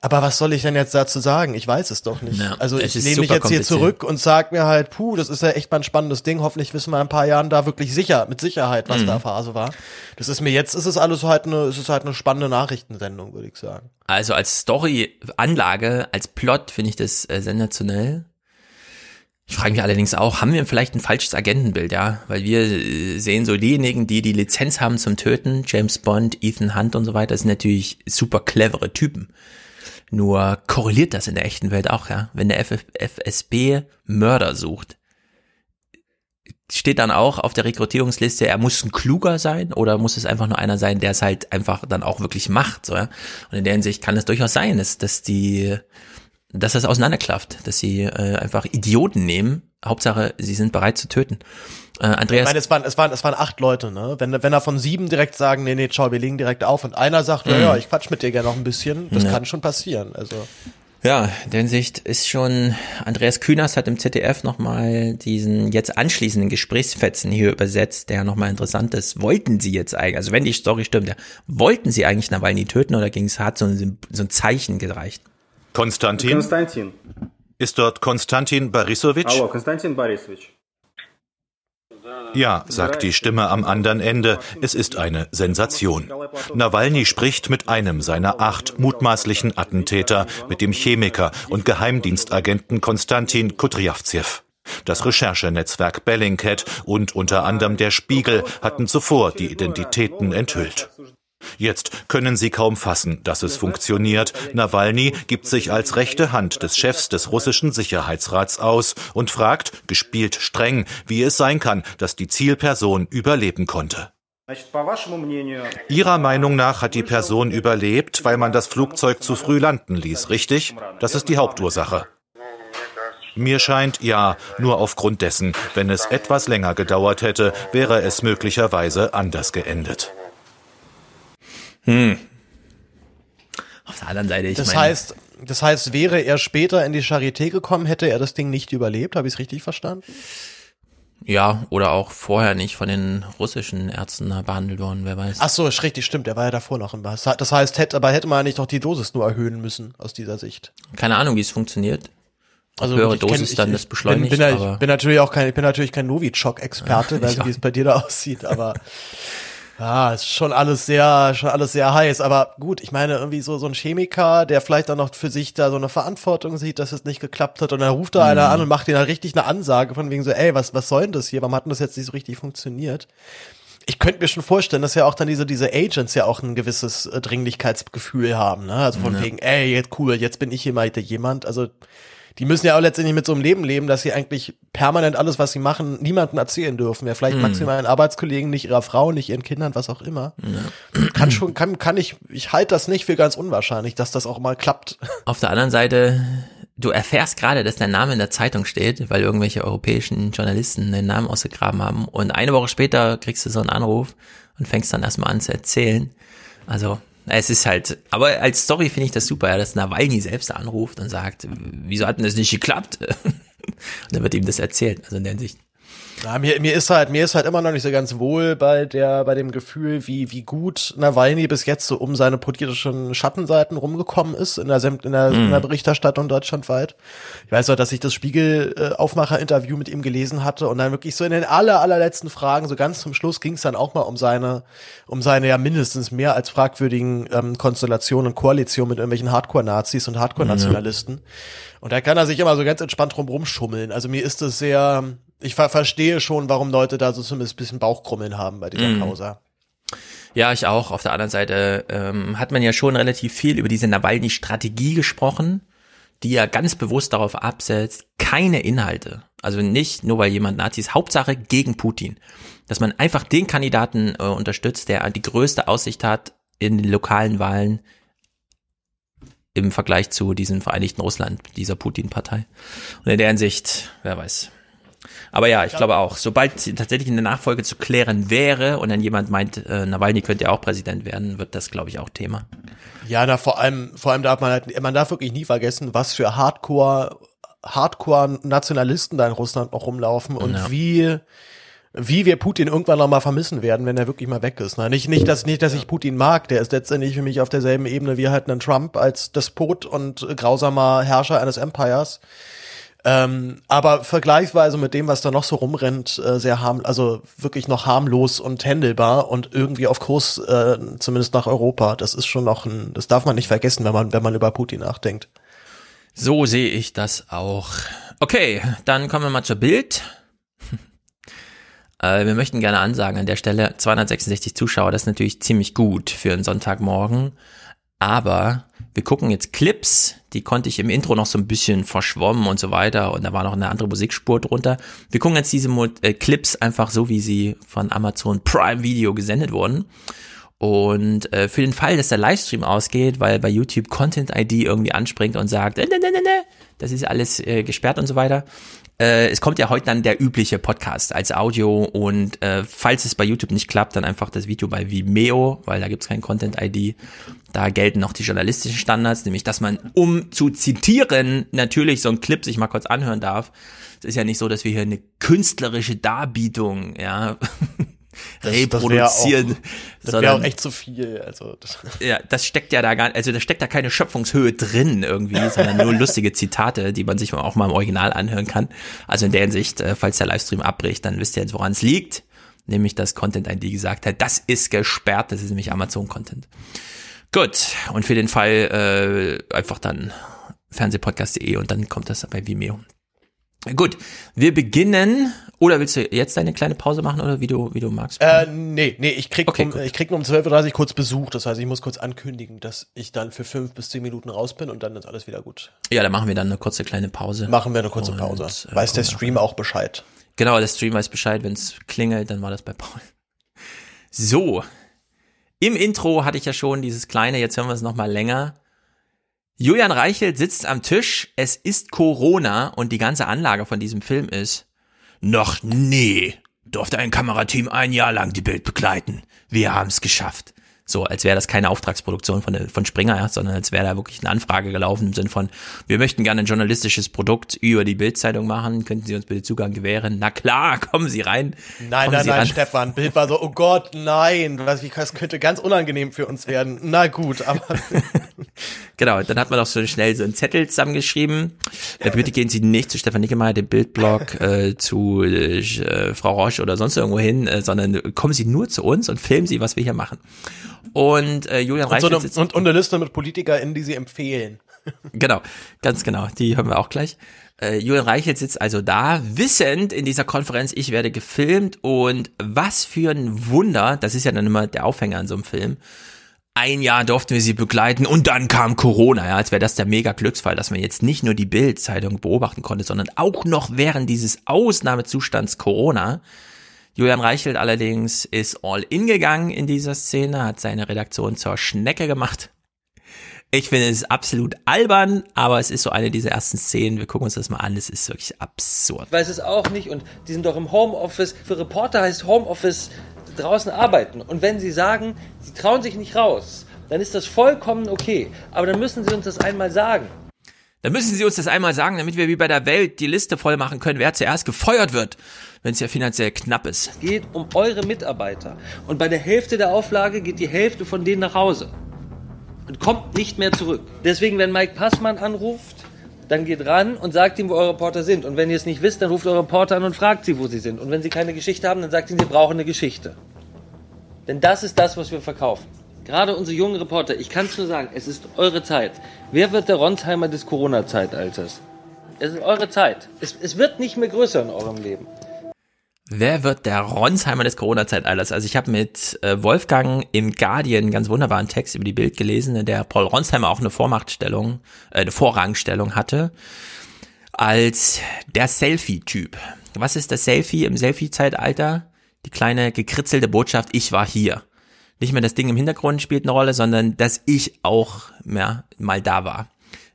Aber was soll ich denn jetzt dazu sagen? Ich weiß es doch nicht. Ja, also ich nehme mich jetzt hier zurück und sag mir halt, puh, das ist ja echt mal ein spannendes Ding. Hoffentlich wissen wir in ein paar Jahren da wirklich sicher, mit Sicherheit, was mhm. da Phase war. Das ist mir jetzt, ist es alles halt eine, ist es halt eine spannende Nachrichtensendung, würde ich sagen. Also als Story-Anlage, als Plot finde ich das äh, sensationell. Ich frage mich allerdings auch, haben wir vielleicht ein falsches Agentenbild, ja? Weil wir äh, sehen so diejenigen, die die Lizenz haben zum Töten, James Bond, Ethan Hunt und so weiter, sind natürlich super clevere Typen. Nur korreliert das in der echten Welt auch, ja? Wenn der FSB Mörder sucht, steht dann auch auf der Rekrutierungsliste, er muss ein kluger sein oder muss es einfach nur einer sein, der es halt einfach dann auch wirklich macht, so, ja? Und in der Hinsicht kann es durchaus sein, dass, dass die dass das auseinanderklafft, dass sie äh, einfach Idioten nehmen. Hauptsache, sie sind bereit zu töten. Äh, Andreas. Ich meine, es waren, es waren, es waren acht Leute, ne? Wenn, wenn er von sieben direkt sagen, nee, nee, ciao, wir legen direkt auf und einer sagt, mhm. ja, ich quatsch mit dir gerne noch ein bisschen, das ja. kann schon passieren, also. Ja, in der Hinsicht ist schon, Andreas Kühners hat im ZDF nochmal diesen jetzt anschließenden Gesprächsfetzen hier übersetzt, der nochmal interessant ist. Wollten sie jetzt eigentlich, also wenn die Story stimmt, ja, wollten sie eigentlich Nawalny töten oder ging es, hat so ein, so ein Zeichen gereicht? Konstantin? Konstantin. Ist dort Konstantin Barisowitsch? Hallo, Konstantin Barisowitsch. Ja, sagt die Stimme am anderen Ende, es ist eine Sensation. Nawalny spricht mit einem seiner acht mutmaßlichen Attentäter, mit dem Chemiker und Geheimdienstagenten Konstantin Kudryavtsev. Das Recherchenetzwerk Bellingcat und unter anderem der Spiegel hatten zuvor die Identitäten enthüllt. Jetzt können sie kaum fassen, dass es funktioniert. Nawalny gibt sich als rechte Hand des Chefs des russischen Sicherheitsrats aus und fragt, gespielt streng, wie es sein kann, dass die Zielperson überleben konnte. Ihrer Meinung nach hat die Person überlebt, weil man das Flugzeug zu früh landen ließ, richtig? Das ist die Hauptursache. Mir scheint ja, nur aufgrund dessen, wenn es etwas länger gedauert hätte, wäre es möglicherweise anders geendet. Hm. Auf der anderen Seite, ich das meine, heißt, das heißt, wäre er später in die Charité gekommen, hätte er das Ding nicht überlebt. Habe ich es richtig verstanden? ja, oder auch vorher nicht von den russischen Ärzten behandelt worden, wer weiß. Ach so, ist richtig, stimmt. Er war ja davor noch im Bass. Das heißt, hätte, aber hätte man nicht doch die Dosis nur erhöhen müssen aus dieser Sicht. Keine Ahnung, wie es funktioniert. Also höhere ich kenn- Dosis ich- dann ich das beschleunigt, Bin, bin, aber ich bin natürlich auch kein, ich bin natürlich kein Novichok-Experte, Ja, weiß nicht, wie es bei dir da aussieht, aber ja, ist schon alles sehr, schon alles sehr heiß. Aber gut, ich meine, irgendwie so, so ein Chemiker, der vielleicht dann noch für sich da so eine Verantwortung sieht, dass es nicht geklappt hat, und dann ruft da einer Mhm. an und macht ihnen halt richtig eine Ansage von wegen so, ey, was, was soll denn das hier? Warum hat denn das jetzt nicht so richtig funktioniert? ich könnte mir schon vorstellen, dass ja auch dann diese, diese Agents ja auch ein gewisses äh, Dringlichkeitsgefühl haben, ne? Also von Ja. wegen, ey, jetzt cool, jetzt bin ich hier mal jemand. Also die müssen ja auch letztendlich mit so einem Leben leben, dass sie eigentlich permanent alles, was sie machen, niemandem erzählen dürfen. Ja, vielleicht Mhm. maximal ihren Arbeitskollegen, nicht ihrer Frau, nicht ihren Kindern, was auch immer. Kann schon, kann, kann ich, ich halte das nicht für ganz unwahrscheinlich, dass das auch mal klappt. Auf der anderen Seite, du erfährst gerade, dass dein Name in der Zeitung steht, weil irgendwelche europäischen Journalisten den Namen ausgegraben haben. Und eine Woche später kriegst du so einen Anruf und fängst dann erstmal an zu erzählen. Also, es ist halt, aber als Story finde ich das super, ja, dass Nawalny selbst anruft und sagt, wieso hat denn das nicht geklappt? Und dann wird ihm das erzählt, also in der Hinsicht. Ja, mir, mir ist halt, mir ist halt immer noch nicht so ganz wohl bei der, bei dem Gefühl, wie, wie gut Nawalny bis jetzt so um seine politischen Schattenseiten rumgekommen ist in der, in der, in der Mhm. Berichterstattung deutschlandweit. Ich weiß noch, dass ich das Spiegel-Aufmacher-Interview mit ihm gelesen hatte und dann wirklich so in den aller, allerletzten Fragen, so ganz zum Schluss ging es dann auch mal um seine, um seine ja mindestens mehr als fragwürdigen ähm, Konstellationen und Koalitionen mit irgendwelchen Hardcore-Nazis und Hardcore-Nationalisten. Und da kann er sich immer so ganz entspannt drum rumschummeln. Also mir ist es sehr, ich ver verstehe schon, warum Leute da so zumindest ein bisschen Bauchkrummeln haben bei dieser Mhm. Causa. Ja, ich auch. Auf der anderen Seite ähm, hat man ja schon relativ viel über diese Nawalny-Strategie gesprochen, die ja ganz bewusst darauf absetzt, keine Inhalte. Also nicht nur weil jemand Nazi ist, Hauptsache gegen Putin. Dass man einfach den Kandidaten äh, unterstützt, der die größte Aussicht hat in den lokalen Wahlen im Vergleich zu diesem Vereinigten Russland, dieser Putin-Partei. Und in der Hinsicht, wer weiß. Aber ja, ich glaube auch, sobald sie tatsächlich eine Nachfolge zu klären wäre und dann jemand meint, äh, Nawalny könnte ja auch Präsident werden, wird das, glaube ich, auch Thema. Ja, na, vor allem, vor allem darf man halt, man darf wirklich nie vergessen, was für Hardcore, Hardcore-Nationalisten da in Russland noch rumlaufen und Ja. wie, wie wir Putin irgendwann noch mal vermissen werden, wenn er wirklich mal weg ist. Ne? Nicht, nicht, dass, nicht, dass ich Putin mag, der ist letztendlich für mich auf derselben Ebene wie halt ein Trump als Despot und grausamer Herrscher eines Empires. Ähm, aber vergleichsweise mit dem, was da noch so rumrennt, äh, sehr harm, also wirklich noch harmlos und händelbar und irgendwie auf Kurs, äh, zumindest nach Europa. Das ist schon noch ein, das darf man nicht vergessen, wenn man, wenn man über Putin nachdenkt. So sehe ich das auch. Okay, dann kommen wir mal zur Bild. Äh, wir möchten gerne ansagen an der Stelle 266 Zuschauer, das ist natürlich ziemlich gut für einen Sonntagmorgen. Aber wir gucken jetzt Clips, die konnte ich im Intro noch so ein bisschen verschwommen und so weiter und da war noch eine andere Musikspur drunter. Wir gucken jetzt diese Mo äh, Clips einfach so, wie sie von Amazon Prime Video gesendet wurden. Und äh, für den Fall, dass der Livestream ausgeht, weil bei YouTube Content ID irgendwie anspringt und sagt, äh, ne, ne, ne, ne, das ist alles äh, gesperrt und so weiter. Äh, es kommt ja heute dann der übliche Podcast als Audio und äh, falls es bei YouTube nicht klappt, dann einfach das Video bei Vimeo, weil da gibt's kein Content ID. Da gelten noch die journalistischen Standards, nämlich dass man, um zu zitieren, natürlich so ein Clip sich mal kurz anhören darf. Es ist ja nicht so, dass wir hier eine künstlerische Darbietung, ja, reproduzieren. Das wäre auch, sondern- echt zu viel. Also das, ja, das steckt ja da gar, also da steckt da keine Schöpfungshöhe drin irgendwie, sondern nur lustige Zitate, die man sich auch mal im Original anhören kann. Also in der Hinsicht, äh, falls der Livestream abbricht, dann wisst ihr jetzt, woran es liegt. Nämlich, dass Content ID gesagt hat, das ist gesperrt, das ist nämlich Amazon-Content. Gut, und für den Fall äh, einfach dann fernsehpodcast.de und dann kommt das bei Vimeo. Gut, wir beginnen. Oder willst du jetzt deine kleine Pause machen oder wie du, wie du magst? Äh, nee, nee, ich krieg, Okay, um, gut. ich krieg um 12.30 Uhr kurz Besuch. Das heißt, ich muss kurz ankündigen, dass ich dann für fünf bis zehn Minuten raus bin und dann ist alles wieder gut. Ja, dann machen wir dann eine kurze kleine Pause. Machen wir eine kurze Und, Pause. äh, Weiß der Stream auch Bescheid. Genau, der Stream weiß Bescheid, wenn es klingelt, dann war das bei Paul. So, im Intro hatte ich ja schon dieses kleine, jetzt hören wir es nochmal länger. Julian Reichelt sitzt am Tisch, es ist Corona und die ganze Anlage von diesem Film ist, noch nie durfte ein Kamerateam ein Jahr lang die Bild begleiten. Wir haben es geschafft. So, als wäre das keine Auftragsproduktion von, von Springer, ja, sondern als wäre da wirklich eine Anfrage gelaufen im Sinn von, wir möchten gerne ein journalistisches Produkt über die Bildzeitung machen, könnten Sie uns bitte Zugang gewähren? Na klar, kommen Sie rein. Nein, kommen nein, Sie nein, ran. Stefan. Bild war so, oh Gott, nein. Was, das könnte ganz unangenehm für uns werden. Na gut, aber Genau, dann hat man doch so schnell so einen Zettel zusammengeschrieben. Äh, bitte gehen Sie nicht zu Stefan Nickemeyer, dem Bildblog, äh, zu äh, Frau Roche oder sonst irgendwo hin, äh, sondern kommen Sie nur zu uns und filmen Sie, was wir hier machen. Und äh, Julian und, so Reichelt eine, sitzt und, und eine Liste mit PolitikerInnen, die sie empfehlen. Genau, ganz genau. Die hören wir auch gleich. Äh, Julian Reichelt sitzt also da, wissend in dieser Konferenz, ich werde gefilmt und was für ein Wunder, das ist ja dann immer der Aufhänger an so einem Film. Ein Jahr durften wir sie begleiten und dann kam Corona, ja, als wäre das der mega Glücksfall, dass man jetzt nicht nur die Bild-Zeitung beobachten konnte, sondern auch noch während dieses Ausnahmezustands Corona. Julian Reichelt allerdings ist all in gegangen in dieser Szene, hat seine Redaktion zur Schnecke gemacht. Ich finde es absolut albern, aber es ist so eine dieser ersten Szenen. Wir gucken uns das mal an. Es ist wirklich absurd. Ich weiß es auch nicht und die sind doch im Homeoffice. Für Reporter heißt Homeoffice draußen arbeiten. Und wenn sie sagen, sie trauen sich nicht raus, dann ist das vollkommen okay. Aber dann müssen sie uns das einmal sagen. Dann müssen Sie uns das einmal sagen, damit wir wie bei der Welt die Liste voll machen können, wer zuerst gefeuert wird, wenn es ja finanziell knapp ist. Es geht um eure Mitarbeiter. Und bei der Hälfte der Auflage geht die Hälfte von denen nach Hause. Und kommt nicht mehr zurück. Deswegen, wenn Mike Passmann anruft, dann geht ran und sagt ihm, wo eure Reporter sind. Und wenn ihr es nicht wisst, dann ruft eure Reporter an und fragt sie, wo sie sind. Und wenn sie keine Geschichte haben, dann sagt ihnen, sie brauchen eine Geschichte. Denn das ist das, was wir verkaufen. Gerade unsere jungen Reporter, ich kann es nur sagen, es ist eure Zeit. Wer wird der Ronsheimer des Corona-Zeitalters? Es ist eure Zeit. Es, es wird nicht mehr größer in eurem Leben. Wer wird der Ronsheimer des Corona-Zeitalters? Also ich habe mit äh, Wolfgang im Guardian einen ganz wunderbaren Text über die Bild gelesen, in der Paul Ronsheimer auch eine Vormachtstellung, äh, eine Vorrangstellung hatte als der Selfie-Typ. Was ist das Selfie im Selfie-Zeitalter? Die kleine gekritzelte Botschaft, ich war hier. Nicht mehr das Ding im Hintergrund spielt eine Rolle, sondern dass ich auch ja, mal da war.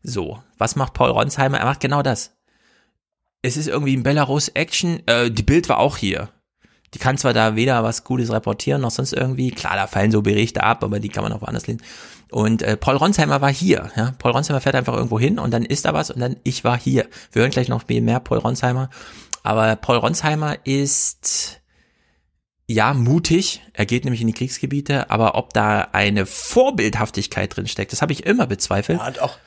So, was macht Paul Ronsheimer? Er macht genau das es ist irgendwie in Belarus Action, äh, die Bild war auch hier. Die kann zwar da weder was Gutes reportieren noch sonst irgendwie, klar, da fallen so Berichte ab, aber die kann man auch woanders lesen. Und äh, Paul Ronsheimer war hier, ja. Paul Ronsheimer fährt einfach irgendwo hin und dann ist da was und dann ich war hier. Wir hören gleich noch viel mehr Paul Ronsheimer. Aber Paul Ronsheimer ist ja mutig. Er geht nämlich in die Kriegsgebiete, aber ob da eine Vorbildhaftigkeit drin steckt, das habe ich immer bezweifelt. Ja, und auch,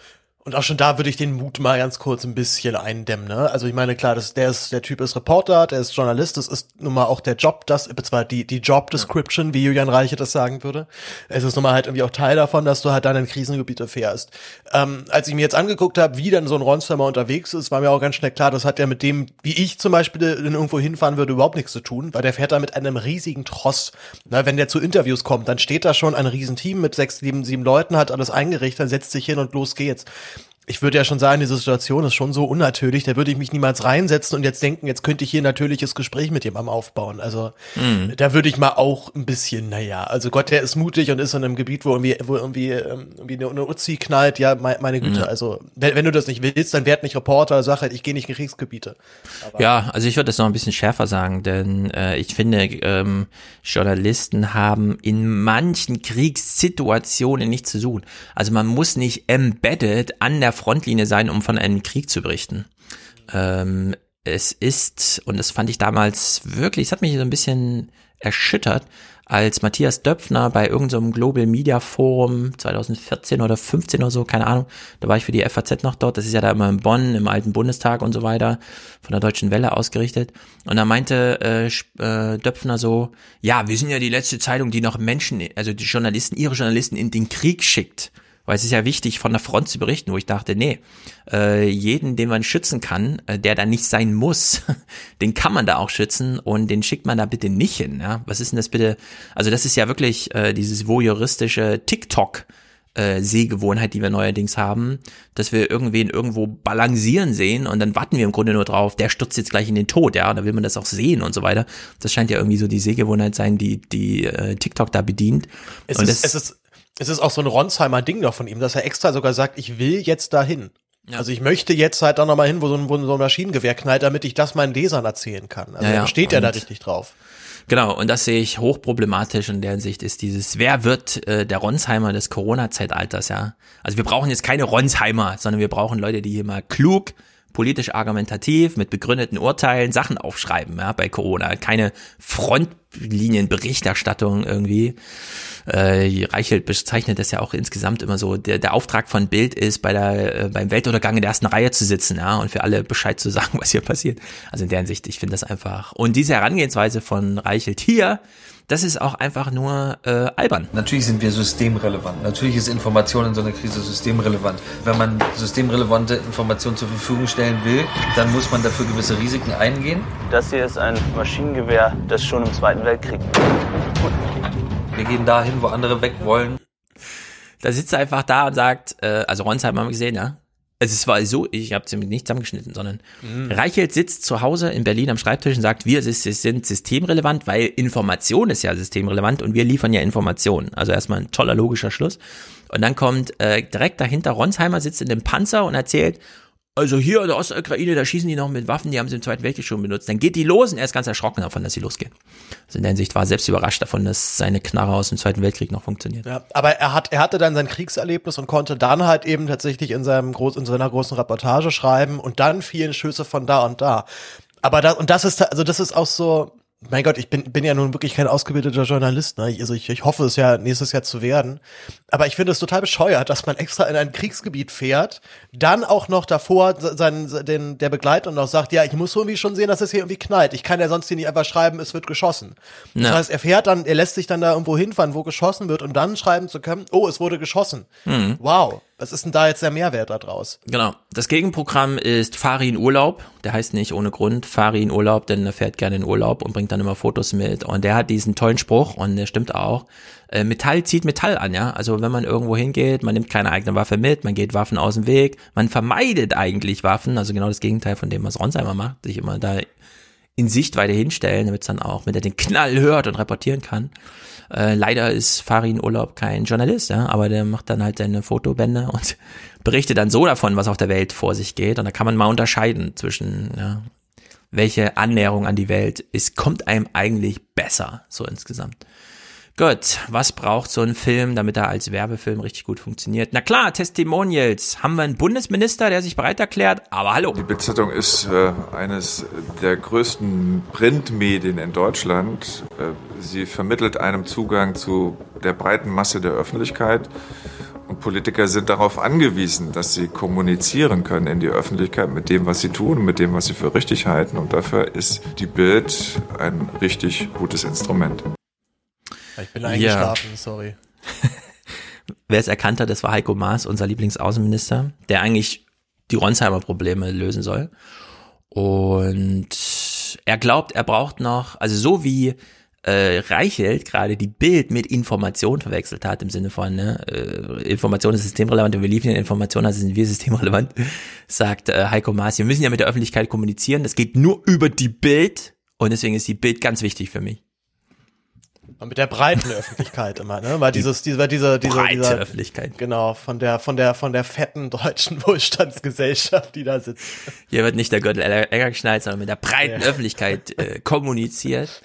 und auch schon da würde ich den Mut mal ganz kurz ein bisschen eindämmen, ne? Also ich meine, klar, das, der ist, der Typ ist Reporter, der ist Journalist, das ist nun mal auch der Job, das, zwar die, die Job Description, wie Julian Reiche das sagen würde. Es ist nun mal halt irgendwie auch Teil davon, dass du halt dann in Krisengebiete fährst. Ähm, als ich mir jetzt angeguckt habe, wie dann so ein Ronsheimer unterwegs ist, war mir auch ganz schnell klar, das hat ja mit dem, wie ich zum Beispiel in irgendwo hinfahren würde, überhaupt nichts zu tun, weil der fährt da mit einem riesigen Tross. Na, wenn der zu Interviews kommt, dann steht da schon ein Riesenteam mit sechs, sieben, sieben Leuten, hat alles eingerichtet, dann setzt sich hin und los geht's ich würde ja schon sagen, diese Situation ist schon so unnatürlich, da würde ich mich niemals reinsetzen und jetzt denken, jetzt könnte ich hier ein natürliches Gespräch mit jemandem aufbauen. Also Mhm. da würde ich mal auch ein bisschen, naja, also Gott, der ist mutig und ist in einem Gebiet, wo irgendwie, wo irgendwie, ähm, irgendwie eine, eine Uzi knallt, ja, meine, Güte. Mhm. Also wenn, wenn du das nicht willst, dann werd nicht Reporter, sag halt, ich gehe nicht in Kriegsgebiete. Ja, also ich würde das noch ein bisschen schärfer sagen, denn äh, ich finde, ähm, Journalisten haben in manchen Kriegssituationen nichts zu suchen. Also man muss nicht embedded an der Frontlinie sein, um von einem Krieg zu berichten. Ähm, es ist, und das fand ich damals wirklich, es hat mich so ein bisschen erschüttert, als Matthias Döpfner bei irgendeinem Global Media Forum 2014 oder 15 oder so, keine Ahnung, da war ich für die FAZ noch dort, das ist ja da immer in Bonn, im alten Bundestag und so weiter, von der Deutschen Welle ausgerichtet. Und da meinte äh, äh, Döpfner so, ja, wir sind ja die letzte Zeitung, die noch Menschen, also die Journalisten, ihre Journalisten in den Krieg schickt. Weil es ist ja wichtig, von der Front zu berichten, wo ich dachte, nee, äh, jeden, den man schützen kann, äh, der da nicht sein muss, den kann man da auch schützen und den schickt man da bitte nicht hin. Ja? Was ist denn das bitte? Also das ist ja wirklich äh, dieses voyeuristische TikTok. Äh, Sehgewohnheit, die wir neuerdings haben, dass wir irgendwen irgendwo balancieren sehen und dann warten wir im Grunde nur drauf, der stürzt jetzt gleich in den Tod, ja, da will man das auch sehen und so weiter. Das scheint ja irgendwie so die Sehgewohnheit sein, die die äh, TikTok da bedient. Es und ist, es ist es ist auch so ein Ronsheimer Ding doch von ihm, dass er extra sogar sagt, ich will jetzt dahin. Ja. Also ich möchte jetzt halt da nochmal hin, wo so ein, wo so ein Maschinengewehr knallt, damit ich das meinen Lesern erzählen kann. Also Ja, ja. er steht ja da richtig drauf. Genau, und das sehe ich hochproblematisch in der Hinsicht ist dieses, wer wird äh, der Ronsheimer des Corona-Zeitalters, ja? Also wir brauchen jetzt keine Ronsheimer, sondern wir brauchen Leute, die hier mal klug, politisch argumentativ, mit begründeten Urteilen Sachen aufschreiben, ja, bei Corona. Keine Frontlinienberichterstattung irgendwie. Äh, Reichelt bezeichnet das ja auch insgesamt immer so. Der, der Auftrag von Bild ist, bei der, äh, beim Weltuntergang in der ersten Reihe zu sitzen, ja, und für alle Bescheid zu sagen, was hier passiert. Also in der Hinsicht, ich finde das einfach. Und diese Herangehensweise von Reichelt hier, das ist auch einfach nur äh, albern. Natürlich sind wir systemrelevant. Natürlich ist Information in so einer Krise systemrelevant. Wenn man systemrelevante Informationen zur Verfügung stellen will, dann muss man dafür gewisse Risiken eingehen. Das hier ist ein Maschinengewehr, das schon im Zweiten Weltkrieg. Wir gehen dahin, wo andere weg wollen. Da sitzt er einfach da und sagt, äh, also Ronsheim haben wir gesehen, ja. Also es war so, ich habe es nicht zusammengeschnitten, sondern Mhm. Reichelt sitzt zu Hause in Berlin am Schreibtisch und sagt, wir sind sind systemrelevant, weil Information ist ja systemrelevant und wir liefern ja Informationen. Also erstmal ein toller logischer Schluss. Und dann kommt äh, direkt dahinter Ronsheimer sitzt in dem Panzer und erzählt, also hier in der Ostukraine, da schießen die noch mit Waffen, die haben sie im Zweiten Weltkrieg schon benutzt. Dann geht die los und er ist ganz erschrocken davon, dass sie losgehen. Also in der Hinsicht war er selbst überrascht davon, dass seine Knarre aus dem Zweiten Weltkrieg noch funktioniert. Ja, aber er hat, er hatte dann sein Kriegserlebnis und konnte dann halt eben tatsächlich in seinem groß, in seiner großen Reportage schreiben und dann fielen Schüsse von da und da. Aber da, und das ist, also das ist auch so, mein Gott, ich bin, bin ja nun wirklich kein ausgebildeter Journalist, ne? Also ich, ich hoffe es ja nächstes Jahr zu werden. Aber ich finde es total bescheuert, dass man extra in ein Kriegsgebiet fährt, dann auch noch davor seinen, den, der Begleiter noch sagt, ja, ich muss irgendwie schon sehen, dass es hier irgendwie knallt. Ich kann ja sonst hier nicht einfach schreiben, es wird geschossen. Das Ja. heißt, er fährt dann, er lässt sich dann da irgendwo hinfahren, wo geschossen wird und dann schreiben zu können, oh, es wurde geschossen. Mhm. Wow. Was ist denn da jetzt der Mehrwert da draus? Genau. Das Gegenprogramm ist Fari in Urlaub. Der heißt nicht ohne Grund Fari in Urlaub, denn er fährt gerne in Urlaub und bringt dann immer Fotos mit. Und der hat diesen tollen Spruch und der stimmt auch. Äh, Metall zieht Metall an, ja. Also wenn man irgendwo hingeht, man nimmt keine eigene Waffe mit, man geht Waffen aus dem Weg, man vermeidet eigentlich Waffen, also genau das Gegenteil von dem, was Ronsheimer macht, sich immer da in Sichtweite hinstellen, damit es dann auch, mit er den Knall hört und reportieren kann. Äh, leider ist Farin Urlaub kein Journalist, ja, aber der macht dann halt seine Fotobände und berichtet dann so davon, was auf der Welt vor sich geht. Und da kann man mal unterscheiden zwischen, ja, welche Annäherung an die Welt ist, kommt einem eigentlich besser, so insgesamt. Gut, was braucht so ein Film, damit er als Werbefilm richtig gut funktioniert? Na klar, Testimonials. Haben wir einen Bundesminister, der sich bereit erklärt? Aber hallo. Die Bildzeitung ist äh, eines der größten Printmedien in Deutschland. Äh, sie vermittelt einem Zugang zu der breiten Masse der Öffentlichkeit. Und Politiker sind darauf angewiesen, dass sie kommunizieren können in die Öffentlichkeit mit dem, was sie tun, mit dem, was sie für richtig halten. Und dafür ist die Bild ein richtig gutes Instrument. Ich bin eingeschlafen, sorry. Wer es erkannt hat, das war Heiko Maas, unser Lieblingsaußenminister, der eigentlich die Ronsheimer Probleme lösen soll. Und er glaubt, er braucht noch, also so wie äh, Reichelt gerade die Bild mit Information verwechselt hat, im Sinne von, ne, äh, Information ist systemrelevant und wir liefern Informationen, also sind wir systemrelevant, sagt äh, Heiko Maas, wir müssen ja mit der Öffentlichkeit kommunizieren, das geht nur über die Bild und deswegen ist die Bild ganz wichtig für mich. Und mit der breiten Öffentlichkeit immer, ne? Weil dieses, diese, weil diese, diese, breite dieser, Öffentlichkeit. Genau, von der, von der, von der fetten deutschen Wohlstandsgesellschaft, die da sitzt. Hier wird nicht der Gürtel enger geschnallt, sondern mit der breiten Ja. Öffentlichkeit äh, kommuniziert.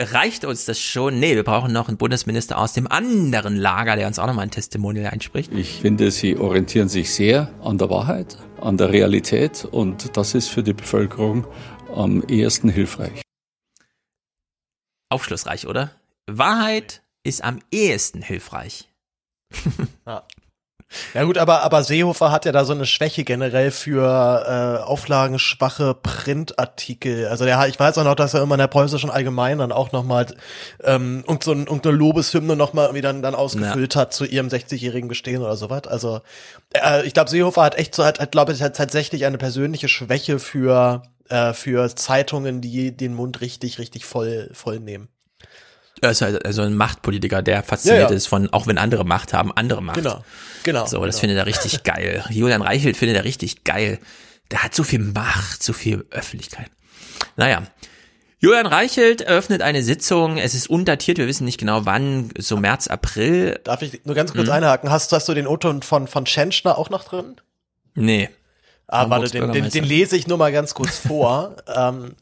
Reicht uns das schon? Nee, wir brauchen noch einen Bundesminister aus dem anderen Lager, der uns auch nochmal ein Testimonial einspricht. Ich finde, sie orientieren sich sehr an der Wahrheit, an der Realität und das ist für die Bevölkerung am ehesten hilfreich. Aufschlussreich, oder? Wahrheit ist am ehesten hilfreich. Ja. Ja gut, aber, aber Seehofer hat ja da so eine Schwäche generell für äh, auflagenschwache Printartikel. Also der, ich weiß auch noch, dass er immer in der preußischen Allgemeinen dann auch nochmal ähm, und so ein, irgendeine Lobeshymne nochmal irgendwie dann, dann ausgefüllt ja. hat zu ihrem 60-jährigen Bestehen oder sowas. Also äh, ich glaube, Seehofer hat echt so, hat, hat glaube ich, hat tatsächlich eine persönliche Schwäche für, äh, für Zeitungen, die den Mund richtig, richtig voll, voll nehmen. Er ist halt also ein Machtpolitiker, der fasziniert ja, ja. ist von, auch wenn andere Macht haben, andere Macht. Genau, genau. So, das genau. findet er richtig geil. Julian Reichelt findet er richtig geil. Der hat so viel Macht, so viel Öffentlichkeit. Naja. Julian Reichelt eröffnet eine Sitzung. Es ist undatiert, wir wissen nicht genau wann, so März, April. Darf ich nur ganz kurz mhm. einhaken? Hast, hast du den O-Ton von, von Tschentschner auch noch drin? Nee. Ah, warte, den, den, den lese ich nur mal ganz kurz vor. ähm,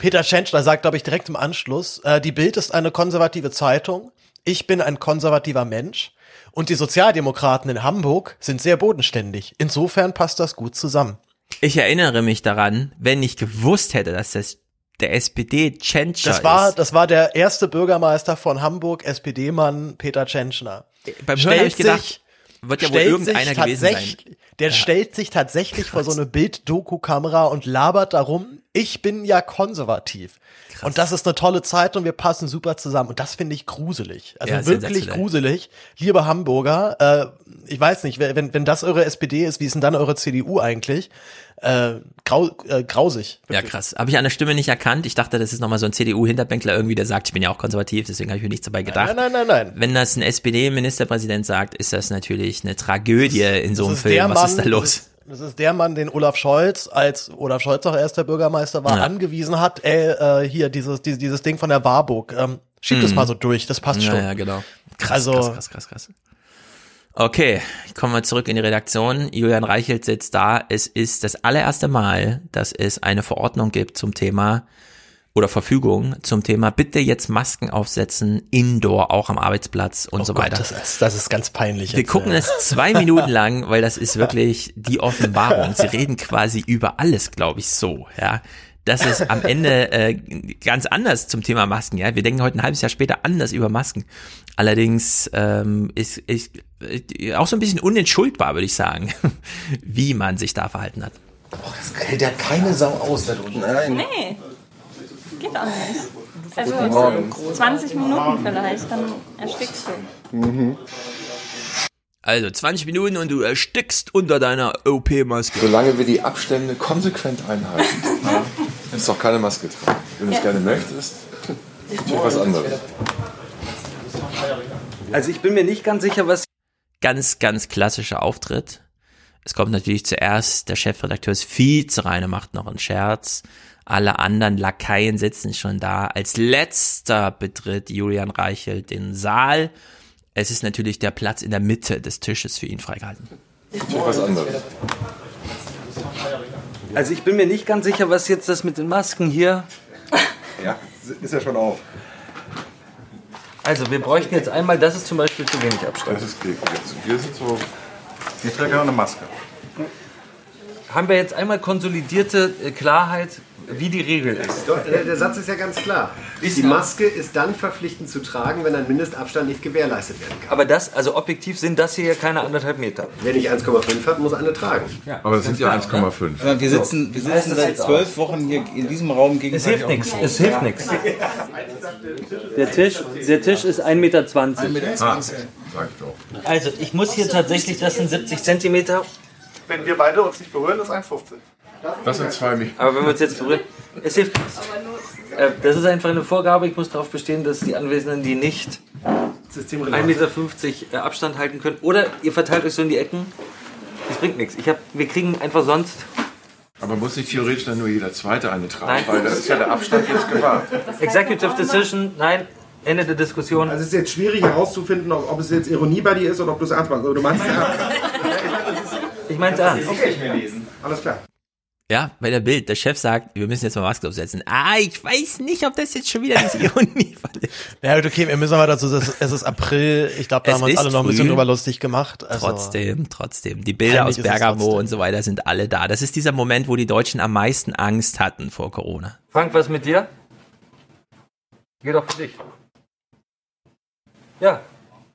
Peter Tschentschner sagt, glaube ich, direkt im Anschluss, äh, die Bild ist eine konservative Zeitung. Ich bin ein konservativer Mensch. Und die Sozialdemokraten in Hamburg sind sehr bodenständig. Insofern passt das gut zusammen. Ich erinnere mich daran, wenn ich gewusst hätte, dass das der SPD Tschentscher das war, ist. Das war der erste Bürgermeister von Hamburg, SPD-Mann Peter Tschentschner. Beim Hören habe ich gedacht, wird ja wohl irgendeiner gewesen sein. Der ja. stellt sich tatsächlich Krass. vor so eine Bild-Doku-Kamera und labert darum, ich bin ja konservativ. Krass. Und das ist eine tolle Zeit und wir passen super zusammen. Und das finde ich gruselig. Also ja, wirklich gruselig. Liebe Hamburger, äh, ich weiß nicht, wenn, wenn das eure SPD ist, wie ist denn dann eure CDU eigentlich? Äh, grau, äh, grausig. Wirklich. Ja, krass. Habe ich an der Stimme nicht erkannt. Ich dachte, das ist nochmal so ein CDU-Hinterbänkler irgendwie, der sagt, ich bin ja auch konservativ, deswegen habe ich mir nichts dabei gedacht. Nein, nein, nein, nein. Wenn das ein SPD-Ministerpräsident sagt, ist das natürlich eine Tragödie ist, in so einem Film. Was ist da los? Das ist, das ist der Mann, den Olaf Scholz, als Olaf Scholz auch erster Bürgermeister war, ja. angewiesen hat, ey, äh, hier, dieses, dieses, dieses Ding von der Warburg, ähm, schieb mhm. das mal so durch, das passt ja, schon. Ja, genau. Krass, also, krass, krass, krass, krass. Okay, kommen wir zurück in die Redaktion. Julian Reichelt sitzt da. Es ist das allererste Mal, dass es eine Verordnung gibt zum Thema oder Verfügung zum Thema bitte jetzt Masken aufsetzen, indoor, auch am Arbeitsplatz und oh so Gott, weiter. Das ist, das ist ganz peinlich. Wir jetzt, gucken ja. es zwei Minuten lang, weil das ist wirklich die Offenbarung. Sie reden quasi über alles, glaube ich, so, ja dass es am Ende äh, ganz anders zum Thema Masken, ja. Wir denken heute ein halbes Jahr später anders über Masken. Allerdings ähm, ist, ist äh, auch so ein bisschen unentschuldbar, würde ich sagen, wie man sich da verhalten hat. Boah, das hält ja keine Sau aus da drunten. Nein. Nee, geht auch nicht. Also 20 Minuten vielleicht, dann erstickst du. Mhm. Also 20 Minuten und du erstickst unter deiner OP-Maske. Solange wir die Abstände konsequent einhalten, ja, ist doch keine Maske tragen. Wenn du es gerne möchtest, was anderes. Also ich bin mir nicht ganz sicher, was... Ganz, ganz klassischer Auftritt. Es kommt natürlich zuerst, der Chefredakteur ist Vize rein, macht noch einen Scherz. Alle anderen Lakaien sitzen schon da. Als letzter betritt Julian Reichelt den Saal es ist natürlich der Platz in der Mitte des Tisches für ihn freigehalten. Was anderes. Also ich bin mir nicht ganz sicher, was jetzt das mit den Masken hier. Ja, ist ja schon auf. Also wir bräuchten jetzt einmal, das ist zum Beispiel zu wenig Abstand. Das ist okay. Wir sind so. Ich trage auch eine Maske. Haben wir jetzt einmal konsolidierte äh, Klarheit, wie die Regel ist. Doch, der, der, Satz ist ja ganz klar. die Maske ist dann verpflichtend zu tragen, wenn ein Mindestabstand nicht gewährleistet werden kann. Aber das, also objektiv sind das hier keine anderthalb Meter. Wer nicht 1,5 hat, muss eine tragen. Ja, aber das sind ja 1,5. Wir sitzen, wir sitzen seit zwölf Wochen hier in diesem Raum gegen. Es hilft nichts. Es hilft nichts. Der Tisch, der Tisch ist 1,20 Meter. 1,20 Meter. Ah, sag ich doch. Also ich muss hier tatsächlich, das sind 70 Zentimeter. Wenn wir beide uns nicht berühren, ist 1,50. Das sind zwei Meter. Aber wenn wir uns jetzt berühren, es hilft nichts. Äh, das ist einfach eine Vorgabe. Ich muss darauf bestehen, dass die Anwesenden, die nicht 1,50 Meter äh, Abstand halten können, oder ihr verteilt euch so in die Ecken, das bringt nichts. Ich hab, wir kriegen einfach sonst aber muss nicht theoretisch dann nur jeder Zweite eine tragen? Nein. Weil das ist ja der Abstand jetzt gewahrt. Executive Decision, nein, Ende der Diskussion. Also es ist jetzt schwierig herauszufinden, ob, ob es jetzt Ironie bei dir ist oder ob du es ernst meinst. du meinst es ernst. Ich meine es ernst. Okay, ich mir lesen. Alles klar. Ja, bei der Bild, der Chef sagt, wir müssen jetzt mal Maske aufsetzen. Ah, ich weiß nicht, ob das jetzt schon wieder diese Ironie ist. Ja, okay, wir müssen aber dazu, es ist April, ich glaube, da es haben wir uns alle noch ein bisschen drüber lustig gemacht. Also trotzdem, trotzdem. Die Bilder aus Bergamo und so weiter sind alle da. Das ist dieser Moment, wo die Deutschen am meisten Angst hatten vor Corona. Frank, was mit dir? Geht doch für dich. Ja,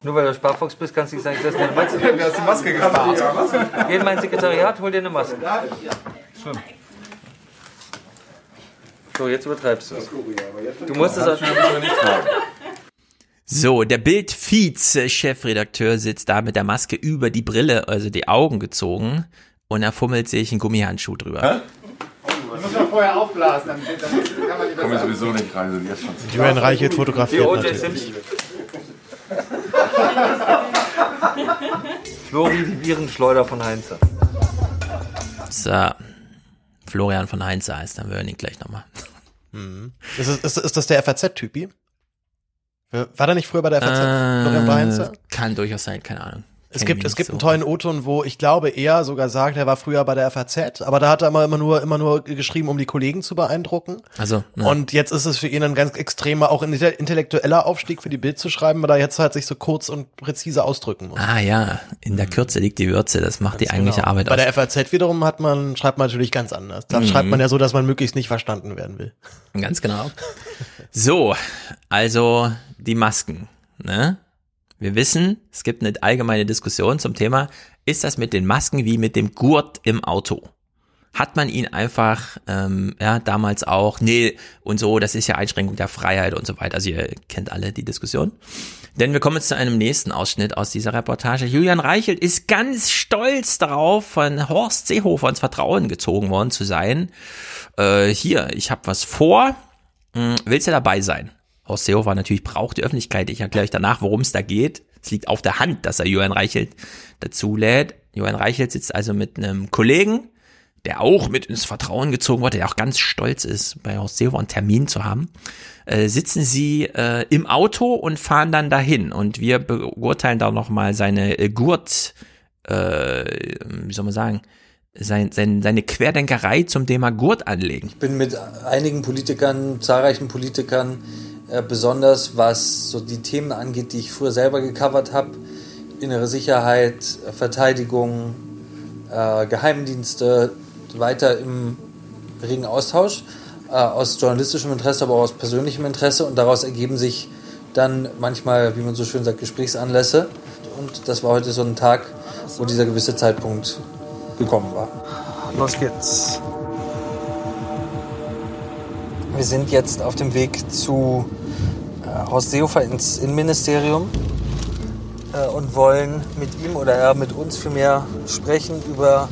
Nur weil du Sparfuchs bist, kannst du nicht sagen, ich lasse mir eine Maske. Du hast die Maske gespart. Geh in mein Sekretariat, hol dir eine Maske. So, jetzt übertreibst du es. Du musst es auch nicht tragen. So, der Bild-Vize-Chefredakteur sitzt da mit der Maske über die Brille, also die Augen gezogen, und er fummelt sich einen Gummihandschuh drüber. Hä? Ich muss ja vorher aufblasen, dann, dann kann man nicht Komme sowieso nicht rein, sind jetzt schon. Julian Reichelt fotografiert Die natürlich. Simpson. Flori, die Virenschleuder von Heinze. So. Florian von Heinz heißt, dann hören ihn gleich nochmal. Mhm. Ist, ist, ist das der FAZ-Typi? War der nicht früher bei der FAZ? Florian Heinze? Äh, kann durchaus sein, keine Ahnung. Es gibt, es gibt so. einen tollen O-Ton, wo ich glaube, er sogar sagt, er war früher bei der FAZ, aber da hat er immer, immer nur, immer nur geschrieben, um die Kollegen zu beeindrucken. Also, ja. Und jetzt ist es für ihn ein ganz extremer, auch ein intellektueller Aufstieg für die Bild zu schreiben, weil er jetzt halt sich so kurz und präzise ausdrücken muss. Ah ja, in der Kürze liegt die Würze, das macht die eigentliche Genau. Arbeit Bei aus. der FAZ wiederum hat man, schreibt man natürlich ganz anders. Da Mhm. schreibt man ja so, dass man möglichst nicht verstanden werden will. Ganz genau. So, also die Masken. Ne? Wir wissen, es gibt eine allgemeine Diskussion zum Thema, ist das mit den Masken wie mit dem Gurt im Auto? Hat man ihn einfach, ähm, ja, damals auch, nee, und so, das ist ja Einschränkung der Freiheit und so weiter. Also ihr kennt alle die Diskussion. Denn wir kommen jetzt zu einem nächsten Ausschnitt aus dieser Reportage. Julian Reichelt ist ganz stolz darauf, von Horst Seehofer ins Vertrauen gezogen worden zu sein. Äh, hier, ich habe was vor. Hm, willst du dabei sein? Horst Seehofer natürlich braucht die Öffentlichkeit. Ich erkläre euch danach, worum es da geht. Es liegt auf der Hand, dass er Johann Reichelt dazu lädt. Johann Reichelt sitzt also mit einem Kollegen, der auch mit ins Vertrauen gezogen wurde, der auch ganz stolz ist, bei Horst Seehofer einen Termin zu haben. Äh, sitzen sie äh, im Auto und fahren dann dahin. Und wir beurteilen da nochmal seine äh, Gurt, äh, wie soll man sagen, sein, sein, seine Querdenkerei zum Thema Gurt anlegen. Ich bin mit einigen Politikern, zahlreichen Politikern, äh, besonders was so die Themen angeht, die ich früher selber gecovert habe, innere Sicherheit, Verteidigung, äh, Geheimdienste, weiter im regen Austausch, äh, aus journalistischem Interesse, aber auch aus persönlichem Interesse. Und daraus ergeben sich dann manchmal, wie man so schön sagt, Gesprächsanlässe. Und das war heute so ein Tag, wo dieser gewisse Zeitpunkt gekommen war. Los geht's. Wir sind jetzt auf dem Weg zu äh, Horst Seehofer ins Innenministerium äh, und wollen mit ihm oder er mit uns vielmehr sprechen über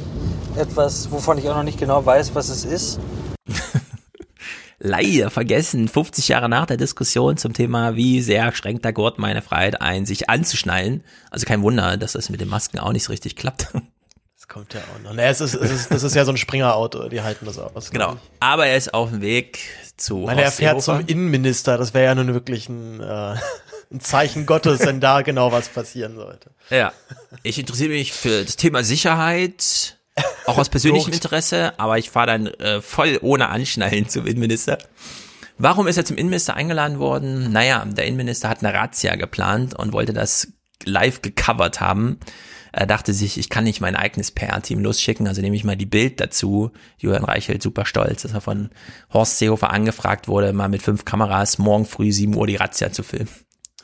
etwas, wovon ich auch noch nicht genau weiß, was es ist. leider vergessen, 50 Jahre nach der Diskussion zum Thema, wie sehr schränkt der Gurt meine Freiheit ein, sich anzuschnallen. Also kein Wunder, dass das mit den Masken auch nicht so richtig klappt. Kommt ja auch noch. Nee, es ist, es ist, das ist ja so ein Springerauto, die halten das aus. Genau. Aber er ist auf dem Weg zu Meine, er fährt zum Innenminister, das wäre ja nun wirklich ein, äh, ein Zeichen Gottes, wenn da genau was passieren sollte. Ja. Ich interessiere mich für das Thema Sicherheit, auch aus persönlichem. Interesse, aber ich fahre dann äh, voll ohne Anschnallen zum Innenminister. Warum ist er zum Innenminister eingeladen worden? Naja, der Innenminister hat eine Razzia geplant und wollte das live gecovert haben. Er dachte sich, ich kann nicht mein eigenes PR-Team losschicken, also nehme ich mal die Bild dazu. Julian Reichelt super stolz, dass er von Horst Seehofer angefragt wurde, mal mit fünf Kameras morgen früh 7 Uhr die Razzia zu filmen.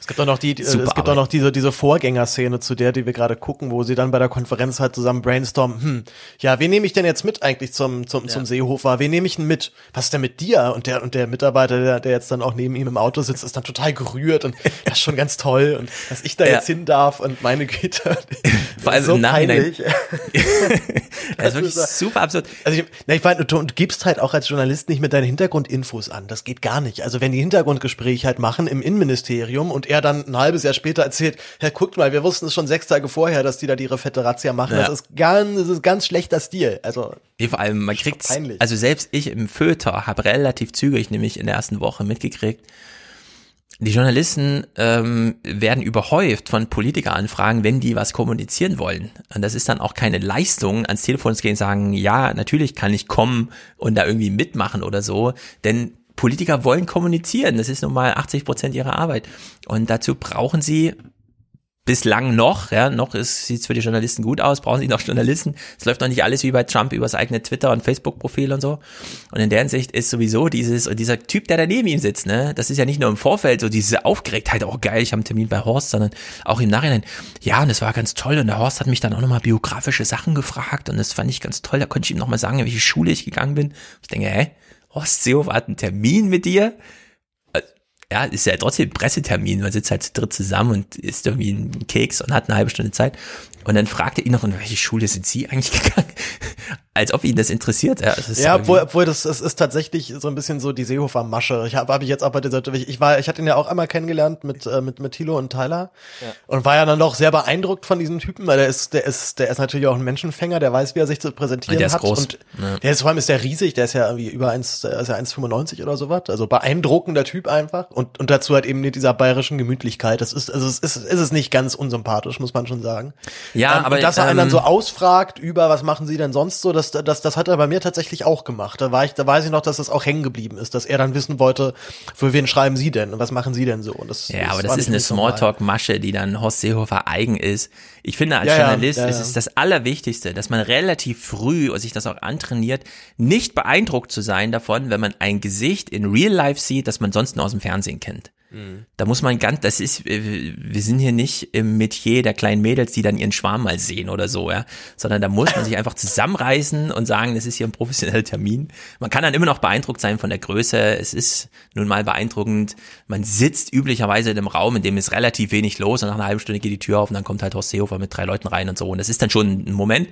Es gibt auch noch die, äh, es gibt auch noch diese, diese Vorgängerszene zu der, die wir gerade gucken, wo sie dann bei der Konferenz halt zusammen brainstormen, hm, ja, wen nehme ich denn jetzt mit eigentlich zum, zum, zum Seehofer? Wen nehme ich denn mit? Was ist denn mit dir? Und der, und der Mitarbeiter, der, der jetzt dann auch neben ihm im Auto sitzt, ist dann total gerührt und das ist schon ganz toll und dass ich da Ja. jetzt hin darf und meine Güte. Vor allem so im Nachhinein. Das ist wirklich super absurd. Also ich, na, ich meine, du, du gibst halt auch als Journalist nicht mit deinen Hintergrundinfos an. Das geht gar nicht. Also wenn die Hintergrundgespräche halt machen im Innenministerium und er dann ein halbes Jahr später erzählt, ja, guckt mal, wir wussten es schon sechs Tage vorher, dass die da ihre fette Razzia machen. Ja. Das ist ganz, das ist ganz schlechter Stil. Also Nee, vor allem, man kriegt, peinlich. also selbst ich im Föter habe relativ zügig, nämlich in der ersten Woche mitgekriegt, die Journalisten ähm, werden überhäuft von Politikeranfragen, wenn die was kommunizieren wollen. Und das ist dann auch keine Leistung, ans Telefon zu gehen und sagen, ja, natürlich kann ich kommen und da irgendwie mitmachen oder so, denn Politiker wollen kommunizieren. Das ist nun mal 80 Prozent ihrer Arbeit. Und dazu brauchen sie bislang noch, ja, noch ist, sieht's für die Journalisten gut aus, brauchen sie noch Journalisten. Es läuft noch nicht alles wie bei Trump übers eigene Twitter und Facebook-Profil und so. Und in der Hinsicht ist sowieso dieses, und dieser Typ, der da neben ihm sitzt, ne, das ist ja nicht nur im Vorfeld so diese Aufgeregtheit, oh geil, ich habe einen Termin bei Horst, sondern auch im Nachhinein, ja, und das war ganz toll. Und der Horst hat mich dann auch nochmal biografische Sachen gefragt und das fand ich ganz toll. Da konnte ich ihm nochmal sagen, in welche Schule ich gegangen bin. Ich denke, hä? Horst Seehofer hat einen Termin mit dir? ja, ist ja trotzdem ein Pressetermin, man sitzt halt zu dritt zusammen und isst irgendwie einen Keks und hat eine halbe Stunde Zeit. Und dann fragte ihn noch, in welche Schule sind Sie eigentlich gegangen? Als ob ihn das interessiert. Ja, das ja obwohl, obwohl das, es ist tatsächlich so ein bisschen so die Seehofer-Masche. Ich habe hab ich jetzt auch bei dieser, ich war, ich hatte ihn ja auch einmal kennengelernt mit äh, mit mit Thilo und Tyler ja. und war ja dann doch sehr beeindruckt von diesem Typen, weil der ist, der ist, der ist natürlich auch ein Menschenfänger, der weiß, wie er sich zu präsentieren der ist hat. Groß. Und ja. der ist vor allem ist der riesig, der ist ja irgendwie über 1, der ist ja 1,95 oder sowas. Also beeindruckender Typ einfach und und dazu halt eben mit dieser bayerischen Gemütlichkeit. Das ist also es ist, ist es nicht ganz unsympathisch, muss man schon sagen. Ja, ähm, aber dass er einen ähm, dann so ausfragt über, was machen Sie denn sonst so, das, das, das hat er bei mir tatsächlich auch gemacht. Da war ich, da weiß ich noch, dass das auch hängen geblieben ist, dass er dann wissen wollte, für wen schreiben Sie denn und was machen Sie denn so. Und das, ja, aber war das ist eine. Smalltalk-Masche, die dann Horst Seehofer eigen ist. Ich finde, als Ja, Journalist ja, ist ja. es das Allerwichtigste, dass man relativ früh und sich das auch antrainiert, nicht beeindruckt zu sein davon, wenn man ein Gesicht in Real Life sieht, das man sonst nur aus dem Fernsehen kennt. Da muss man ganz, das ist, äh, wir sind hier nicht im Metier der kleinen Mädels, die dann ihren Schwarm mal sehen oder so, ja, sondern da muss man sich einfach zusammenreißen und sagen, das ist hier ein professioneller Termin. Man kann dann immer noch beeindruckt sein von der Größe. Es ist nun mal beeindruckend. Man sitzt üblicherweise in einem Raum, in dem ist relativ wenig los und nach einer halben Stunde geht die Tür auf und dann kommt halt Horst Seehofer mit drei Leuten rein und so. Und das ist dann schon ein Moment.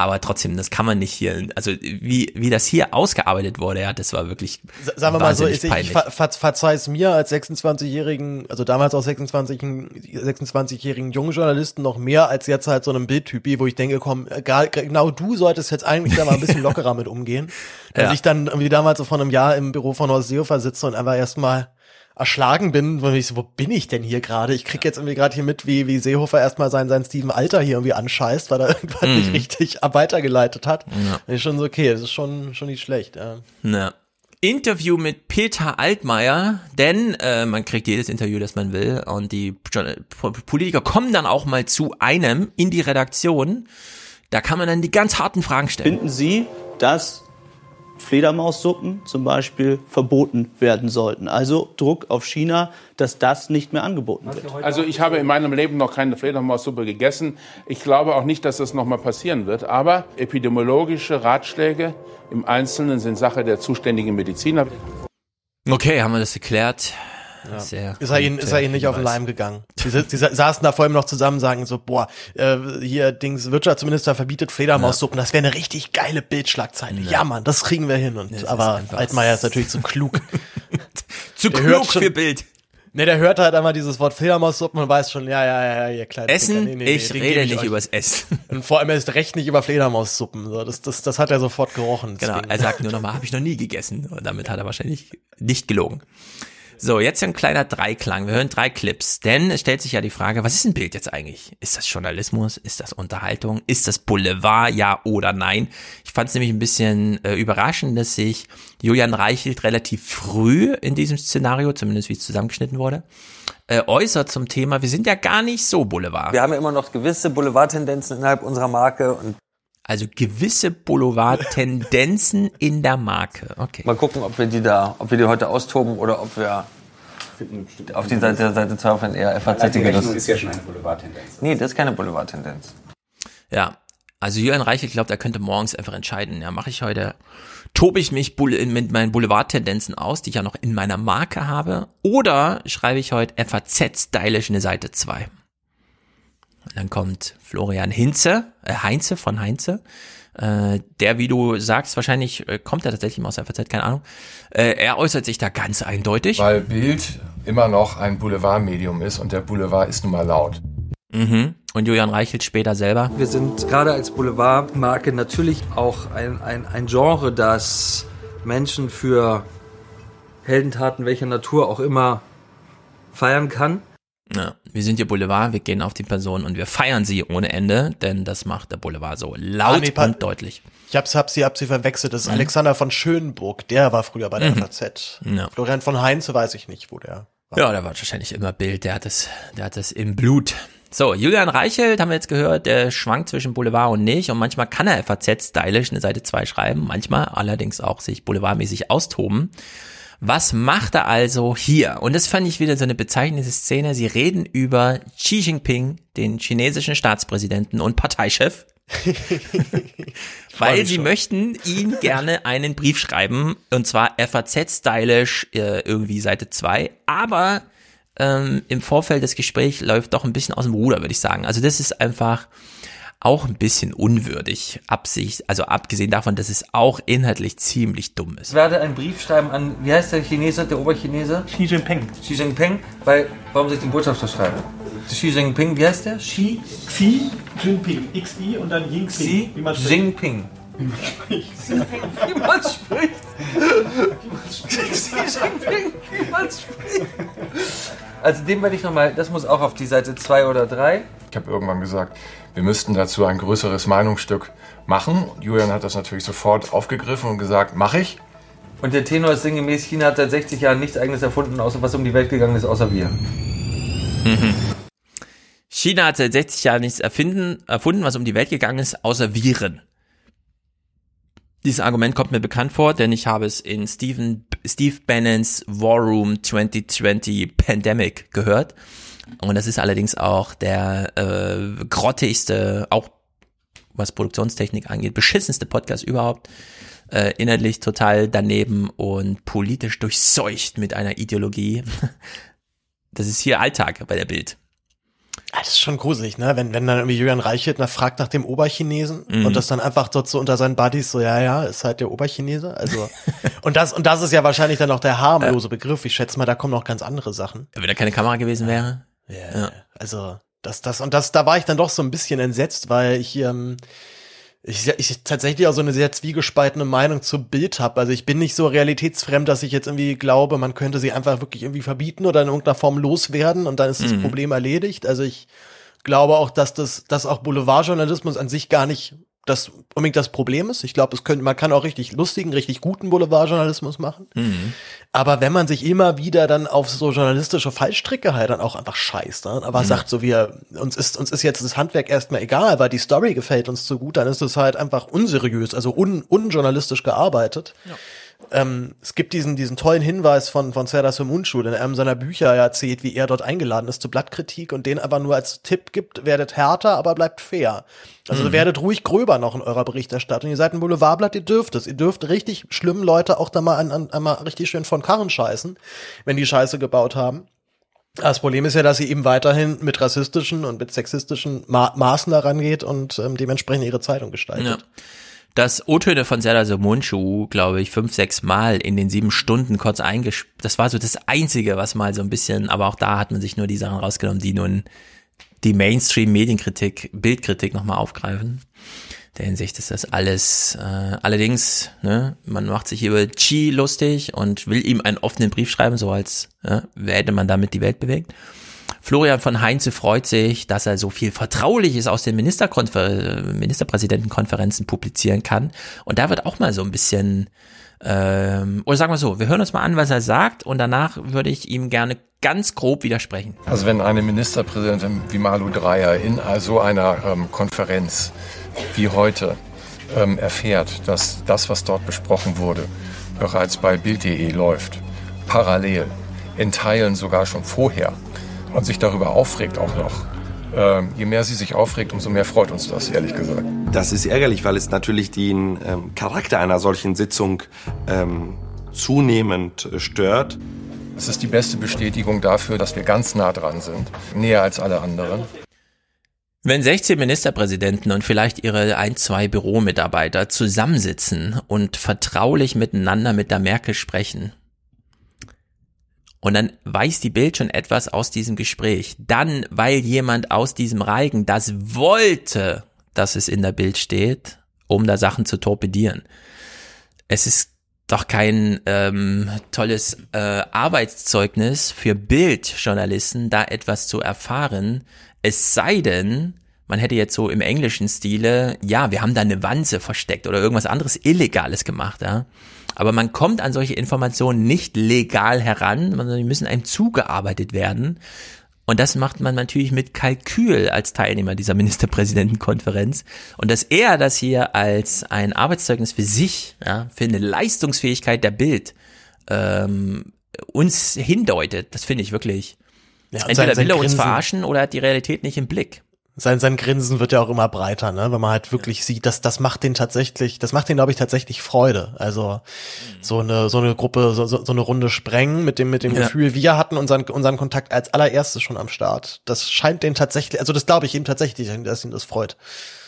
Aber trotzdem, das kann man nicht hier, also wie, wie das hier ausgearbeitet wurde, ja, das war wirklich Sa- Sagen wir mal so, ich, ich ver, ver, verzeih's mir als 26-jährigen, also damals auch 26 26-jährigen jungen Journalisten noch mehr als jetzt halt so einem Bildtypi, wo ich denke, komm, egal, genau du solltest jetzt eigentlich da mal ein bisschen lockerer mit umgehen. Dass Ja. ich dann irgendwie damals so vor einem Jahr im Büro von Horst Seehofer sitze und einfach erstmal erschlagen bin, wo ich so, wo bin ich denn hier gerade? Ich krieg jetzt irgendwie gerade hier mit, wie, wie Seehofer erstmal sein, sein Steven Alter hier irgendwie anscheißt, weil er irgendwas Mhm. nicht richtig weitergeleitet hat. Ja. Und ich schon so, okay, das ist schon, schon nicht schlecht, ja. Ne. Interview mit Peter Altmaier, denn äh, man kriegt jedes Interview, das man will und die Politiker kommen dann auch mal zu einem in die Redaktion. Da kann man dann die ganz harten Fragen stellen. Finden Sie, dass Fledermaussuppen zum Beispiel verboten werden sollten? Also Druck auf China, dass das nicht mehr angeboten wird. Also ich habe in meinem Leben noch keine Fledermaussuppe gegessen. Ich glaube auch nicht, dass das noch mal passieren wird. Aber epidemiologische Ratschläge im Einzelnen sind Sache der zuständigen Mediziner. Okay, haben wir das geklärt. Sehr Ist er ihnen, ist er ihnen nicht auf den Hinweis. Leim gegangen? Die, si- die sa- saßen da vor ihm noch zusammen, sagen so, boah, äh, hier Dings Wirtschaftsminister verbietet Fledermaussuppen, das wäre eine richtig geile Bildschlagzeile. Ja, Mann, das kriegen wir hin. Und, aber Altmaier ist natürlich zu klug. zu Der klug schon- für Bild. Ne, der hört halt einmal dieses Wort Fledermaussuppen und weiß schon, ja, ja, ja, ja, ihr kleinen Essen? Nee, nee, Ich den rede nicht euch. übers Essen. Und vor allem erst recht nicht über Fledermaussuppen. So, das, das, das hat er sofort gerochen. das Genau, er sagt nur nochmal, habe ich noch nie gegessen. Und damit hat er wahrscheinlich nicht gelogen. So, jetzt ein kleiner Dreiklang. Wir hören drei Clips. Denn es stellt sich ja die Frage, was ist ein Bild jetzt eigentlich? Ist das Journalismus? Ist das Unterhaltung? Ist das Boulevard? Ja oder nein? Ich fand es nämlich ein bisschen äh, überraschend, dass sich Julian Reichelt relativ früh in diesem Szenario, zumindest wie es zusammengeschnitten wurde, äh, äußert zum Thema, wir sind ja gar nicht so Boulevard. Wir haben ja immer noch gewisse Boulevardtendenzen innerhalb unserer Marke und Also gewisse Boulevard-Tendenzen in der Marke. Okay. mal gucken, ob wir die da, ob wir die heute austoben oder ob wir auf die Seite, Seite 2 von eher FAZ Die Rechnung ist ja schon eine Boulevardtendenz. Nee, das ist keine Boulevardtendenz. Ja, also Julian Reichelt glaubt, er könnte morgens einfach entscheiden, ja, mache ich heute, tobe ich mich mit meinen Boulevardtendenzen aus, die ich ja noch in meiner Marke habe, oder schreibe ich heute FAZ-stylisch eine Seite 2. Und dann kommt Florian Hinze, äh, Heinze von Heinze, äh, der, wie du sagst, wahrscheinlich äh, kommt er tatsächlich mal aus der FAZ, keine Ahnung. Äh, er äußert sich da ganz eindeutig. Weil Bild immer noch ein Boulevardmedium ist und der Boulevard ist nun mal laut. Mhm. Und Julian Reichelt später selber. Wir sind gerade als Boulevardmarke natürlich auch ein, ein, ein Genre, das Menschen für Heldentaten welcher Natur auch immer feiern kann. Ja, wir sind hier Boulevard, wir gehen auf die Person und wir feiern sie ohne Ende, denn das macht der Boulevard so laut Ah, nee, und deutlich. Ich hab's, hab sie, hab sie verwechselt. Das ist Mhm. Alexander von Schönburg. Der war früher bei der Mhm. FAZ. Ja. Florian von Heinze weiß ich nicht, wo der war. Ja, der war wahrscheinlich immer Bild, der hat es, der hat es im Blut. So, Julian Reichelt haben wir jetzt gehört, der schwankt zwischen Boulevard und nicht und manchmal kann er FAZ-stylisch eine Seite 2 schreiben, manchmal allerdings auch sich boulevardmäßig austoben. Was macht er also hier? Und das fand ich wieder so eine bezeichnende Szene. Sie reden über Xi Jinping, den chinesischen Staatspräsidenten und Parteichef. Weil sie möchten ihn gerne einen Brief schreiben, und zwar FAZ-stylisch, äh, irgendwie Seite 2, aber ähm, im Vorfeld des Gesprächs läuft doch ein bisschen aus dem Ruder, würde ich sagen. Also das ist einfach auch ein bisschen unwürdig, Absicht, also abgesehen davon, dass es auch inhaltlich ziemlich dumm ist. Ich werde einen Brief schreiben an, wie heißt der Chinese, der Oberchinese? Xi Jinping. Xi Jinping, weil, warum soll ich den Botschafter schreiben? Xi Jinping, wie heißt der? Xi? Xi Jinping. XI und dann Ying Xi wie man spricht. Jinping. Wie man spricht. Wie man spricht. Xi Jinping, wie man spricht. Also dem werde ich nochmal, das muss auch auf die Seite 2 oder 3. Ich habe irgendwann gesagt, wir müssten dazu ein größeres Meinungsstück machen. Julian hat das natürlich sofort aufgegriffen und gesagt, mache ich. Und der Tenor ist sinngemäß, China hat seit 60 Jahren nichts eigenes erfunden, außer was um die Welt gegangen ist, außer wir. Mhm. China hat seit 60 Jahren nichts erfinden, erfunden, was um die Welt gegangen ist, außer Viren. Dieses Argument kommt mir bekannt vor, denn ich habe es in Stephen, Steve Bannons War Room 2020 Pandemic gehört. Und das ist allerdings auch der äh, grottigste, auch was Produktionstechnik angeht, beschissenste Podcast überhaupt. Äh, inhaltlich total daneben und politisch durchseucht mit einer Ideologie. Das ist hier Alltag bei der Bild. Ah, Das ist schon gruselig, ne? Wenn, wenn dann irgendwie Julian Reichelt fragt nach dem Oberchinesen Mhm. und das dann einfach dort so unter seinen Buddies so, ja, ja, ist halt der Oberchinese. Also, und das, und das ist ja wahrscheinlich dann auch der harmlose Begriff. Ich schätze mal, da kommen noch ganz andere Sachen. Wenn da keine Kamera gewesen wäre. Ja. Also, das, das, und das, da war ich dann doch so ein bisschen entsetzt, weil ich, ähm, ich, ich tatsächlich auch so eine sehr zwiegespaltene Meinung zu Bild habe. Also ich bin nicht so realitätsfremd, dass ich jetzt irgendwie glaube, man könnte sie einfach wirklich irgendwie verbieten oder in irgendeiner Form loswerden und dann ist das Mhm. Problem erledigt. Also ich glaube auch, dass das, dass auch Boulevardjournalismus an sich gar nicht das unbedingt das Problem ist. Ich glaube, es könnte, man kann auch richtig lustigen, richtig guten Boulevardjournalismus machen. Mhm. Aber wenn man sich immer wieder dann auf so journalistische Fallstricke halt dann auch einfach scheißt, ne? aber Mhm. sagt so, wir, uns ist, uns ist jetzt das Handwerk erstmal egal, weil die Story gefällt uns zu gut, dann ist es halt einfach unseriös, also un, unjournalistisch gearbeitet. Ähm, es gibt diesen, diesen tollen Hinweis von, von Serdar Somuncu, der in einem seiner Bücher erzählt, wie er dort eingeladen ist zur Blattkritik und den aber nur als Tipp gibt, werdet härter, aber bleibt fair. Also Mhm. werdet ruhig gröber noch in eurer Berichterstattung. Ihr seid ein Boulevardblatt, ihr dürft es. Ihr dürft richtig schlimmen Leute auch da mal an, an, einmal richtig schön von Karren scheißen, wenn die Scheiße gebaut haben. Das Problem ist ja, dass sie eben weiterhin mit rassistischen und mit sexistischen Ma Maßen da rangeht und ähm, dementsprechend ihre Zeitung gestaltet. Ja. Das O-Töne von Serdar Somuncu, glaube ich, fünf, sechs Mal in den sieben Stunden kurz eingesch... Das war so das Einzige, was mal so ein bisschen, aber auch da hat man sich nur die Sachen rausgenommen, die nun die Mainstream-Medienkritik, Bildkritik nochmal aufgreifen. Der Hinsicht ist das alles, äh, allerdings, ne, man macht sich über Chi lustig und will ihm einen offenen Brief schreiben, so als äh, hätte man damit die Welt bewegt. Florian von Heinze freut sich, dass er so viel Vertrauliches aus den Ministerkonfer Ministerpräsidentenkonferenzen publizieren kann. Und da wird auch mal so ein bisschen, ähm, oder sagen wir so, wir hören uns mal an, was er sagt und danach würde ich ihm gerne ganz grob widersprechen. Also wenn eine Ministerpräsidentin wie Malu Dreyer in so einer ähm, Konferenz wie heute ähm, erfährt, dass das, was dort besprochen wurde, bereits bei Bild.de läuft, parallel, in Teilen sogar schon vorher und sich darüber aufregt auch noch. Ähm, je mehr sie sich aufregt, umso mehr freut uns das, ehrlich gesagt. Das ist ärgerlich, weil es natürlich den ähm, Charakter einer solchen Sitzung ähm, zunehmend äh, stört. Es ist die beste Bestätigung dafür, dass wir ganz nah dran sind, näher als alle anderen. Wenn 16 Ministerpräsidenten und vielleicht ihre ein, zwei Büromitarbeiter zusammensitzen und vertraulich miteinander mit der Merkel sprechen, und dann weiß die Bild schon etwas aus diesem Gespräch, dann, weil jemand aus diesem Reigen das wollte, dass es in der Bild steht, um da Sachen zu torpedieren. Es ist doch kein ähm, tolles äh, Arbeitszeugnis für Bildjournalisten, da etwas zu erfahren, es sei denn, man hätte jetzt so im englischen Stile, ja, wir haben da eine Wanze versteckt oder irgendwas anderes Illegales gemacht, ja. Aber man kommt an solche Informationen nicht legal heran, sondern die müssen einem zugearbeitet werden. Und das macht man natürlich mit Kalkül als Teilnehmer dieser Ministerpräsidentenkonferenz. Und dass er das hier als ein Arbeitszeugnis für sich, ja, für eine Leistungsfähigkeit der Bild ähm, uns hindeutet, das finde ich wirklich. Ja, Entweder sein, sein will er uns verarschen oder hat die Realität nicht im Blick sein, sein Grinsen wird ja auch immer breiter, ne? Wenn man halt wirklich ja. sieht, dass das macht den tatsächlich, das macht den, glaube ich, tatsächlich Freude. Also mhm. so eine, so eine Gruppe, so, so, so eine Runde sprengen mit dem, mit dem ja. Gefühl, wir hatten unseren, unseren Kontakt als allererstes schon am Start. Das scheint den tatsächlich, also das glaube ich ihm tatsächlich, dass ihn das freut.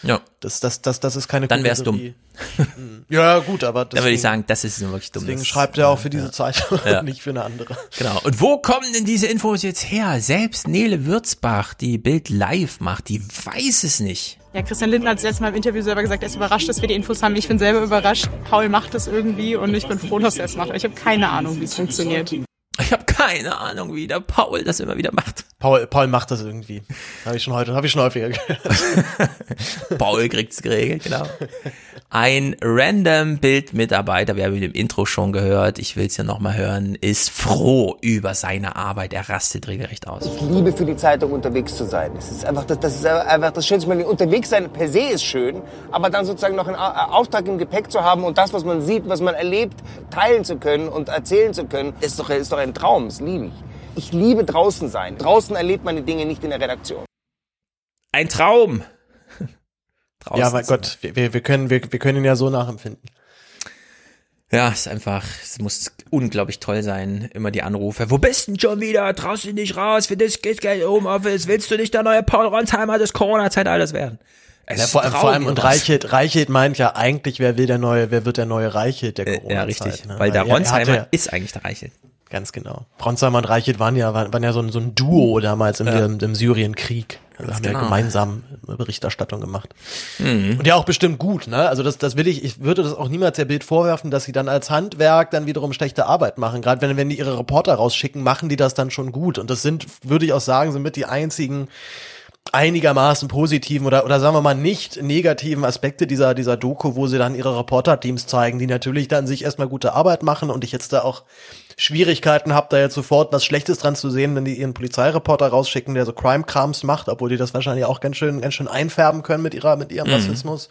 Ja. Das, das, das, das ist keine Dann wär's dumm. ja, gut, aber deswegen, Dann würde ich sagen, das ist wirklich dumm. Deswegen schreibt er auch für diese ja. Zeit, ja. nicht für eine andere. Genau. Und wo kommen denn diese Infos jetzt her? Selbst Nele Würzbach, die Bild live macht, die weiß es nicht. Ja, Christian Lindner hat es letztes Mal im Interview selber gesagt, er ist überrascht, dass wir die Infos haben. Ich bin selber überrascht. Paul macht es irgendwie und ich bin froh, dass er es macht. Ich habe keine Ahnung, wie es funktioniert. Ich habe keine Ahnung, wie der Paul das immer wieder macht. Paul, Paul macht das irgendwie. Habe ich schon heute, habe ich schon häufiger gehört. Paul kriegt's geregelt, genau. Ein random Bildmitarbeiter, wir haben ihn im Intro schon gehört, ich will es ja nochmal hören, ist froh über seine Arbeit. Er rastet regelrecht aus. Ich liebe für die Zeitung unterwegs zu sein. Das ist einfach das, das ist einfach das Schönste. Man unterwegs sein per se ist schön, aber dann sozusagen noch einen Auftrag im Gepäck zu haben und das, was man sieht, was man erlebt, teilen zu können und erzählen zu können, ist doch, ist doch ein Traum. Das liebe ich. Ich liebe draußen sein. Draußen erlebt man die Dinge nicht in der Redaktion. Ein Traum draußen. Ja, mein Gott, wir, wir, können, wir, wir können ihn ja so nachempfinden. Ja, ist einfach, es muss unglaublich toll sein, immer die Anrufe. Wo bist denn schon wieder? Traust du nicht raus? Für dich geht Geld Homeoffice? Willst du nicht der neue Paul Ronsheimer des Corona-Zeitalters werden? Ja, vor, allem, vor allem, und Reichelt, Reichelt meint ja eigentlich, wer will der neue, wer wird der neue Reichelt der Corona-Zeit? Ja, richtig, ne? weil der Ronsheimer ja, ist eigentlich der Reichelt. Ganz genau. Ronsheimer und Reichelt waren ja, waren, waren ja so ein, so ein Duo damals im, ja. im, im Syrienkrieg. Wir haben genau. ja gemeinsam Berichterstattung gemacht. Mhm. Und ja auch bestimmt gut, ne? Also das, das will ich, ich würde das auch niemals der Bild vorwerfen, dass sie dann als Handwerk dann wiederum schlechte Arbeit machen. Gerade wenn, wenn die ihre Reporter rausschicken, machen die das dann schon gut. Und das sind, würde ich auch sagen, sind mit die einzigen einigermaßen positiven oder, oder sagen wir mal nicht negativen Aspekte dieser, dieser Doku, wo sie dann ihre Reporter-Teams zeigen, die natürlich dann sich erstmal gute Arbeit machen und ich jetzt da auch Schwierigkeiten habe, da jetzt sofort was Schlechtes dran zu sehen, wenn die ihren Polizeireporter rausschicken, der so Crime-Krams macht, obwohl die das wahrscheinlich auch ganz schön, ganz schön einfärben können mit ihrer, mit ihrem mhm. Rassismus.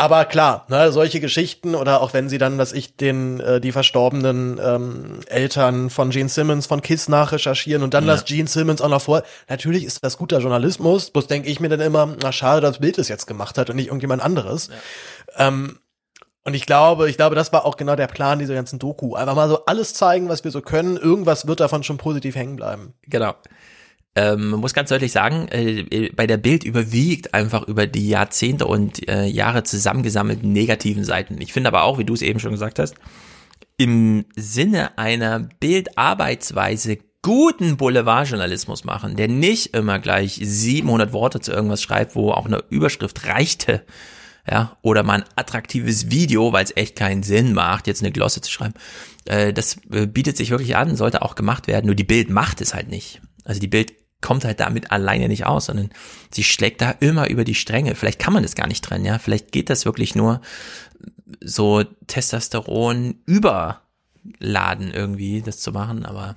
Aber klar, ne, solche Geschichten oder auch wenn sie dann, dass ich den äh, die verstorbenen ähm, Eltern von Gene Simmons von Kiss nachrecherchieren und dann ja. das Gene Simmons auch noch vor. Natürlich ist das guter Journalismus, bloß denke ich mir dann immer, na schade, dass Bild es jetzt gemacht hat und nicht irgendjemand anderes. Ja. Ähm, und ich glaube, ich glaube, das war auch genau der Plan dieser ganzen Doku. Einfach mal so alles zeigen, was wir so können. Irgendwas wird davon schon positiv hängen bleiben. Genau. Ähm, man muss ganz deutlich sagen, äh, bei der Bild überwiegt einfach über die Jahrzehnte und äh, Jahre zusammengesammelten negativen Seiten. Ich finde aber auch, wie du es eben schon gesagt hast, im Sinne einer Bildarbeitsweise guten Boulevardjournalismus machen, der nicht immer gleich 700 Worte zu irgendwas schreibt, wo auch eine Überschrift reichte ja, oder mal ein attraktives Video, weil es echt keinen Sinn macht, jetzt eine Glosse zu schreiben. Äh, das äh, bietet sich wirklich an, sollte auch gemacht werden, nur die Bild macht es halt nicht. Also die Bild kommt halt damit alleine nicht aus, sondern sie schlägt da immer über die Stränge. Vielleicht kann man das gar nicht trennen, ja. Vielleicht geht das wirklich nur so Testosteron überladen irgendwie, das zu machen, aber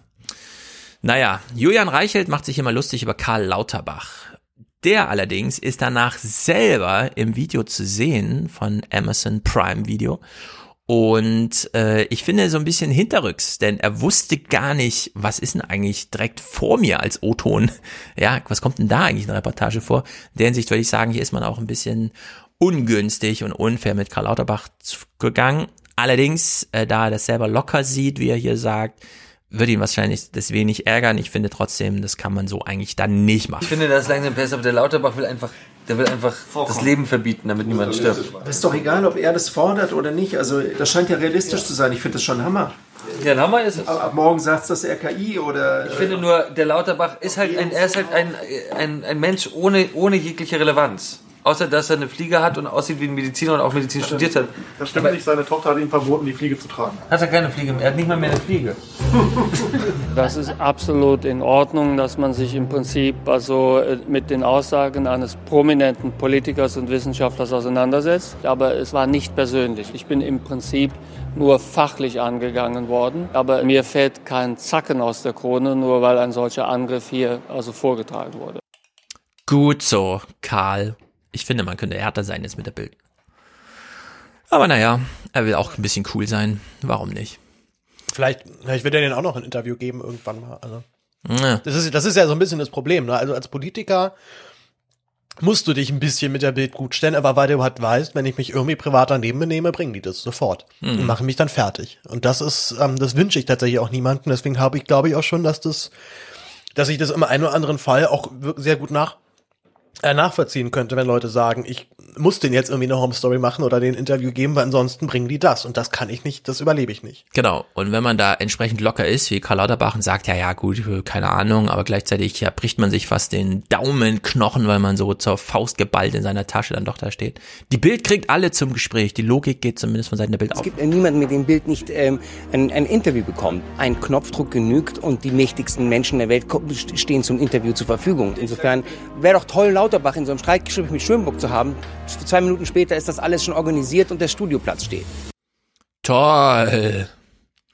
naja, Julian Reichelt macht sich immer lustig über Karl Lauterbach. Der allerdings ist danach selber im Video zu sehen von Amazon Prime Video. Und äh, ich finde so ein bisschen hinterrücks, denn er wusste gar nicht, was ist denn eigentlich direkt vor mir als O-Ton. Ja, was kommt denn da eigentlich in der Reportage vor? In der Hinsicht würde ich sagen, hier ist man auch ein bisschen ungünstig und unfair mit Karl Lauterbach gegangen. Allerdings, äh, da er das selber locker sieht, wie er hier sagt, würde ihn wahrscheinlich das wenig ärgern. Ich finde trotzdem, das kann man so eigentlich dann nicht machen. Ich finde, das langsam besser, aber der Lauterbach will einfach, der will einfach Vorkommen. das Leben verbieten, damit niemand stirbt. Das ist doch egal, ob er das fordert oder nicht. Also, das scheint ja realistisch ja. zu sein. Ich finde das schon Hammer. Ja, ein Hammer ist es. Aber ab morgen sagt es das RKI oder. Ich finde nur, der Lauterbach ist halt ein, er ist halt ein, ein, ein Mensch ohne, ohne jegliche Relevanz. Außer, dass er eine Fliege hat und aussieht wie ein Mediziner und auch Medizin studiert hat. Das stimmt Aber nicht, seine Tochter hat ihm verboten, die Fliege zu tragen. Hat er keine Fliege mehr? Er hat nicht mal mehr eine Fliege. Das ist absolut in Ordnung, dass man sich im Prinzip also äh, mit den Aussagen eines prominenten Politikers und Wissenschaftlers auseinandersetzt. Aber es war nicht persönlich. Ich bin im Prinzip nur fachlich angegangen worden. Aber mir fällt kein Zacken aus der Krone, nur weil ein solcher Angriff hier also vorgetragen wurde. Gut so, Karl. Ich finde, man könnte härter sein jetzt mit der Bild. Aber naja, er will auch ein bisschen cool sein. Warum nicht? Vielleicht, vielleicht wird er den auch noch ein Interview geben irgendwann mal. Also. Ja. Das, ist, das ist ja so ein bisschen das Problem. Ne? Also als Politiker musst du dich ein bisschen mit der Bild gut stellen, aber weil du halt weißt, wenn ich mich irgendwie privat daneben benehme, bringen die das sofort Mhm. und machen mich dann fertig. Und das ist, ähm, das wünsche ich tatsächlich auch niemandem. Deswegen habe ich, glaube ich, auch schon, dass das, dass ich das im einen oder anderen Fall auch sehr gut nach nachvollziehen könnte, wenn Leute sagen, ich muss den jetzt irgendwie eine Home Story machen oder den Interview geben, weil ansonsten bringen die das und das kann ich nicht, das überlebe ich nicht. Genau. Und wenn man da entsprechend locker ist, wie Karl Lauterbach und sagt, ja, ja, gut, keine Ahnung, aber gleichzeitig ja, bricht man sich fast den Daumenknochen, weil man so zur Faust geballt in seiner Tasche dann doch da steht. Die Bild kriegt alle zum Gespräch. Die Logik geht zumindest von Seiten der Bild Es auf. gibt niemanden, mit dem Bild nicht ähm, ein, ein Interview bekommt. Ein Knopfdruck genügt und die mächtigsten Menschen der Welt stehen zum Interview zur Verfügung. Insofern wäre doch toll, Lauterbach in so einem Streitgespräch mit Schönburg zu haben. Zwei Minuten später ist das alles schon organisiert und der Studioplatz steht. Toll.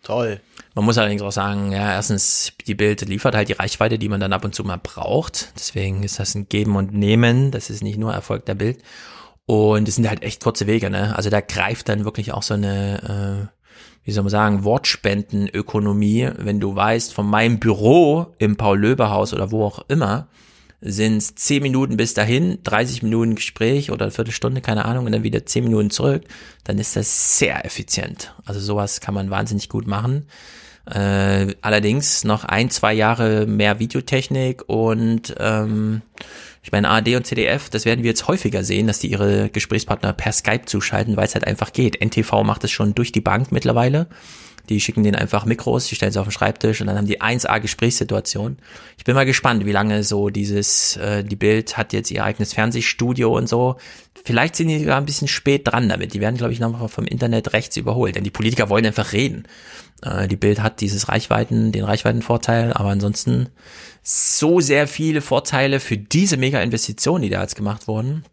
Toll. Man muss allerdings auch sagen, ja, erstens, die Bild liefert halt die Reichweite, die man dann ab und zu mal braucht. Deswegen ist das ein Geben und Nehmen. Das ist nicht nur Erfolg der Bild. Und es sind halt echt kurze Wege, ne? Also da greift dann wirklich auch so eine, äh, wie soll man sagen, Wortspendenökonomie, wenn du weißt, von meinem Büro im Paul-Löbe-Haus oder wo auch immer, sind es 10 Minuten bis dahin, 30 Minuten Gespräch oder eine Viertelstunde, keine Ahnung, und dann wieder 10 Minuten zurück, dann ist das sehr effizient. Also sowas kann man wahnsinnig gut machen. Äh, allerdings noch ein, zwei Jahre mehr Videotechnik und ähm, ich meine ARD und CDF, das werden wir jetzt häufiger sehen, dass die ihre Gesprächspartner per Skype zuschalten, weil es halt einfach geht. NTV macht es schon durch die Bank mittlerweile. Die schicken denen einfach Mikros, die stellen sie auf den Schreibtisch und dann haben die 1A Gesprächssituation. Ich bin mal gespannt, wie lange so dieses, äh, die Bild hat jetzt ihr eigenes Fernsehstudio und so. Vielleicht sind die sogar ein bisschen spät dran damit. Die werden, glaube ich, nochmal vom Internet rechts überholt, denn die Politiker wollen einfach reden. Äh, die Bild hat dieses Reichweiten, den Reichweitenvorteil, aber ansonsten so sehr viele Vorteile für diese Mega-Investitionen, die da jetzt gemacht wurden.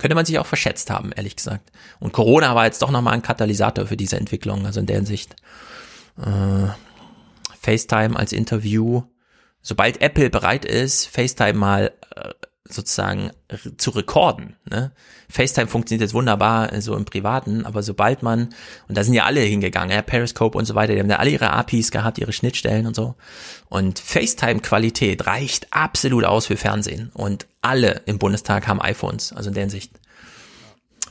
Könnte man sich auch verschätzt haben, ehrlich gesagt. Und Corona war jetzt doch nochmal ein Katalysator für diese Entwicklung. Also in der Hinsicht äh, FaceTime als Interview. Sobald Apple bereit ist, FaceTime mal äh, sozusagen zu rekorden. Ne? FaceTime funktioniert jetzt wunderbar äh, so im Privaten, aber sobald man, und da sind ja alle hingegangen, ja, Periscope und so weiter, die haben ja alle ihre APIs gehabt, ihre Schnittstellen und so. Und FaceTime-Qualität reicht absolut aus für Fernsehen. Und alle im Bundestag haben iPhones, also in der Hinsicht.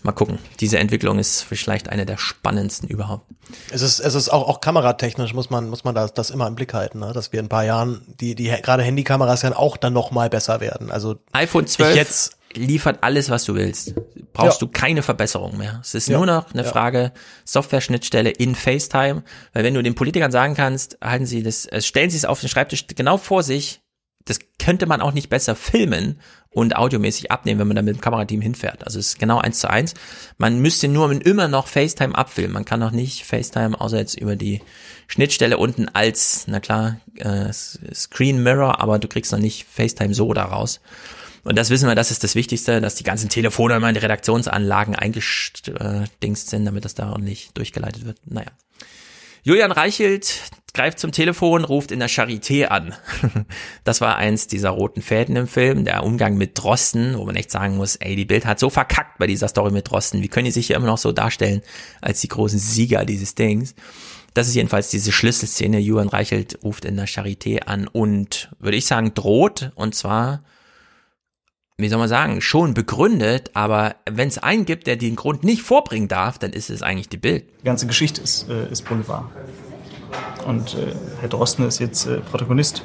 Mal gucken. Diese Entwicklung ist vielleicht eine der spannendsten überhaupt. Es ist, es ist auch, auch kameratechnisch muss man, muss man das, das immer im Blick halten, ne? dass wir in ein paar Jahren die, die gerade Handykameras ja auch dann noch mal besser werden. Also iPhone 12 ich jetzt liefert alles, was du willst. Brauchst Ja. du keine Verbesserung mehr. Es ist Ja. nur noch eine Ja. Frage Software-Schnittstelle in FaceTime, weil wenn du den Politikern sagen kannst, halten sie das, äh, stellen sie es auf den Schreibtisch genau vor sich, das könnte man auch nicht besser filmen und audiomäßig abnehmen, wenn man da mit dem Kamerateam hinfährt. Also es ist genau eins zu eins. Man müsste nur immer noch FaceTime abfilmen. Man kann noch nicht FaceTime, außer jetzt über die Schnittstelle unten als, na klar, äh, Screen Mirror, aber du kriegst noch nicht FaceTime so da raus. Und das wissen wir, das ist das Wichtigste, dass die ganzen Telefone immer in die Redaktionsanlagen eingedingst sind, damit das da ordentlich durchgeleitet wird. Naja. Julian Reichelt greift zum Telefon, ruft in der Charité an. Das war eins dieser roten Fäden im Film, der Umgang mit Drosten, wo man echt sagen muss, ey, die Bild hat so verkackt bei dieser Story mit Drosten. Wie können die sich hier immer noch so darstellen als die großen Sieger dieses Dings? Das ist jedenfalls diese Schlüsselszene. Julian Reichelt ruft in der Charité an und, würde ich sagen, droht. Und zwar, wie soll man sagen, schon begründet, aber wenn es einen gibt, der den Grund nicht vorbringen darf, dann ist es eigentlich die Bild. Die ganze Geschichte ist, äh, ist Boulevard. Und äh, Herr Drosten ist jetzt äh, Protagonist.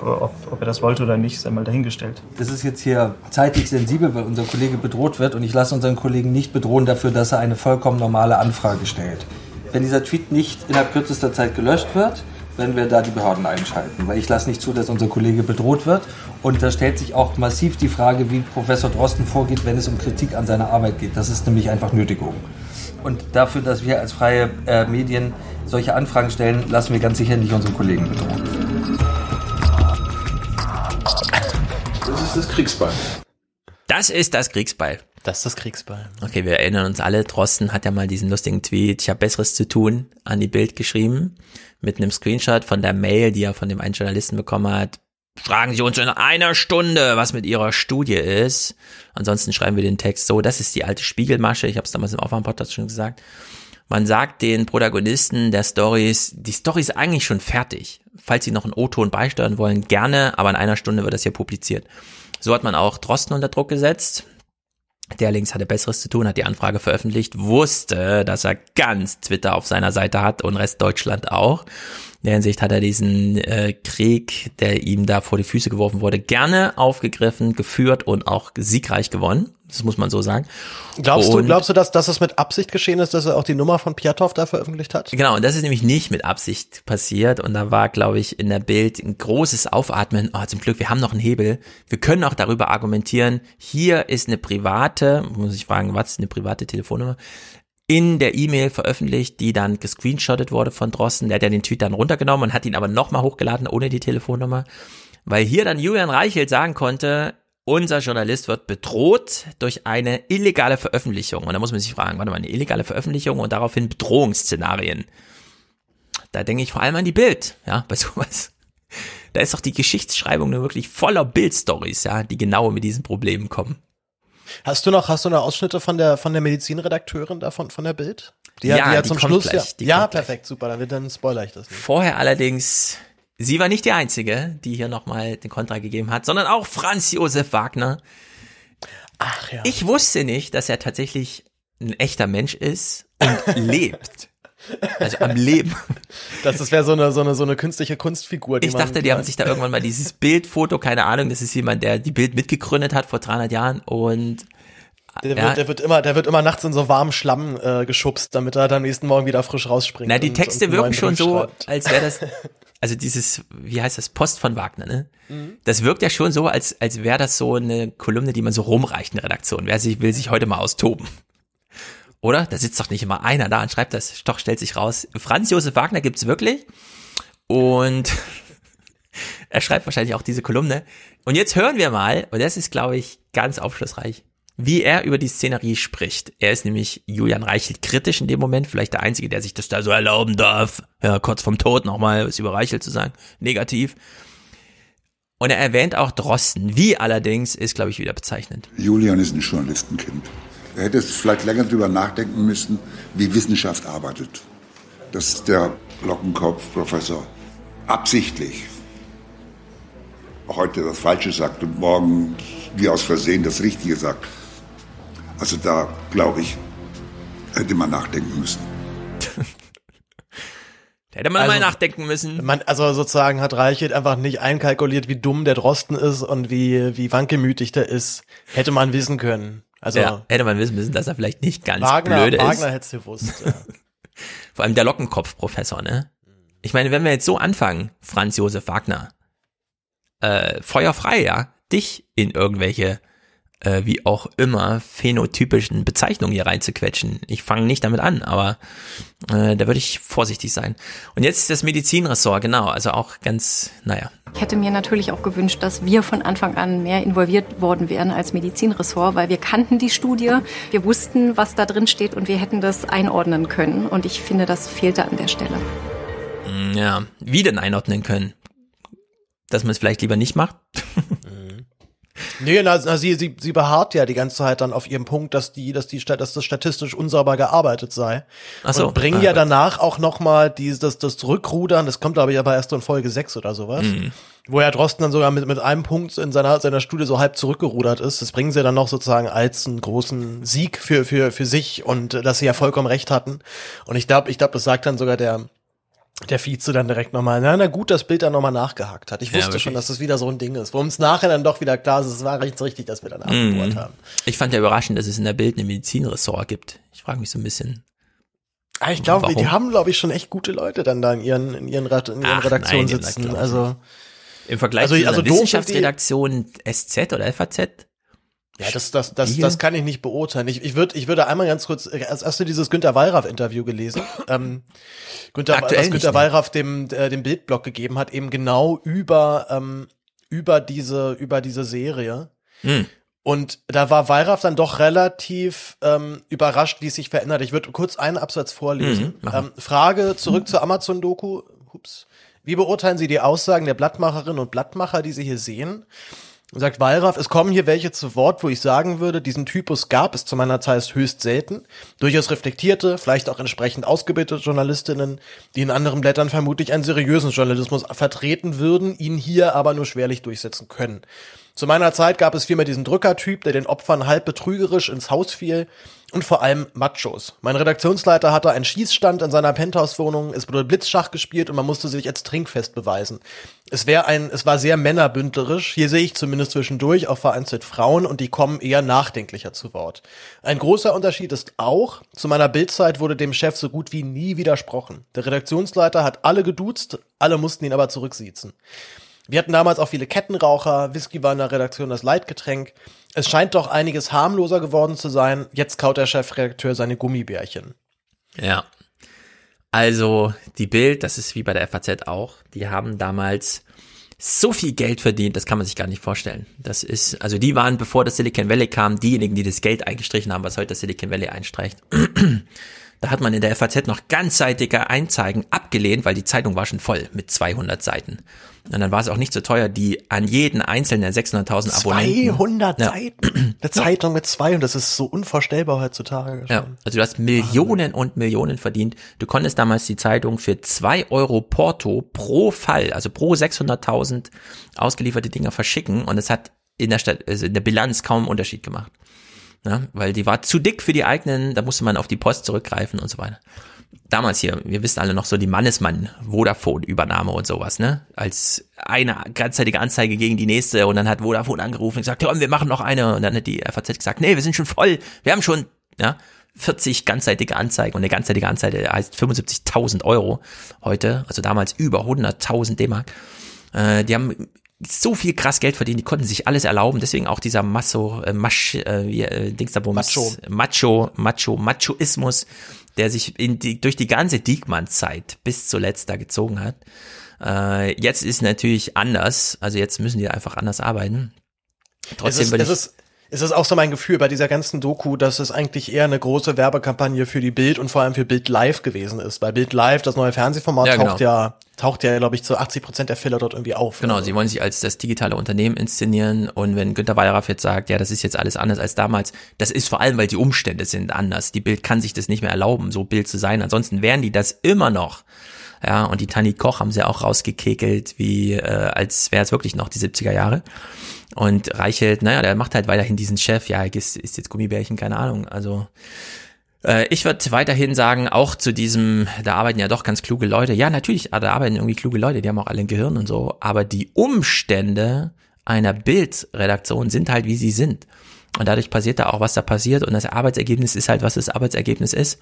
Ob, ob er das wollte oder nicht, sei mal dahingestellt. Das ist jetzt hier zeitlich sensibel, weil unser Kollege bedroht wird und ich lasse unseren Kollegen nicht bedrohen dafür, dass er eine vollkommen normale Anfrage stellt. Wenn dieser Tweet nicht innerhalb kürzester Zeit gelöscht wird, wenn wir da die Behörden einschalten. Weil ich lasse nicht zu, dass unser Kollege bedroht wird. Und da stellt sich auch massiv die Frage, wie Professor Drosten vorgeht, wenn es um Kritik an seiner Arbeit geht. Das ist nämlich einfach Nötigung. Und dafür, dass wir als freie äh, Medien solche Anfragen stellen, lassen wir ganz sicher nicht unseren Kollegen bedrohen. Das ist das Kriegsbeil. Das ist das Kriegsbeil. Das ist das Kriegsbeil. Okay, wir erinnern uns alle, Drosten hat ja mal diesen lustigen Tweet, ich habe Besseres zu tun, an die Bild geschrieben, mit einem Screenshot von der Mail, die er von dem einen Journalisten bekommen hat. Fragen Sie uns in einer Stunde, was mit Ihrer Studie ist. Ansonsten schreiben wir den Text so, das ist die alte Spiegelmasche, ich habe es damals im Aufwärmpodcast schon gesagt. Man sagt den Protagonisten der Stories, die Story ist eigentlich schon fertig. Falls Sie noch einen O-Ton beisteuern wollen, gerne, aber in einer Stunde wird das hier publiziert. So hat man auch Drosten unter Druck gesetzt. Der links hatte Besseres zu tun, hat die Anfrage veröffentlicht, wusste, dass er ganz Twitter auf seiner Seite hat und Rest Deutschland auch. In der Hinsicht hat er diesen äh, Krieg, der ihm da vor die Füße geworfen wurde, gerne aufgegriffen, geführt und auch siegreich gewonnen. Das muss man so sagen. Glaubst und du, glaubst du, dass, dass es mit Absicht geschehen ist, dass er auch die Nummer von Piatow da veröffentlicht hat? Genau, und das ist nämlich nicht mit Absicht passiert. Und da war, glaube ich, in der Bild ein großes Aufatmen. Oh, zum Glück, wir haben noch einen Hebel. Wir können auch darüber argumentieren, hier ist eine private, muss ich fragen, was ist eine private Telefonnummer? In der E-Mail veröffentlicht, die dann gescreenshottet wurde von Drosten. Der hat ja den Tweet dann runtergenommen und hat ihn aber nochmal hochgeladen ohne die Telefonnummer. Weil hier dann Julian Reichelt sagen konnte, unser Journalist wird bedroht durch eine illegale Veröffentlichung. Und da muss man sich fragen, warte mal, eine illegale Veröffentlichung und daraufhin Bedrohungsszenarien. Da denke ich vor allem an die Bild, ja, bei sowas. Da ist doch die Geschichtsschreibung nur wirklich voller Bildstories, ja, die genau mit diesen Problemen kommen. Hast du noch, hast du noch Ausschnitte von der, von der Medizinredakteurin da von, der Bild? Die Ja, die hat die zum Schluss, gleich, ja, ja perfekt, super, dann wird dann spoiler ich das nicht. Vorher allerdings, sie war nicht die Einzige, die hier nochmal den Kontra gegeben hat, sondern auch Franz Josef Wagner. Ach ja. Ich wusste nicht, dass er tatsächlich ein echter Mensch ist und lebt. Also am Leben. Das, das wäre so eine, so eine, so eine künstliche Kunstfigur. Die Ich dachte, die haben sich da irgendwann mal dieses Bildfoto, keine Ahnung, das ist jemand, der die Bild mitgegründet hat vor 300 Jahren und Der, ja, wird, der wird immer, der wird immer nachts in so warmen Schlamm äh, geschubst, damit er dann am nächsten Morgen wieder frisch rausspringt. Na, die und- Texte und wirken schon so, als wäre das, also dieses, wie heißt das, Post von Wagner, ne? Mhm. Das wirkt ja schon so, als, als wäre das so eine Kolumne, die man so rumreicht in der Redaktion. Wer sich, will sich heute mal austoben. Oder? Da sitzt doch nicht immer einer da und schreibt das. Doch, stellt sich raus. Franz Josef Wagner gibt's wirklich. Und er schreibt wahrscheinlich auch diese Kolumne. Und jetzt hören wir mal, und das ist, glaube ich, ganz aufschlussreich, wie er über die Szenerie spricht. Er ist nämlich Julian Reichelt kritisch in dem Moment, vielleicht der Einzige, der sich das da so erlauben darf, ja, kurz vom Tod nochmal was über Reichelt zu sagen, negativ. Und er erwähnt auch Drosten. Wie allerdings ist, glaube ich, wieder bezeichnend. Julian ist ein Journalistenkind. Er hätte vielleicht länger drüber nachdenken müssen, wie Wissenschaft arbeitet. Dass der Lockenkopf-Professor absichtlich heute das Falsche sagt und morgen wie aus Versehen das Richtige sagt. Also da, glaube ich, hätte man nachdenken müssen. Da hätte man Also, mal nachdenken müssen. Man, also sozusagen hat Reichelt einfach nicht einkalkuliert, wie dumm der Drosten ist und wie, wie wankelmütig der ist. Hätte man wissen können. Also ja, hätte man wissen müssen, dass er vielleicht nicht ganz Wagner, blöd ist. Wagner hätte es gewusst. Ja. Vor allem der Lockenkopf-Professor, ne? Ich meine, wenn wir jetzt so anfangen, Franz Josef Wagner, äh, feuerfrei, ja, dich in irgendwelche, äh, wie auch immer, phänotypischen Bezeichnungen hier reinzuquetschen. Ich fange nicht damit an, aber äh, da würde ich vorsichtig sein. Und jetzt das Medizinressort, genau, also auch ganz, naja. Ich hätte mir natürlich auch gewünscht, dass wir von Anfang an mehr involviert worden wären als Medizinressort, weil wir kannten die Studie, wir wussten, was da drin steht und wir hätten das einordnen können. Und ich finde, das fehlte an der Stelle. Mm, Ja, wie denn einordnen können? Dass man es vielleicht lieber nicht macht? Nee, na, na, sie, sie, sie beharrt ja die ganze Zeit dann auf ihrem Punkt, dass die, dass die, dass das statistisch unsauber gearbeitet sei. Ach so. Und bringen Ah, ja danach auch noch mal dieses, das, das Zurückrudern, das kommt glaube ich aber erst in Folge 6 oder sowas. Mhm. Wo ja Drosten dann sogar mit, mit einem Punkt in seiner, seiner Studie so halb zurückgerudert ist. Das bringen sie dann noch sozusagen als einen großen Sieg für, für, für sich und äh, dass sie ja vollkommen recht hatten. Und ich glaube, ich glaube, das sagt dann sogar der, der Vize dann direkt nochmal, na, na gut, das Bild dann nochmal nachgehakt hat. Ich Ja, wusste wirklich. schon, dass das wieder so ein Ding ist. Wo uns nachher dann doch wieder klar ist, es war recht richtig, dass wir dann abgebohrt Mhm. haben. Ich fand ja überraschend, dass es in der Bild ein Medizinressort gibt. Ich frage mich so ein bisschen. Ah, ich glaube, die haben, glaube ich, schon echt gute Leute dann da in ihren, in ihren, Red- in ihren Ach, Redaktionen nein, sitzen. Also, Im Vergleich Also- zu also Wissenschaftsredaktion SZ oder FAZ? Ja, das, das, das, das kann ich nicht beurteilen. Ich, ich würde, ich würde einmal ganz kurz, äh, hast, du dieses Günter Wallraff-Interview gelesen? ähm, Günter, Aktuell was Günter? Wallraff dem, äh, dem Bildblog gegeben hat, eben genau über, ähm, über diese, über diese Serie. Hm. Und da war Wallraff dann doch relativ ähm, überrascht, wie es sich verändert. Ich würde kurz einen Absatz vorlesen. Mhm, ähm, Frage zurück zur Amazon-Doku. Ups. Wie beurteilen Sie die Aussagen der Blattmacherinnen und Blattmacher, die Sie hier sehen? Sagt Wallraff, es kommen hier welche zu Wort, wo ich sagen würde, diesen Typus gab es zu meiner Zeit höchst selten. Durchaus reflektierte, vielleicht auch entsprechend ausgebildete Journalistinnen, die in anderen Blättern vermutlich einen seriösen Journalismus vertreten würden, ihn hier aber nur schwerlich durchsetzen können. Zu meiner Zeit gab es vielmehr diesen Drückertyp, der den Opfern halb betrügerisch ins Haus fiel und vor allem Machos. Mein Redaktionsleiter hatte einen Schießstand in seiner Penthouse-Wohnung, es wurde Blitzschach gespielt und man musste sich als trinkfest beweisen. Es wäre ein, es war sehr männerbündlerisch. Hier sehe ich zumindest zwischendurch auch vereinzelt Frauen und die kommen eher nachdenklicher zu Wort. Ein großer Unterschied ist auch, zu meiner Bildzeit wurde dem Chef so gut wie nie widersprochen. Der Redaktionsleiter hat alle geduzt, alle mussten ihn aber zurücksiezen. Wir hatten damals auch viele Kettenraucher, Whisky war in der Redaktion das Leitgetränk. Es scheint doch einiges harmloser geworden zu sein. Jetzt kaut der Chefredakteur seine Gummibärchen. Ja. Also die Bild, das ist wie bei der FAZ auch, die haben damals so viel Geld verdient, das kann man sich gar nicht vorstellen. Das ist, also die waren, bevor das Silicon Valley kam, diejenigen, die das Geld eingestrichen haben, was heute das Silicon Valley einstreicht. Da hat man in der FAZ noch ganzseitige Einzeigen abgelehnt, weil die Zeitung war schon voll mit 200 Seiten. Und dann war es auch nicht so teuer, die an jeden einzelnen der 600.000 Abonnenten. 200 Ja. Seiten. Eine Zeitung mit 200, das ist so unvorstellbar heutzutage. Ja, also du hast Millionen und Millionen verdient. Du konntest damals die Zeitung für zwei Euro Porto pro Fall, also pro 600.000 ausgelieferte Dinger verschicken und es hat in der Stadt, also in der Bilanz kaum einen Unterschied gemacht. Ja, weil die war zu dick für die eigenen, da musste man auf die Post zurückgreifen und so weiter. Damals hier, wir wissen alle noch so die Mannesmann Vodafone Übernahme und sowas, ne? Als eine gleichzeitige Anzeige gegen die nächste und dann hat Vodafone angerufen und gesagt, komm, wir machen noch eine und dann hat die FAZ gesagt, nee, wir sind schon voll, wir haben schon, ja, 40 ganzseitige Anzeigen und eine ganzseitige Anzeige heißt 75.000 Euro heute, also damals über 100.000 D-Mark. Äh, die haben so viel krass Geld verdient, die konnten sich alles erlauben, deswegen auch dieser Masso, äh, Masch, äh, äh, Dingsabums, Macho. Macho, Macho, Machoismus, der sich in die, durch die ganze Diekmann-Zeit bis zuletzt da gezogen hat. Äh, jetzt ist natürlich anders, also jetzt müssen die einfach anders arbeiten. Trotzdem es ist, will es ich, ist, es ist auch so mein Gefühl bei dieser ganzen Doku, dass es eigentlich eher eine große Werbekampagne für die Bild und vor allem für Bild Live gewesen ist. Weil Bild Live, das neue Fernsehformat, Ja, genau. taucht ja, taucht ja, glaube ich, zu 80 Prozent der Filler dort irgendwie auf. Genau, sie wollen sich als das digitale Unternehmen inszenieren und wenn Günter Wallraff jetzt sagt, ja, das ist jetzt alles anders als damals, das ist vor allem, weil die Umstände sind anders. Die Bild kann sich das nicht mehr erlauben, so Bild zu sein. Ansonsten wären die das immer noch. Ja, und die Tanit Koch haben sie auch rausgekekelt, wie äh, als wäre es wirklich noch die 70er Jahre. Und Reichelt, naja, der macht halt weiterhin diesen Chef, ja, ist, ist jetzt Gummibärchen, keine Ahnung. Also äh, ich würde weiterhin sagen, auch zu diesem, da arbeiten ja doch ganz kluge Leute. Ja, natürlich, da arbeiten irgendwie kluge Leute, die haben auch alle ein Gehirn und so. Aber die Umstände einer Bildredaktion sind halt, wie sie sind. Und dadurch passiert da auch, was da passiert. Und das Arbeitsergebnis ist halt, was das Arbeitsergebnis ist.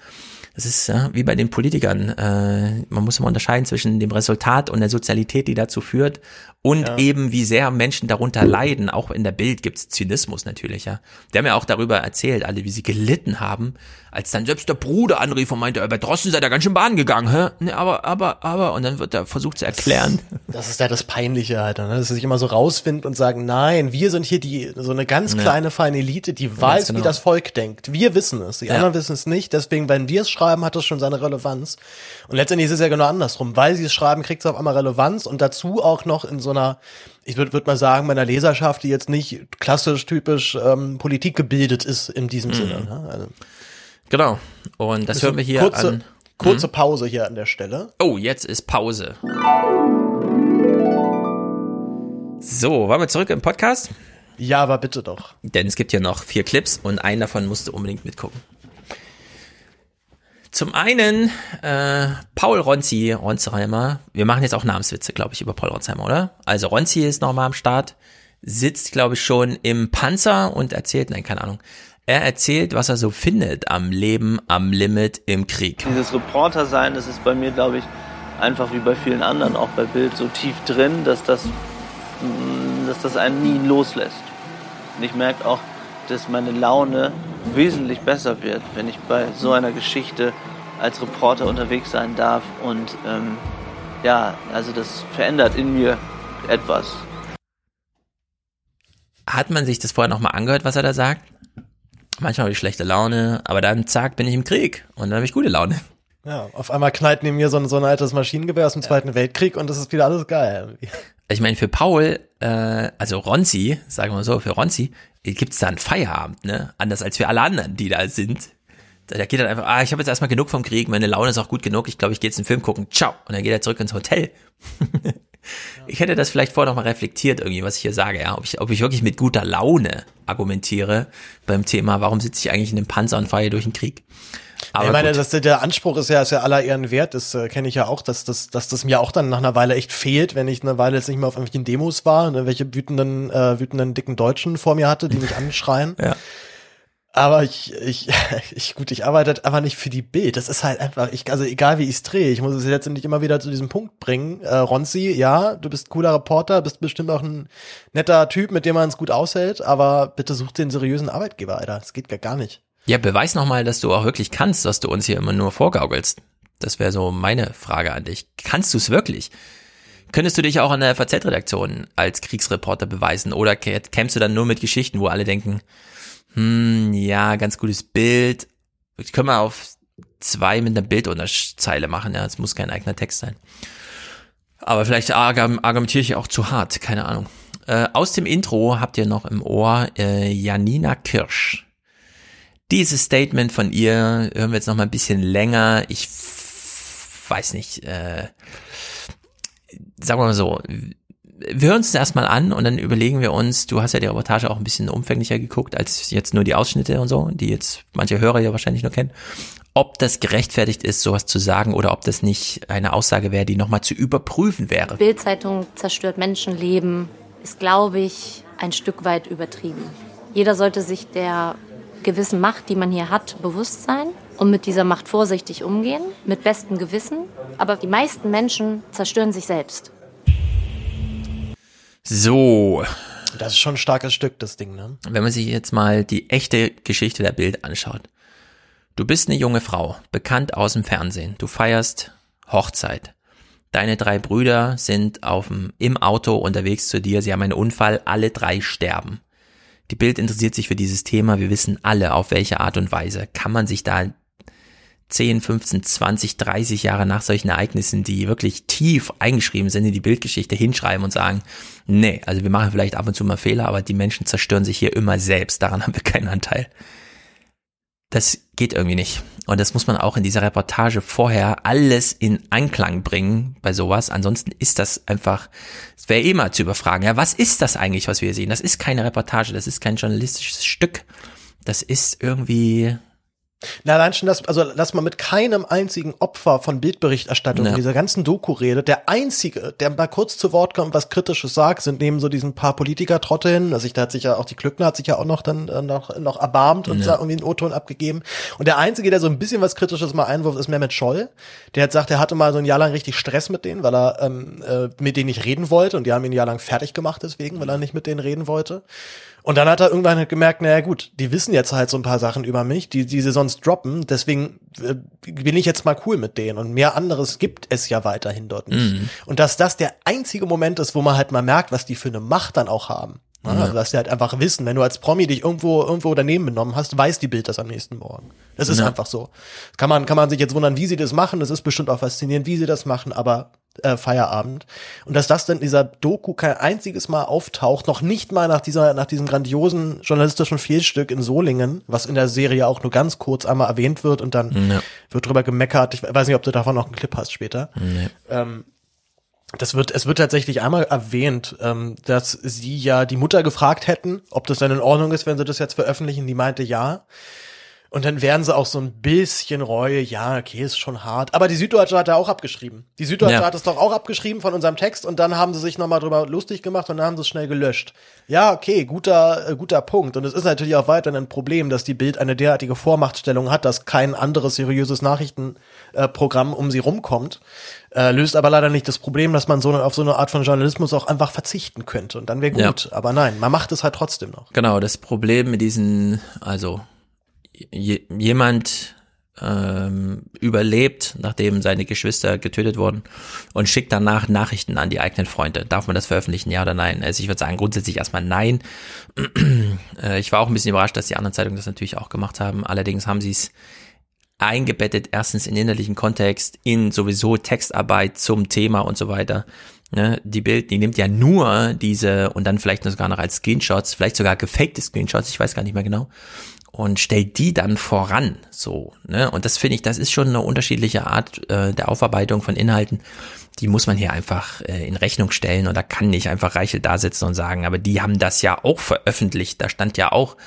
Das ist ja, wie bei den Politikern. Äh, man muss immer unterscheiden zwischen dem Resultat und der Sozialität, die dazu führt. Und Ja. eben, wie sehr Menschen darunter leiden. Auch in der Bild gibt's Zynismus natürlich, ja. Die haben ja auch darüber erzählt, alle, wie sie gelitten haben, als dann selbst der Bruder anrief und meinte, "Äh, bei Drosten seid ihr ganz schön Bahn gegangen, hä? Ne, aber, aber, aber, und dann wird er versucht zu erklären. Das ist ja das Peinliche, Alter, ne? dass sie sich immer so rausfinden und sagen, nein, wir sind hier die, so eine ganz Ja. kleine, feine Elite, die weiß, genau. wie das Volk denkt. Wir wissen es, die anderen wissen es nicht, deswegen, wenn wir es schreiben, hat das schon seine Relevanz. Und letztendlich ist es ja genau andersrum, weil sie es schreiben, kriegt es auf einmal Relevanz und dazu auch noch in so einer, ich würde würd mal sagen, bei einer Leserschaft, die jetzt nicht klassisch, typisch ähm, Politik gebildet ist in diesem Mhm. Sinne. Ne? Also, Genau. Und das hören wir hier kurze, an. Kurze Pause hier an der Stelle. Oh, jetzt ist Pause. So, waren wir zurück im Podcast? Ja, aber bitte doch. Denn es gibt hier noch vier Clips und einen davon musst du unbedingt mitgucken. Zum einen äh, Paul Ronzi, Ronzheimer. Wir machen jetzt auch Namenswitze, glaube ich, über Paul Ronzheimer, oder? Also Ronzi ist nochmal am Start. sitzt, glaube ich, schon im Panzer und erzählt, nein, keine Ahnung. Er erzählt, was er so findet am Leben, am Limit, im Krieg. Dieses Reporter sein, das ist bei mir, glaube ich, einfach wie bei vielen anderen, auch bei Bild, so tief drin, dass das, mm, dass das einen nie loslässt. Und ich merke auch, dass meine Laune wesentlich besser wird, wenn ich bei so einer Geschichte als Reporter unterwegs sein darf. Und ähm, ja, also das verändert in mir etwas. Hat man sich das vorher nochmal angehört, was er da sagt? Manchmal habe ich schlechte Laune, aber dann zack, bin ich im Krieg und dann habe ich gute Laune. Ja, auf einmal knallt neben mir so ein, so ein altes Maschinengewehr aus dem Zweiten Weltkrieg und das ist wieder alles geil. Ich meine, für Paul, äh, also Ronzi, sagen wir so, für Ronzi, gibt's da einen Feierabend, ne? Anders als für alle anderen, die da sind. Da geht dann einfach, ah, ich habe jetzt erstmal genug vom Krieg, meine Laune ist auch gut genug, ich glaube, ich gehe jetzt einen Film gucken, ciao. Und dann geht er zurück ins Hotel. ich hätte das vielleicht vorher noch mal reflektiert, irgendwie, was ich hier sage, ja. Ob ich, ob ich wirklich mit guter Laune argumentiere beim Thema, warum sitze ich eigentlich in dem Panzer und fahre hier durch den Krieg. Aber ich meine, das, der Anspruch ist ja, ist ja aller Ehren wert, das äh, kenne ich ja auch, dass, dass, dass das mir auch dann nach einer Weile echt fehlt, wenn ich eine Weile jetzt nicht mehr auf irgendwelchen Demos war und irgendwelche wütenden, äh, wütenden dicken Deutschen vor mir hatte, die mich anschreien. ja. Aber ich, ich, ich, gut, ich arbeite aber nicht für die Bild. Das ist halt einfach, ich, also egal wie ich es drehe, ich muss es letztendlich immer wieder zu diesem Punkt bringen. Äh, Ronzi, ja, du bist cooler Reporter, bist bestimmt auch ein netter Typ, mit dem man es gut aushält, aber bitte such den seriösen Arbeitgeber, Alter. Das geht gar nicht. Ja, beweis nochmal, dass du auch wirklich kannst, dass du uns hier immer nur vorgaukelst. Das wäre so meine Frage an dich. Kannst du es wirklich? Könntest du dich auch an der FAZ-Redaktion als Kriegsreporter beweisen oder kämst du dann nur mit Geschichten, wo alle denken, hm, ja, ganz gutes Bild. Ich können wir auf zwei mit einer Bildunterzeile machen, ja, es muss kein eigener Text sein. Aber vielleicht argumentiere ich auch zu hart, keine Ahnung. Äh, aus dem Intro habt ihr noch im Ohr äh, Janina Kirsch. Dieses Statement von ihr hören wir jetzt noch mal ein bisschen länger. Ich weiß nicht, äh, sagen wir mal so, wir hören das erstmal an und dann überlegen wir uns, du hast ja die Reportage auch ein bisschen umfänglicher geguckt, als jetzt nur die Ausschnitte und so, die jetzt manche Hörer ja wahrscheinlich nur kennen, ob das gerechtfertigt ist, sowas zu sagen oder ob das nicht eine Aussage wäre, die nochmal zu überprüfen wäre. Bildzeitung zerstört Menschenleben, ist, glaube ich, ein Stück weit übertrieben. Jeder sollte sich der gewissen Macht, die man hier hat, bewusst sein und mit dieser Macht vorsichtig umgehen, mit bestem Gewissen. Aber die meisten Menschen zerstören sich selbst. So. Das ist schon ein starkes Stück, das Ding, ne? Wenn man sich jetzt mal die echte Geschichte der Bild anschaut. Du bist eine junge Frau, bekannt aus dem Fernsehen. Du feierst Hochzeit. Deine drei Brüder sind auf dem, im Auto unterwegs zu dir. Sie haben einen Unfall. Alle drei sterben. Die Bild interessiert sich für dieses Thema. Wir wissen alle, auf welche Art und Weise. Kann man sich da 10, 15, 20, 30 Jahre nach solchen Ereignissen, die wirklich tief eingeschrieben sind in die Bildgeschichte, hinschreiben und sagen, nee, also wir machen vielleicht ab und zu mal Fehler, aber die Menschen zerstören sich hier immer selbst, daran haben wir keinen Anteil. Das geht irgendwie nicht. Und das muss man auch in dieser Reportage vorher alles in Anklang bringen bei sowas. Ansonsten ist das einfach, es wäre eh mal zu überfragen, ja, was ist das eigentlich, was wir sehen? Das ist keine Reportage, das ist kein journalistisches Stück. Das ist irgendwie, na, allein schon das, also, dass man mit keinem einzigen Opfer von Bildberichterstattung ja. in dieser ganzen Doku redet. Der einzige, der mal kurz zu Wort kommt, was Kritisches sagt, sind neben so diesen paar Politiker-Trotteln, also ich, da hat sich ja auch die Klückner hat sich ja auch noch dann äh, noch, noch erbarmt und ja. irgendwie einen O-Ton abgegeben. Und der einzige, der so ein bisschen was Kritisches mal einwirft, ist Mehmet Scholl. Der hat gesagt, er hatte mal so ein Jahr lang richtig Stress mit denen, weil er ähm, äh, mit denen nicht reden wollte und die haben ihn ein Jahr lang fertig gemacht deswegen, weil er nicht mit denen reden wollte. Und dann hat er irgendwann halt gemerkt, naja gut, die wissen jetzt halt so ein paar Sachen über mich, die, die sie sonst droppen, deswegen äh, bin ich jetzt mal cool mit denen. Und mehr anderes gibt es ja weiterhin dort nicht. Mhm. Und dass das der einzige Moment ist, wo man halt mal merkt, was die für eine Macht dann auch haben. Also, dass die halt einfach wissen, wenn du als Promi dich irgendwo, irgendwo daneben benommen hast, weiß die Bild das am nächsten Morgen. Das ist ja. einfach so. Kann man, kann man sich jetzt wundern, wie sie das machen. Das ist bestimmt auch faszinierend, wie sie das machen, aber äh, Feierabend. Und dass das dann dieser Doku kein einziges Mal auftaucht, noch nicht mal nach dieser, nach diesem grandiosen journalistischen Fehlstück in Solingen, was in der Serie auch nur ganz kurz einmal erwähnt wird und dann ja. wird drüber gemeckert. Ich weiß nicht, ob du davon noch einen Clip hast später. Nee. Ähm, das wird, es wird tatsächlich einmal erwähnt, ähm, dass sie ja die Mutter gefragt hätten, ob das dann in Ordnung ist, wenn sie das jetzt veröffentlichen. Die meinte ja. Und dann werden sie auch so ein bisschen Reue, ja, okay, ist schon hart. Aber die Süddeutsche hat er auch abgeschrieben. Die Süddeutsche Ja. hat es doch auch abgeschrieben von unserem Text und dann haben sie sich nochmal drüber lustig gemacht und dann haben sie es schnell gelöscht. Ja, okay, guter, äh, guter Punkt. Und es ist natürlich auch weiterhin ein Problem, dass die Bild eine derartige Vormachtstellung hat, dass kein anderes seriöses Nachrichtenprogramm um sie rumkommt. Äh, löst aber leider nicht das Problem, dass man so eine, auf so eine Art von Journalismus auch einfach verzichten könnte. Und dann wäre Ja. gut. Aber nein, man macht es halt trotzdem noch. Genau, das Problem mit diesen, also jemand ähm, überlebt, nachdem seine Geschwister getötet wurden und schickt danach Nachrichten an die eigenen Freunde. Darf man das veröffentlichen, ja oder nein? Also ich würde sagen, grundsätzlich erstmal nein. Äh, ich war auch ein bisschen überrascht, dass die anderen Zeitungen das natürlich auch gemacht haben. Allerdings haben sie es eingebettet, erstens in innerlichen Kontext, in sowieso Textarbeit zum Thema und so weiter. Ne, die Bild, die nimmt ja nur diese und dann vielleicht sogar noch als Screenshots, vielleicht sogar gefakte Screenshots, ich weiß gar nicht mehr genau, und stellt die dann voran, so, ne, und das finde ich, das ist schon eine unterschiedliche Art äh, der Aufarbeitung von Inhalten, die muss man hier einfach äh, in Rechnung stellen und da kann nicht einfach Reichel da sitzen und sagen, aber die haben das ja auch veröffentlicht, da stand ja auch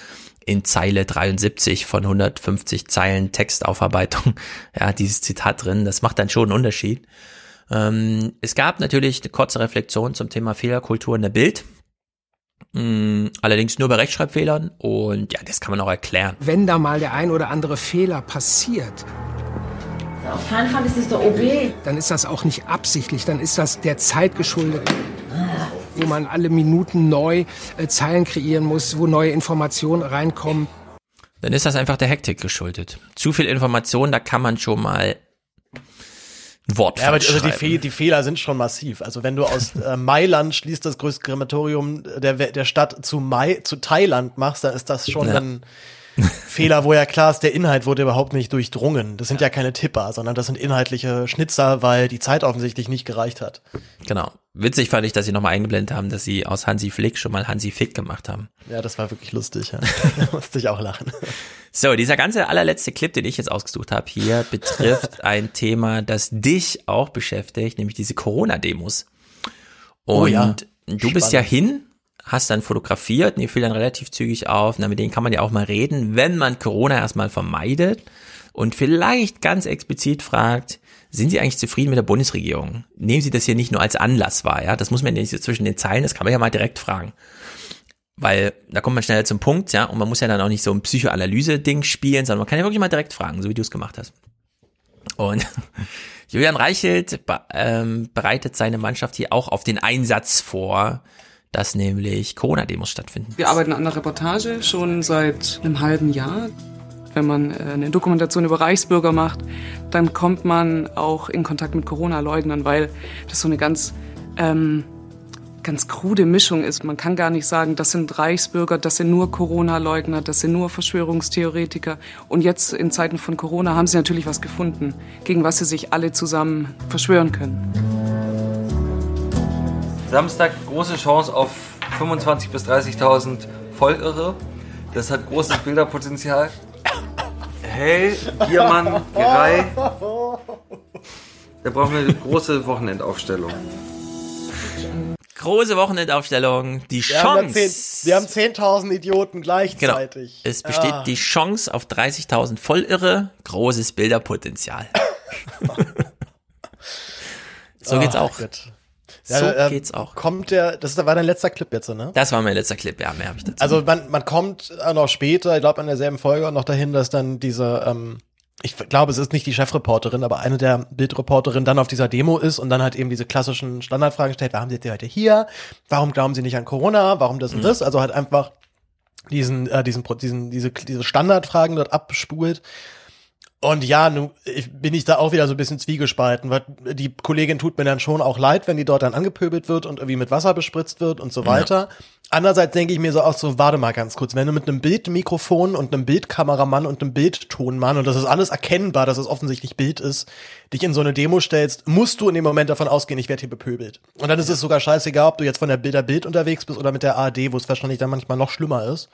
in Zeile 73 von 150 Zeilen Textaufarbeitung, ja, dieses Zitat drin, das macht dann schon einen Unterschied. Ähm, es gab natürlich eine kurze Reflexion zum Thema Fehlerkultur in der Bild. Mm, Allerdings nur bei Rechtschreibfehlern und ja, das kann man auch erklären. Wenn da mal der ein oder andere Fehler passiert, Auf keinen Fall ist es der OB. dann ist das auch nicht absichtlich, dann ist das der Zeit geschuldet, wo man alle Minuten neu äh, Zeilen kreieren muss, wo neue Informationen reinkommen. Dann ist das einfach der Hektik geschuldet. Zu viel Information, da kann man schon mal Wort Ja, aber die- also die. Fe die Fehler sind schon massiv. Also wenn du aus äh, Mailand schließt das größte Krematorium der, der Stadt zu Mai, zu Thailand machst, dann ist das schon Ja. ein Fehler, wo ja klar ist, der Inhalt wurde überhaupt nicht durchdrungen. Das sind ja, keine Tipper, sondern das sind inhaltliche Schnitzer, weil die Zeit offensichtlich nicht gereicht hat. Genau. Witzig fand ich, dass sie nochmal eingeblendet haben, dass sie aus Hansi Flick schon mal Hansi Fick gemacht haben. Ja, das war wirklich lustig. Ja. da musste ich auch lachen. So, dieser ganze allerletzte Clip, den ich jetzt ausgesucht habe, hier betrifft ein Thema, das dich auch beschäftigt, nämlich diese Corona-Demos. Und Oh ja. du bist ja Spannend. hin, hast dann fotografiert, und die fiel dann relativ zügig auf, na, mit denen kann man ja auch mal reden, wenn man Corona erstmal vermeidet und vielleicht ganz explizit fragt, sind Sie eigentlich zufrieden mit der Bundesregierung? Nehmen Sie das hier nicht nur als Anlass wahr, ja? Das muss man ja nicht so zwischen den Zeilen, das kann man ja mal direkt fragen weil da kommt man schneller zum Punkt, ja, und man muss ja dann auch nicht so ein Psychoanalyse-Ding spielen, sondern man kann ja wirklich mal direkt fragen, so wie du es gemacht hast. Und Julian Reichelt be ähm, bereitet seine Mannschaft hier auch auf den Einsatz vor, dass nämlich Corona-Demos stattfinden. Wir arbeiten an der Reportage schon seit einem halben Jahr. Wenn man äh, eine Dokumentation über Reichsbürger macht, dann kommt man auch in Kontakt mit Corona-Leugnern, weil das so eine ganz, ähm, ganz krude Mischung ist. Man kann gar nicht sagen, das sind Reichsbürger, das sind nur Corona-Leugner, das sind nur Verschwörungstheoretiker. Und jetzt in Zeiten von Corona haben sie natürlich was gefunden, gegen was sie sich alle zusammen verschwören können. Samstag große Chance auf 25.000 bis 30.000 Vollirre. Das hat großes Bilderpotenzial. Hell, Biermann, Gerei. Da brauchen wir eine große Wochenendaufstellung. Große Wochenendaufstellung, die Wir haben, Chance. da zehn, wir haben 10.000 Idioten Genau. gleichzeitig. Es besteht Ah. die Chance auf 30.000 Vollirre, großes Bilderpotenzial. so geht's auch. Gott. So Ja, äh, geht's auch. Kommt der, das war dein letzter Clip jetzt, ne? Das war mein letzter Clip, ja, mehr habe ich dazu. Also man, man kommt äh, noch später, ich glaube an derselben Folge noch dahin, dass dann diese, ähm, ich glaube, es ist nicht die Chefreporterin, aber eine der Bildreporterinnen dann auf dieser Demo ist und dann halt eben diese klassischen Standardfragen stellt, warum sind Sie heute hier? Warum glauben Sie nicht an Corona? Warum das und Mhm. das? Also halt einfach diesen, äh, diesen, diesen, diese, diese Standardfragen dort abspult. Und ja, nun ich, bin ich da auch wieder so ein bisschen zwiegespalten, weil die Kollegin tut mir dann schon auch leid, wenn die dort dann angepöbelt wird und irgendwie mit Wasser bespritzt wird und so weiter. Andererseits denke ich mir so auch so, warte mal ganz kurz, wenn du mit einem Bildmikrofon und einem Bildkameramann und einem Bildtonmann und das ist alles erkennbar, dass es offensichtlich Bild ist, dich in so eine Demo stellst, musst du in dem Moment davon ausgehen, ich werde hier bepöbelt. Und dann ist es sogar scheißegal, ob du jetzt von der Bilder Bild unterwegs bist oder mit der ARD, wo es wahrscheinlich dann manchmal noch schlimmer ist.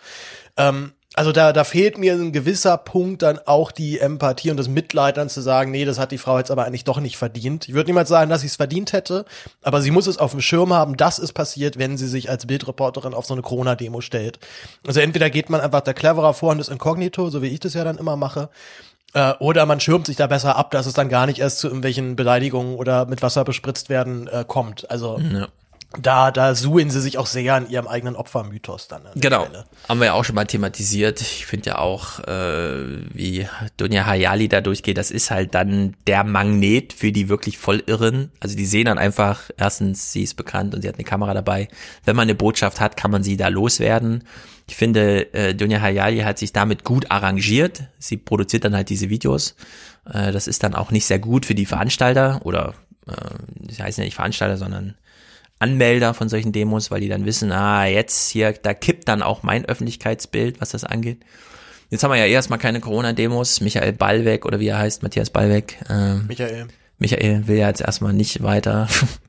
Ähm, Also da, da fehlt mir ein gewisser Punkt dann auch die Empathie und das Mitleid dann zu sagen, nee, das hat die Frau jetzt aber eigentlich doch nicht verdient. Ich würde niemals sagen, dass sie es verdient hätte, aber sie muss es auf dem Schirm haben, dass es passiert, wenn sie sich als Bildreporterin auf so eine Corona-Demo stellt. Also entweder geht man einfach der cleverer vor und ist inkognito, so wie ich das ja dann immer mache, äh, oder man schirmt sich da besser ab, dass es dann gar nicht erst zu irgendwelchen Beleidigungen oder mit Wasser bespritzt werden äh, kommt. Also Ja. Da, da suchen sie sich auch sehr an ihrem eigenen Opfermythos dann. Genau. Stelle. Haben wir ja auch schon mal thematisiert. Ich finde ja auch, äh, wie Dunja Hayali da durchgeht, das ist halt dann der Magnet für die wirklich voll Irren. Also die sehen dann einfach, erstens, sie ist bekannt und sie hat eine Kamera dabei. Wenn man eine Botschaft hat, kann man sie da loswerden. Ich finde, äh, Dunja Hayali hat sich damit gut arrangiert. Sie produziert dann halt diese Videos. Äh, das ist dann auch nicht sehr gut für die Veranstalter oder, äh, das heißt ja nicht Veranstalter, sondern Anmelder von solchen Demos, weil die dann wissen, ah, jetzt hier, da kippt dann auch mein Öffentlichkeitsbild, was das angeht. Jetzt haben wir ja erstmal keine Corona-Demos. Michael Ballweg oder wie er heißt, Matthias Ballweg. Ähm, Michael. Michael will ja jetzt erstmal nicht weiter,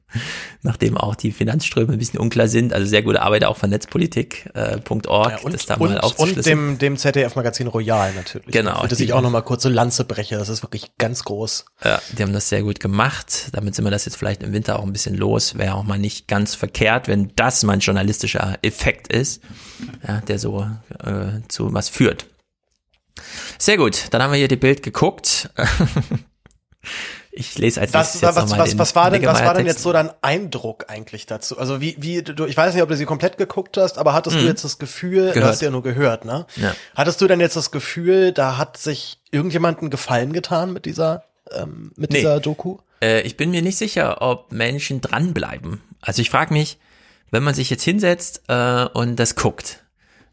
nachdem auch die Finanzströme ein bisschen unklar sind. Also sehr gute Arbeit auch von netzpolitik.org, Ja, und, das da und, mal und aufzuschlüsseln. dem, dem ZDF-Magazin Royal natürlich. Genau, die- ich auch nochmal kurze Lanze breche. Das ist wirklich ganz groß. Ja, die haben das sehr gut gemacht. Damit sind wir das jetzt vielleicht im Winter auch ein bisschen los. Wäre auch mal nicht ganz verkehrt, wenn das mal ein journalistischer Effekt ist, ja, der so äh, zu was führt. Sehr gut, dann haben wir hier die Bild geguckt. Ich lese als Was, was, mal was, den was war denn, was war denn jetzt so dein Eindruck eigentlich dazu? Also wie, wie, du, ich weiß nicht, ob du sie komplett geguckt hast, aber hattest du Mhm. jetzt das Gefühl, du hast ja nur gehört, ne? Ja. Hattest du denn jetzt das Gefühl, da hat sich irgendjemanden Gefallen getan mit dieser, ähm, mit Nee. dieser Doku? Äh, ich bin mir nicht sicher, ob Menschen dranbleiben. Also ich frage mich, wenn man sich jetzt hinsetzt äh, und das guckt,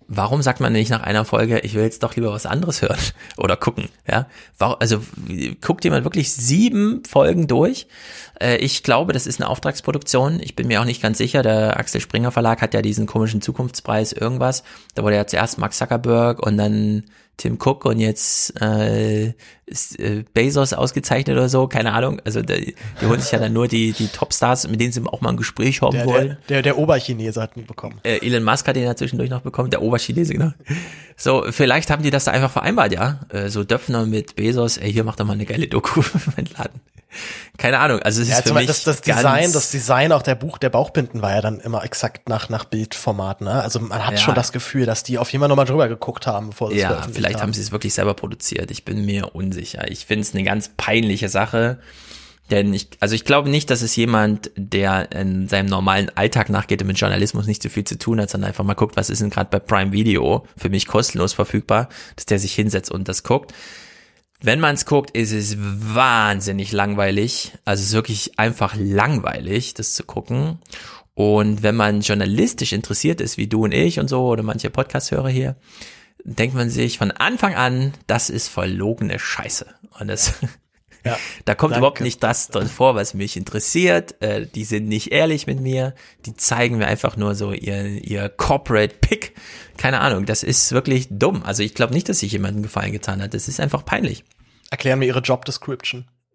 warum sagt man nicht nach einer Folge, ich will jetzt doch lieber was anderes hören oder gucken? Ja, also guckt jemand wirklich sieben Folgen durch? Äh, ich glaube, das ist eine Auftragsproduktion. Ich bin mir auch nicht ganz sicher. Der Axel Springer Verlag hat ja diesen komischen Zukunftspreis irgendwas. Da wurde ja zuerst Mark Zuckerberg und dann Tim Cook und jetzt äh, ist äh, Bezos ausgezeichnet oder so, keine Ahnung. Also die, die holen sich ja dann nur die, die Topstars, mit denen sie auch mal ein Gespräch haben Der, wollen. der, der, der Oberchinese hat ihn bekommen. Äh, Elon Musk hat den ja zwischendurch noch bekommen, der Oberchinese, genau. So, vielleicht haben die das da einfach vereinbart, ja. Äh, so Döpfner mit Bezos, ey, hier macht doch mal eine geile Doku entladen. Keine Ahnung, also es ist Ja, für zum mich Beispiel das, das Design, das Design auch der Buch, der Bauchbinden war ja dann immer exakt nach, nach Bildformat, ne? Also man hat Ja. schon das Gefühl, dass die auf Fall nochmal drüber geguckt haben, bevor sie es Ja, vielleicht haben sie es wirklich selber produziert. Ich bin mir unsicher. Ich finde es eine ganz peinliche Sache. Denn ich, also ich glaube nicht, dass es jemand, der in seinem normalen Alltag nachgeht und mit Journalismus nicht so viel zu tun hat, sondern einfach mal guckt, was ist denn gerade bei Prime Video für mich kostenlos verfügbar, dass der sich hinsetzt und das guckt. Wenn man es guckt, ist es wahnsinnig langweilig. Also es ist wirklich einfach langweilig, das zu gucken. Und wenn man journalistisch interessiert ist, wie du und ich und so, oder manche Podcast-Hörer hier, denkt man sich von Anfang an, das ist verlogene Scheiße. Und das, Ja, da kommt danke. überhaupt nicht das drin vor, was mich interessiert. Äh, die sind nicht ehrlich mit mir. Die zeigen mir einfach nur so ihr, ihr Corporate Pick. Keine Ahnung, das ist wirklich dumm. Also ich glaube nicht, dass sich jemandem Gefallen getan hat. Das ist einfach peinlich. Erklären mir ihre Job Description.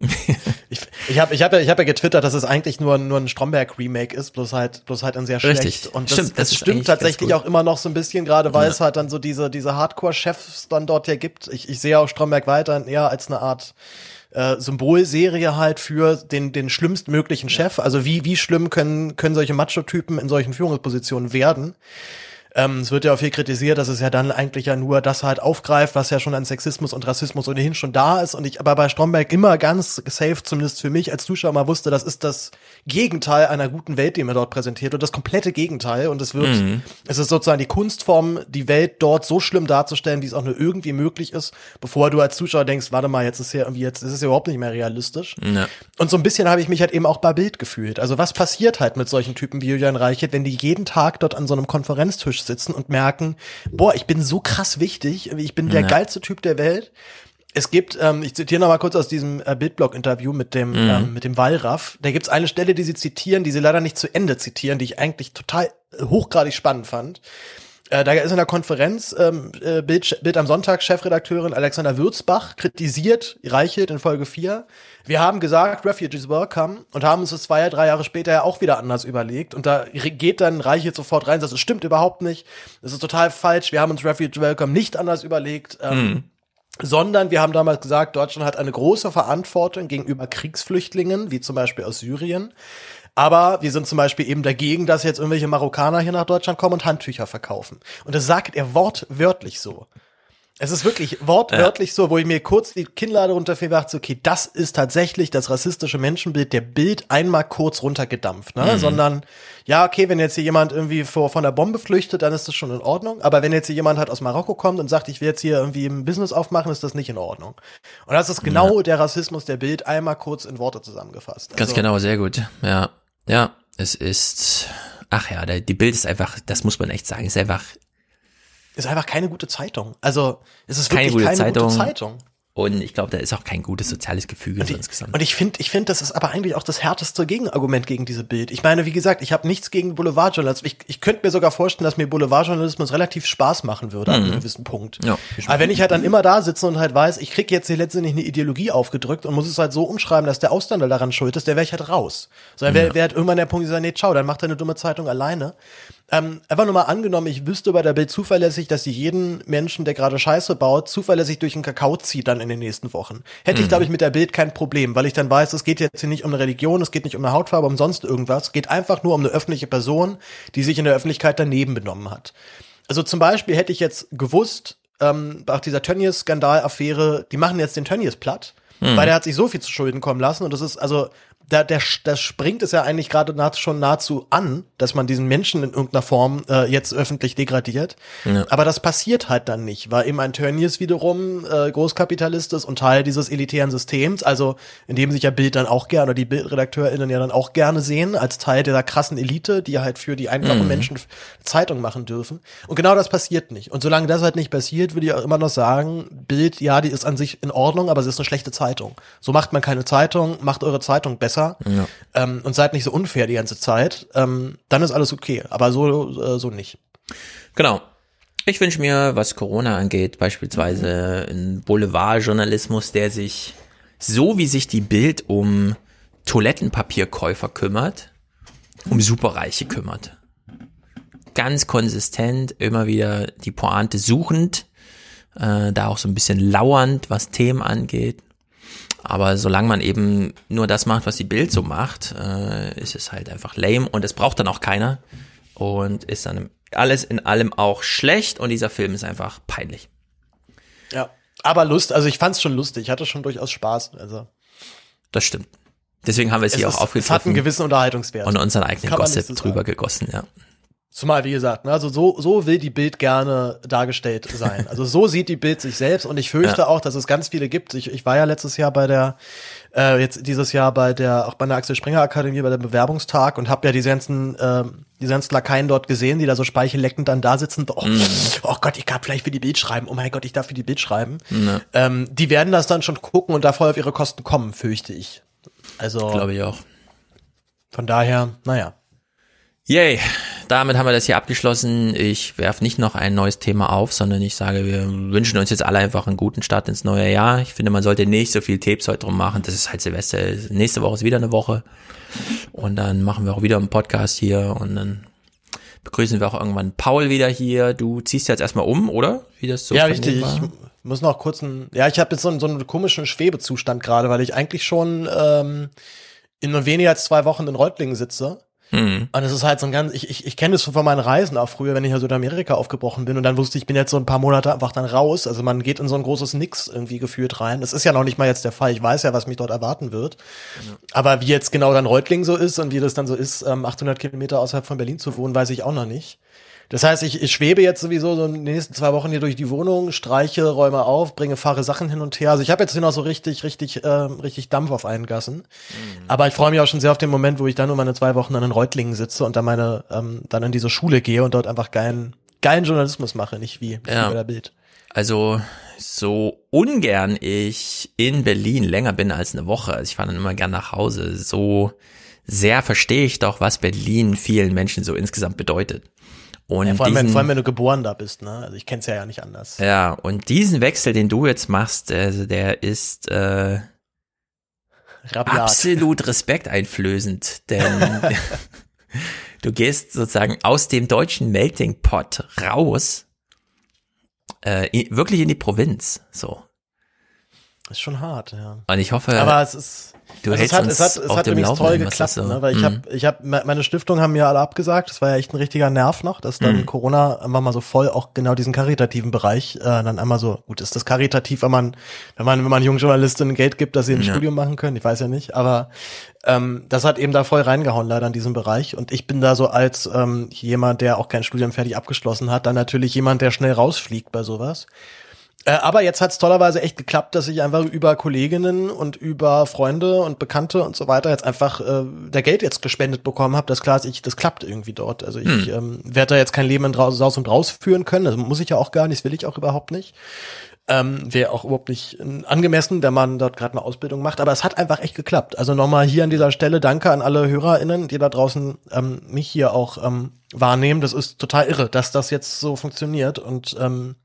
ich ich habe ich hab ja, ich hab ja getwittert, dass es eigentlich nur, nur ein Stromberg-Remake ist, bloß halt, bloß halt ein sehr schlecht. Richtig. Und das Stimmt, das das stimmt tatsächlich auch immer noch so ein bisschen, gerade weil Ja. es halt dann so diese, diese Hardcore-Chefs dann dort ja gibt. Ich, ich sehe auch Stromberg weiterhin eher als eine Art äh, Symbolserie halt für den, den schlimmstmöglichen Chef. Also wie, wie schlimm können, können solche Macho-Typen in solchen Führungspositionen werden? Ähm, es wird ja auch viel kritisiert, dass es ja dann eigentlich ja nur das halt aufgreift, was ja schon an Sexismus und Rassismus ohnehin schon da ist. Und ich aber bei Stromberg immer ganz safe, zumindest für mich als Zuschauer mal wusste, das ist das Gegenteil einer guten Welt, die mir dort präsentiert und das komplette Gegenteil. Und es wird, Mhm. es ist sozusagen die Kunstform, die Welt dort so schlimm darzustellen, wie es auch nur irgendwie möglich ist, bevor du als Zuschauer denkst, warte mal, jetzt ist ja irgendwie, jetzt ist es ja überhaupt nicht mehr realistisch. Ja. Und so ein bisschen habe ich mich halt eben auch bei Bild gefühlt. Also was passiert halt mit solchen Typen wie Julian Reichert, wenn die jeden Tag dort an so einem Konferenztisch sitzen und merken, boah, ich bin so krass wichtig, ich bin der Ja. geilste Typ der Welt. Es gibt, ähm, ich zitiere noch mal kurz aus diesem äh, Bildblog-Interview mit dem Mhm. ähm, mit dem Wallraff. Da gibt's eine Stelle, die sie zitieren, die sie leider nicht zu Ende zitieren, die ich eigentlich total äh, hochgradig spannend fand. Äh, da ist in der Konferenz ähm, äh, Bild, Bild am Sonntag Chefredakteurin Alexander Würzbach kritisiert Reichelt in Folge 4. Wir haben gesagt, Refugees welcome und haben uns das zwei, drei Jahre später ja auch wieder anders überlegt. Und da geht dann Reichelt sofort rein und sagt, es stimmt überhaupt nicht. Das ist total falsch. Wir haben uns Refugees welcome nicht anders überlegt. Ähm, Mhm. sondern wir haben damals gesagt, Deutschland hat eine große Verantwortung gegenüber Kriegsflüchtlingen, wie zum Beispiel aus Syrien. Aber wir sind zum Beispiel eben dagegen, dass jetzt irgendwelche Marokkaner hier nach Deutschland kommen und Handtücher verkaufen. Und das sagt er wortwörtlich so. Es ist wirklich wortwörtlich so, wo ich mir kurz die Kinnlade runterfiel, dachte, okay, das ist tatsächlich das rassistische Menschenbild der Bild einmal kurz runtergedampft, ne? Mhm. Sondern, ja, okay, wenn jetzt hier jemand irgendwie vor, von der Bombe flüchtet, dann ist das schon in Ordnung. Aber wenn jetzt hier jemand halt aus Marokko kommt und sagt, ich will jetzt hier irgendwie ein Business aufmachen, ist das nicht in Ordnung. Und das ist genau der Rassismus der Bild einmal kurz in Worte zusammengefasst. Ganz Also, genau, sehr gut. Ja, ja, es ist, ach ja, die Bild ist einfach, das muss man echt sagen, ist einfach Ist einfach keine gute Zeitung. Also, es ist keine, wirklich gute, keine Zeitung. gute Zeitung. Und ich glaube, da ist auch kein gutes soziales Gefüge so insgesamt. Und ich finde, ich finde, das ist aber eigentlich auch das härteste Gegenargument gegen diese Bild. Ich meine, wie gesagt, ich habe nichts gegen Boulevardjournalismus. Ich, ich könnte mir sogar vorstellen, dass mir Boulevardjournalismus relativ Spaß machen würde an Mhm. einem gewissen Punkt. Ja. Aber wenn ich halt dann immer da sitze und halt weiß, ich krieg jetzt hier letztendlich eine Ideologie aufgedrückt und muss es halt so umschreiben, dass der Ausländer daran schuld ist, der wäre ich halt raus. So, dann wäre wär halt irgendwann der Punkt, die sagen, nee, ciao, dann macht deine dumme Zeitung alleine. Ähm, einfach nur mal angenommen, ich wüsste bei der Bild zuverlässig, dass sie jeden Menschen, der gerade Scheiße baut, zuverlässig durch den Kakao zieht dann in den nächsten Wochen. Hätte ich, Mhm. glaube ich, mit der Bild kein Problem, weil ich dann weiß, es geht jetzt hier nicht um eine Religion, es geht nicht um eine Hautfarbe, um sonst irgendwas. Es geht einfach nur um eine öffentliche Person, die sich in der Öffentlichkeit daneben benommen hat. Also zum Beispiel hätte ich jetzt gewusst, ähm, nach dieser Tönnies-Skandal-Affäre, die machen jetzt den Tönnies platt, Mhm. weil der hat sich so viel zu Schulden kommen lassen und das ist, also, da, der, das springt es ja eigentlich gerade nah, schon nahezu an, dass man diesen Menschen in irgendeiner Form äh, jetzt öffentlich degradiert. Ja. Aber das passiert halt dann nicht, weil eben ein Tönnies wiederum äh, Großkapitalist ist und Teil dieses elitären Systems, also in dem sich ja Bild dann auch gerne, oder die BildredakteurInnen ja dann auch gerne sehen, als Teil dieser krassen Elite, die halt für die einfachen Mhm. Menschen Zeitung machen dürfen. Und genau das passiert nicht. Und solange das halt nicht passiert, würde ich auch immer noch sagen, Bild, ja, die ist an sich in Ordnung, aber sie ist eine schlechte Zeitung. So macht man keine Zeitung, macht eure Zeitung besser Ja. ähm, und seid nicht so unfair die ganze Zeit. Ähm, dann ist alles okay, aber so, äh, so nicht. Genau. Ich wünsche mir, was Corona angeht, beispielsweise einen Boulevardjournalismus, der sich so wie sich die Bild um Toilettenpapierkäufer kümmert, um Superreiche kümmert. Ganz konsistent, immer wieder die Pointe suchend, äh, da auch so ein bisschen lauernd, was Themen angeht. Aber solange man eben nur das macht, was die Bild so macht, äh, ist es halt einfach lame und es braucht dann auch keiner und ist dann alles in allem auch schlecht und dieser Film ist einfach peinlich. Ja. Aber Lust, also ich fand's schon lustig, ich hatte schon durchaus Spaß. Also Das stimmt. Deswegen haben wir es, Es hier ist- auch aufgegriffen. es hat einen gewissen Unterhaltungswert. Und unseren eigenen Gossip drüber sagen. gegossen, ja. Zumal, wie gesagt, ne, also so, so will die Bild gerne dargestellt sein. Also so sieht die Bild sich selbst und ich fürchte Ja. auch, dass es ganz viele gibt. Ich, ich war ja letztes Jahr bei der, äh, jetzt dieses Jahr bei der, auch bei der Axel Springer Akademie bei dem Bewerbungstag und habe ja die ganzen, ähm, die ganzen Lakaien dort gesehen, die da so speichelleckend dann da sitzen. Oh, Mhm. oh Gott, ich darf vielleicht für die Bild schreiben. Oh mein Gott, ich darf für die Bild schreiben. Ja. Ähm, die werden das dann schon gucken und da voll auf ihre Kosten kommen, fürchte ich. Also. Glaube ich auch. Von daher, naja. Yay, damit haben wir das hier abgeschlossen. Ich werfe nicht noch ein neues Thema auf, sondern ich sage, wir wünschen uns jetzt alle einfach einen guten Start ins neue Jahr. Ich finde, man sollte nicht so viel Tapes heute drum machen. Das ist halt Silvester. Nächste Woche ist wieder eine Woche. Und dann machen wir auch wieder einen Podcast hier und dann begrüßen wir auch irgendwann Paul wieder hier. Du ziehst jetzt erstmal um, oder? Wie das so ja, richtig. war? Ich muss noch kurz ein, ja, ich habe jetzt so einen, so einen komischen Schwebezustand gerade, weil ich eigentlich schon ähm, in nur weniger als zwei Wochen in Reutlingen sitze. Mhm. Und es ist halt so ein ganz, ich, ich, ich kenne das von meinen Reisen auch früher, wenn ich halt so in Amerika aufgebrochen bin und dann wusste ich, bin jetzt so ein paar Monate einfach dann raus. Also man geht in so ein großes Nix irgendwie gefühlt rein. Das ist ja noch nicht mal jetzt der Fall. Ich weiß ja, was mich dort erwarten wird. Aber wie jetzt genau dann Reutlingen so ist und wie das dann so ist, ähm, 800 Kilometer außerhalb von Berlin zu wohnen, weiß ich auch noch nicht. Das heißt, ich, ich schwebe jetzt sowieso so in den nächsten zwei Wochen hier durch die Wohnung, streiche, räume auf, bringe, fahre Sachen hin und her. Also ich habe jetzt hier noch so richtig, richtig, ähm, richtig Dampf auf einen Gassen. Aber ich freue mich auch schon sehr auf den Moment, wo ich dann nur meine zwei Wochen dann in Reutlingen sitze und dann meine, ähm, dann in diese Schule gehe und dort einfach geilen, geilen Journalismus mache, nicht wie, wie Ja. Bild. Also so ungern ich in Berlin länger bin als eine Woche, also ich fahre dann immer gern nach Hause, so sehr verstehe ich doch, was Berlin vielen Menschen so insgesamt bedeutet. Und ja, vor, allem, diesen, wenn, vor allem, wenn du geboren da bist, ne? Also ich kenn's ja ja nicht anders. Ja, und diesen Wechsel, den du jetzt machst, also der ist äh, Rabiat. absolut respekteinflößend, denn du gehst sozusagen aus dem deutschen Melting Pot raus, äh, wirklich in die Provinz, so. Ist schon hart, ja. Und ich hoffe, aber es ist, du also hältst es hat, uns es hat, es hat übrigens toll geklappt, so- ne? weil ich Mhm. habe, ich habe, meine Stiftung haben mir alle abgesagt. Das war ja echt ein richtiger Nerv noch, dass dann Mhm. Corona einfach mal so voll auch genau diesen karitativen Bereich äh, dann einmal so gut ist das karitativ, wenn man, wenn man, wenn man jungen Journalistinnen Geld gibt, dass sie ein Ja. Studium machen können. Ich weiß ja nicht, aber ähm, das hat eben da voll reingehauen leider in diesem Bereich. Und ich bin da so als ähm, jemand, der auch kein Studium fertig abgeschlossen hat, dann natürlich jemand, der schnell rausfliegt bei sowas. Äh, aber jetzt hat es tollerweise echt geklappt, dass ich einfach über Kolleginnen und über Freunde und Bekannte und so weiter jetzt einfach äh, der Geld jetzt gespendet bekommen habe. Das klar ist, ich, das klappt irgendwie dort. Also ich Hm. ähm, werde da jetzt kein Leben in Ra- Saus und Raus führen können. Das muss ich ja auch gar nicht, das will ich auch überhaupt nicht. Ähm, Wäre auch überhaupt nicht äh, angemessen, wenn man dort gerade eine Ausbildung macht. Aber es hat einfach echt geklappt. Also nochmal hier an dieser Stelle danke an alle HörerInnen, die da draußen ähm, mich hier auch ähm, wahrnehmen. Das ist total irre, dass das jetzt so funktioniert. Und ähm,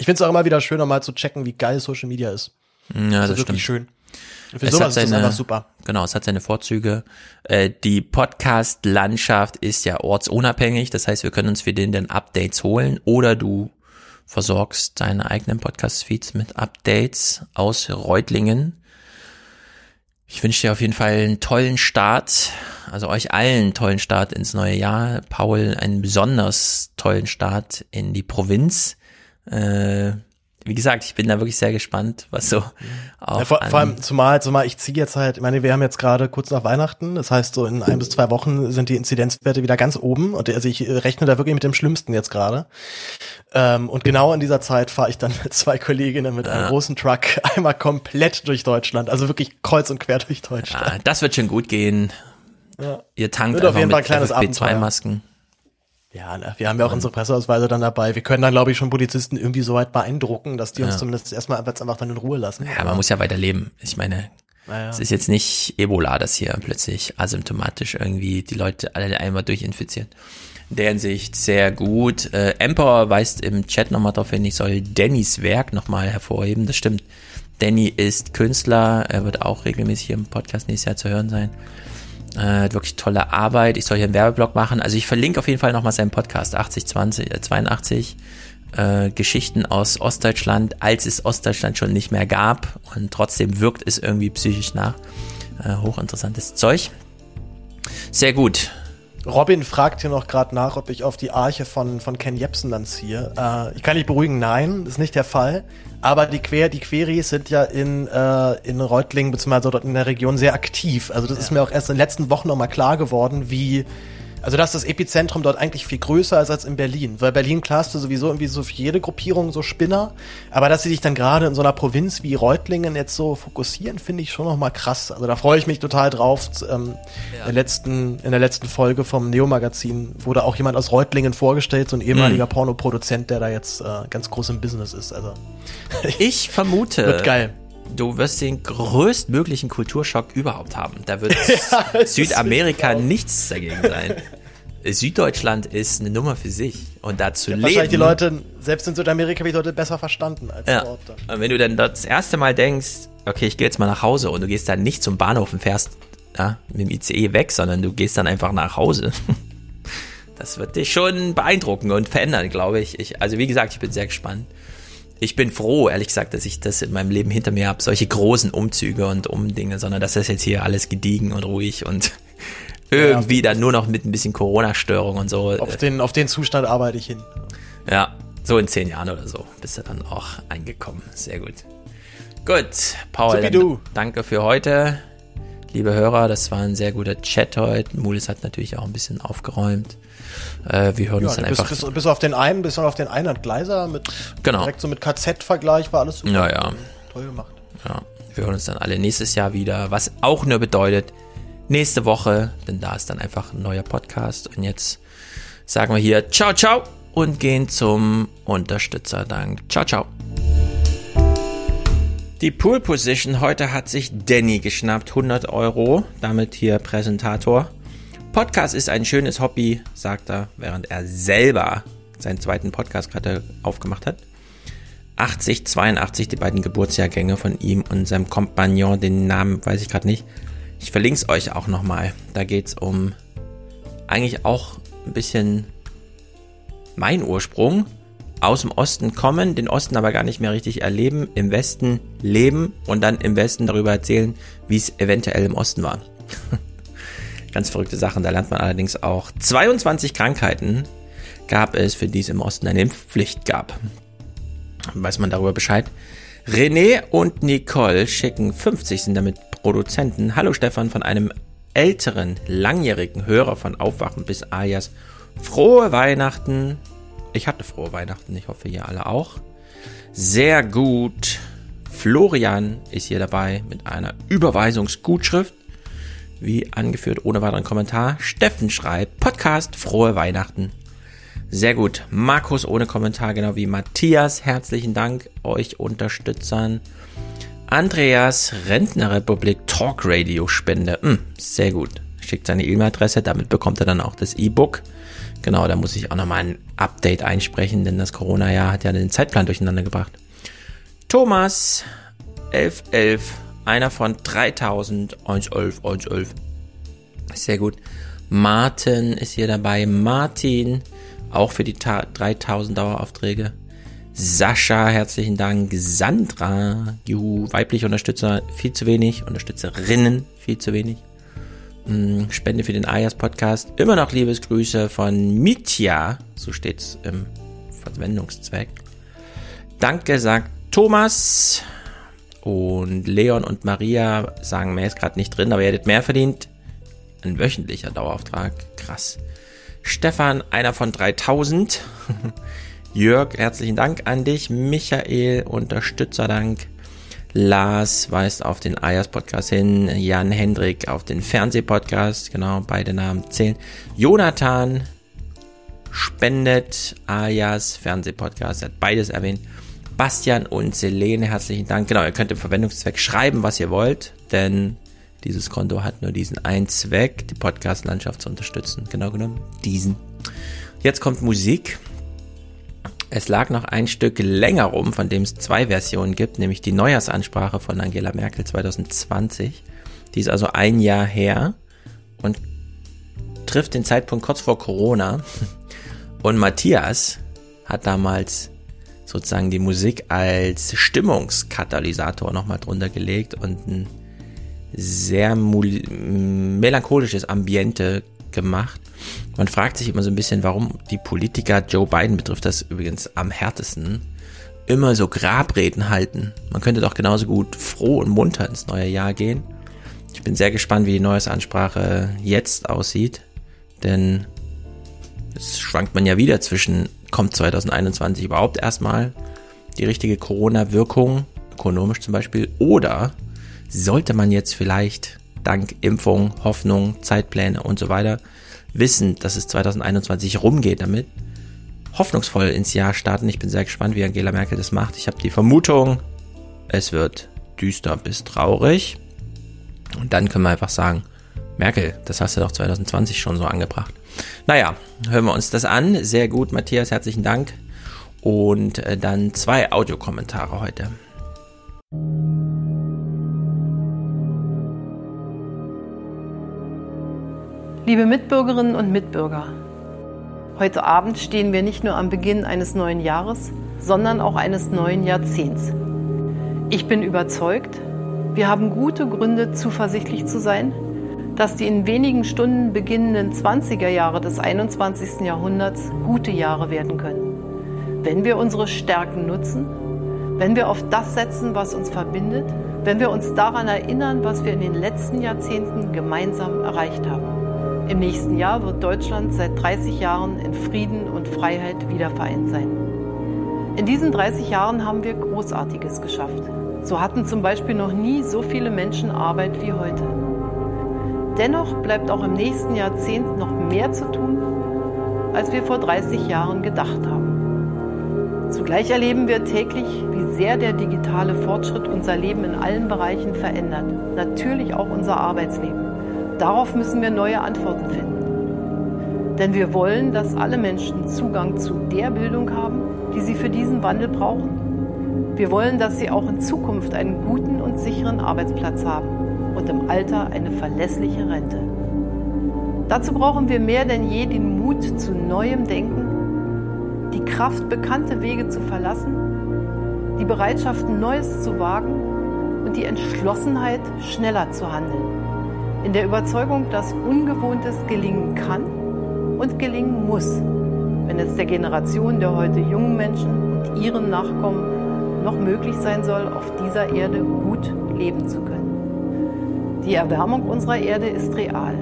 ich finde es auch immer wieder schön, mal zu checken, wie geil Social Media ist. Ja, das ist wirklich stimmt. schön. Für Es hat das seine- super. Genau, es hat seine Vorzüge. Äh, die Podcast-Landschaft ist ja ortsunabhängig, das heißt, wir können uns für den dann Updates holen oder du versorgst deine eigenen Podcast-Feeds mit Updates aus Reutlingen. Ich wünsche dir auf jeden Fall einen tollen Start, also euch allen einen tollen Start ins neue Jahr. Paul einen besonders tollen Start in die Provinz. Äh, wie gesagt, ich bin da wirklich sehr gespannt, was so auch Ja, vor, vor allem, zumal, zumal ich ziehe jetzt halt, ich meine, wir haben jetzt gerade kurz nach Weihnachten, das heißt, so in ein bis zwei Wochen sind die Inzidenzwerte wieder ganz oben und also ich rechne da wirklich mit dem Schlimmsten jetzt gerade. Ähm, und genau in dieser Zeit fahre ich dann mit zwei Kolleginnen mit einem großen Truck einmal komplett durch Deutschland, also wirklich kreuz und quer durch Deutschland. Ja, das wird schon gut gehen. Ja. Ihr tankt Wird auf einfach jeden Fall mit ein kleines Abenteuer. FFP2-Masken. Ja, na, wir haben ja auch unsere Presseausweise dann dabei. Wir können dann, glaube ich, schon Polizisten irgendwie so weit beeindrucken, dass die uns Ja. zumindest erstmal einfach dann in Ruhe lassen. Ja, man muss ja weiterleben. Ich meine, Naja. es ist jetzt nicht Ebola, das hier plötzlich asymptomatisch irgendwie die Leute alle einmal durchinfiziert. In der Hinsicht sehr gut. Äh, Emperor weist im Chat nochmal darauf hin, ich soll Dannys Werk nochmal hervorheben. Das stimmt. Danny ist Künstler, er wird auch regelmäßig hier im Podcast nächstes Jahr zu hören sein. Äh, wirklich tolle Arbeit. Ich soll hier einen Werbeblock machen. Also ich verlinke auf jeden Fall nochmal seinen Podcast 8020, äh, 82 äh, Geschichten aus Ostdeutschland, als es Ostdeutschland schon nicht mehr gab und trotzdem wirkt es irgendwie psychisch nach. Äh, hochinteressantes Zeug. Sehr gut. Robin fragt hier noch gerade nach, ob ich auf die Arche von, von Ken Jebsen dann ziehe. Äh, ich kann dich beruhigen, nein, ist nicht der Fall. Aber die, Quer, die Queries sind ja in, äh, in Reutlingen bzw. dort in der Region sehr aktiv. Also das ist mir auch erst in den letzten Wochen nochmal klar geworden, wie also dass das Epizentrum dort eigentlich viel größer ist als in Berlin. Weil Berlin klar hast du sowieso irgendwie so für jede Gruppierung so Spinner. Aber dass sie sich dann gerade in so einer Provinz wie Reutlingen jetzt so fokussieren, finde ich schon nochmal krass. Also da freue ich mich total drauf. Ähm, in, der letzten, in der letzten Folge vom Neo-Magazin wurde auch jemand aus Reutlingen vorgestellt, so ein ehemaliger Mhm. Pornoproduzent, der da jetzt äh, ganz groß im Business ist. Also Ich vermute, Wird geil. Du wirst den größtmöglichen Kulturschock überhaupt haben. Da wird Ja, Südamerika nichts dagegen sein. Süddeutschland ist eine Nummer für sich. Und dazu leben. wahrscheinlich die Leute, selbst in Südamerika, wie die Leute besser verstanden als Ja. dort. Und wenn du dann das erste Mal denkst, okay, ich gehe jetzt mal nach Hause und du gehst dann nicht zum Bahnhof und fährst ja, mit dem ICE weg, sondern du gehst dann einfach nach Hause. Das wird dich schon beeindrucken und verändern, glaube ich. ich. Also wie gesagt, ich bin sehr gespannt. Ich bin froh, ehrlich gesagt, dass ich das in meinem Leben hinter mir habe, solche großen Umzüge und Umdinge, sondern dass das jetzt hier alles gediegen und ruhig und irgendwie dann nur noch mit ein bisschen Corona-Störung und so. Auf den, auf den Zustand arbeite ich hin. Ja, so in zehn Jahren oder so bist du dann auch eingekommen. Sehr gut. Gut, Paul, dann danke für heute. Liebe Hörer, das war ein sehr guter Chat heute. Mulis hat natürlich auch ein bisschen aufgeräumt. Äh, wir hören Ja, uns dann bis, einfach. bis, bis auf den einen, bis auf den einen Gleiser mit Genau. direkt so mit KZ-Vergleich war alles super. Ja, ja. Toll gemacht. Ja, wir hören uns dann alle nächstes Jahr wieder, was auch nur bedeutet, nächste Woche, denn da ist dann einfach ein neuer Podcast. Und jetzt sagen wir hier Ciao, ciao und gehen zum Unterstützerdank. Ciao, ciao. Die Pool Position heute hat sich Danny geschnappt, 100 Euro, damit hier Präsentator. Podcast ist ein schönes Hobby, sagt er, während er selber seinen zweiten Podcast gerade aufgemacht hat. 80, 82, die beiden Geburtsjahrgänge von ihm und seinem Kompagnon, den Namen weiß ich gerade nicht. Ich verlinke es euch auch nochmal. Da geht es um eigentlich auch ein bisschen mein Ursprung. Aus dem Osten kommen, den Osten aber gar nicht mehr richtig erleben, im Westen leben und dann im Westen darüber erzählen, wie es eventuell im Osten war. Ganz verrückte Sachen. Da lernt man allerdings auch 22 Krankheiten gab es, für die es im Osten eine Impfpflicht gab. Weiß man darüber Bescheid. René und Nicole schicken 50 sind damit Produzenten. Hallo Stefan von einem älteren, langjährigen Hörer von Aufwachen bis Ayas. Frohe Weihnachten. Ich hatte frohe Weihnachten. Ich hoffe, ihr alle auch. Sehr gut. Florian ist hier dabei mit einer Überweisungsgutschrift. Wie angeführt, ohne weiteren Kommentar. Steffen schreibt, Podcast, frohe Weihnachten. Sehr gut. Markus ohne Kommentar, genau wie Matthias. Herzlichen Dank euch Unterstützern. Andreas, Rentnerrepublik Talk Radio Spende. Hm, sehr gut. Schickt seine E-Mail-Adresse, damit bekommt er dann auch das E-Book. Genau, da muss ich auch nochmal ein Update einsprechen, denn das Corona-Jahr hat ja den Zeitplan durcheinander gebracht. Thomas, 1111, einer von 3000, 111, 111. Sehr gut. Martin ist hier dabei. Martin, auch für die 3000 Daueraufträge. Sascha, herzlichen Dank. Sandra, juhu, weibliche Unterstützer, viel zu wenig. Unterstützerinnen, viel zu wenig. Hm, Spende für den Ayas Podcast. Immer noch Liebesgrüße von Mitya. So steht's im Verwendungszweck. Danke, sagt Thomas. Und Leon und Maria sagen, mehr ist gerade nicht drin, aber ihr hättet mehr verdient. Ein wöchentlicher Dauerauftrag. Krass. Stefan, einer von 3000. Jörg, herzlichen Dank an dich. Michael, Unterstützerdank. Lars weist auf den Ayers Podcast hin. Jan Hendrik auf den Fernsehpodcast. Genau, beide Namen zählen. Jonathan spendet Ayers Fernsehpodcast. Er hat beides erwähnt. Bastian und Selene, herzlichen Dank. Genau, ihr könnt im Verwendungszweck schreiben, was ihr wollt, denn dieses Konto hat nur diesen einen Zweck, die Podcast-Landschaft zu unterstützen. Genau genommen, diesen. Jetzt kommt Musik. Es lag noch ein Stück länger rum, von dem es zwei Versionen gibt, nämlich die Neujahrsansprache von Angela Merkel 2020. Die ist also ein Jahr her und trifft den Zeitpunkt kurz vor Corona. Und Matthias hat damals sozusagen die Musik als Stimmungskatalysator nochmal drunter gelegt und ein sehr melancholisches Ambiente gemacht. Man fragt sich immer so ein bisschen, warum die Politiker, Joe Biden betrifft das übrigens am härtesten, immer so Grabreden halten. Man könnte doch genauso gut froh und munter ins neue Jahr gehen. Ich bin sehr gespannt, wie die Neuesansprache jetzt aussieht, denn es schwankt man ja wieder zwischen, kommt 2021 überhaupt erstmal die richtige Corona-Wirkung, ökonomisch zum Beispiel, oder sollte man jetzt vielleicht dank Impfung, Hoffnung, Zeitpläne und so weiter wissen, dass es 2021 rumgeht damit, hoffnungsvoll ins Jahr starten. Ich bin sehr gespannt, wie Angela Merkel das macht. Ich habe die Vermutung, es wird düster bis traurig. Und dann können wir einfach sagen, Merkel, das hast du doch 2020 schon so angebracht. Naja, hören wir uns das an. Sehr gut, Matthias, herzlichen Dank. Und äh, dann zwei Audiokommentare heute. Liebe Mitbürgerinnen und Mitbürger, heute Abend stehen wir nicht nur am Beginn eines neuen Jahres, sondern auch eines neuen Jahrzehnts. Ich bin überzeugt, wir haben gute Gründe, zuversichtlich zu sein, dass die in wenigen Stunden beginnenden 20er Jahre des 21. Jahrhunderts gute Jahre werden können. Wenn wir unsere Stärken nutzen, wenn wir auf das setzen, was uns verbindet, wenn wir uns daran erinnern, was wir in den letzten Jahrzehnten gemeinsam erreicht haben. Im nächsten Jahr wird Deutschland seit 30 Jahren in Frieden und Freiheit wiedervereint sein. In diesen 30 Jahren haben wir Großartiges geschafft. So hatten zum Beispiel noch nie so viele Menschen Arbeit wie heute. Dennoch bleibt auch im nächsten Jahrzehnt noch mehr zu tun, als wir vor 30 Jahren gedacht haben. Zugleich erleben wir täglich, wie sehr der digitale Fortschritt unser Leben in allen Bereichen verändert, natürlich auch unser Arbeitsleben. Darauf müssen wir neue Antworten finden. Denn wir wollen, dass alle Menschen Zugang zu der Bildung haben, die sie für diesen Wandel brauchen. Wir wollen, dass sie auch in Zukunft einen guten und sicheren Arbeitsplatz haben und im Alter eine verlässliche Rente. Dazu brauchen wir mehr denn je den Mut zu neuem Denken, die Kraft, bekannte Wege zu verlassen, die Bereitschaft, Neues zu wagen und die Entschlossenheit, schneller zu handeln. In der Überzeugung, dass Ungewohntes gelingen kann und gelingen muss, wenn es der Generation der heute jungen Menschen und ihren Nachkommen noch möglich sein soll, auf dieser Erde gut leben zu können. Die Erwärmung unserer Erde ist real.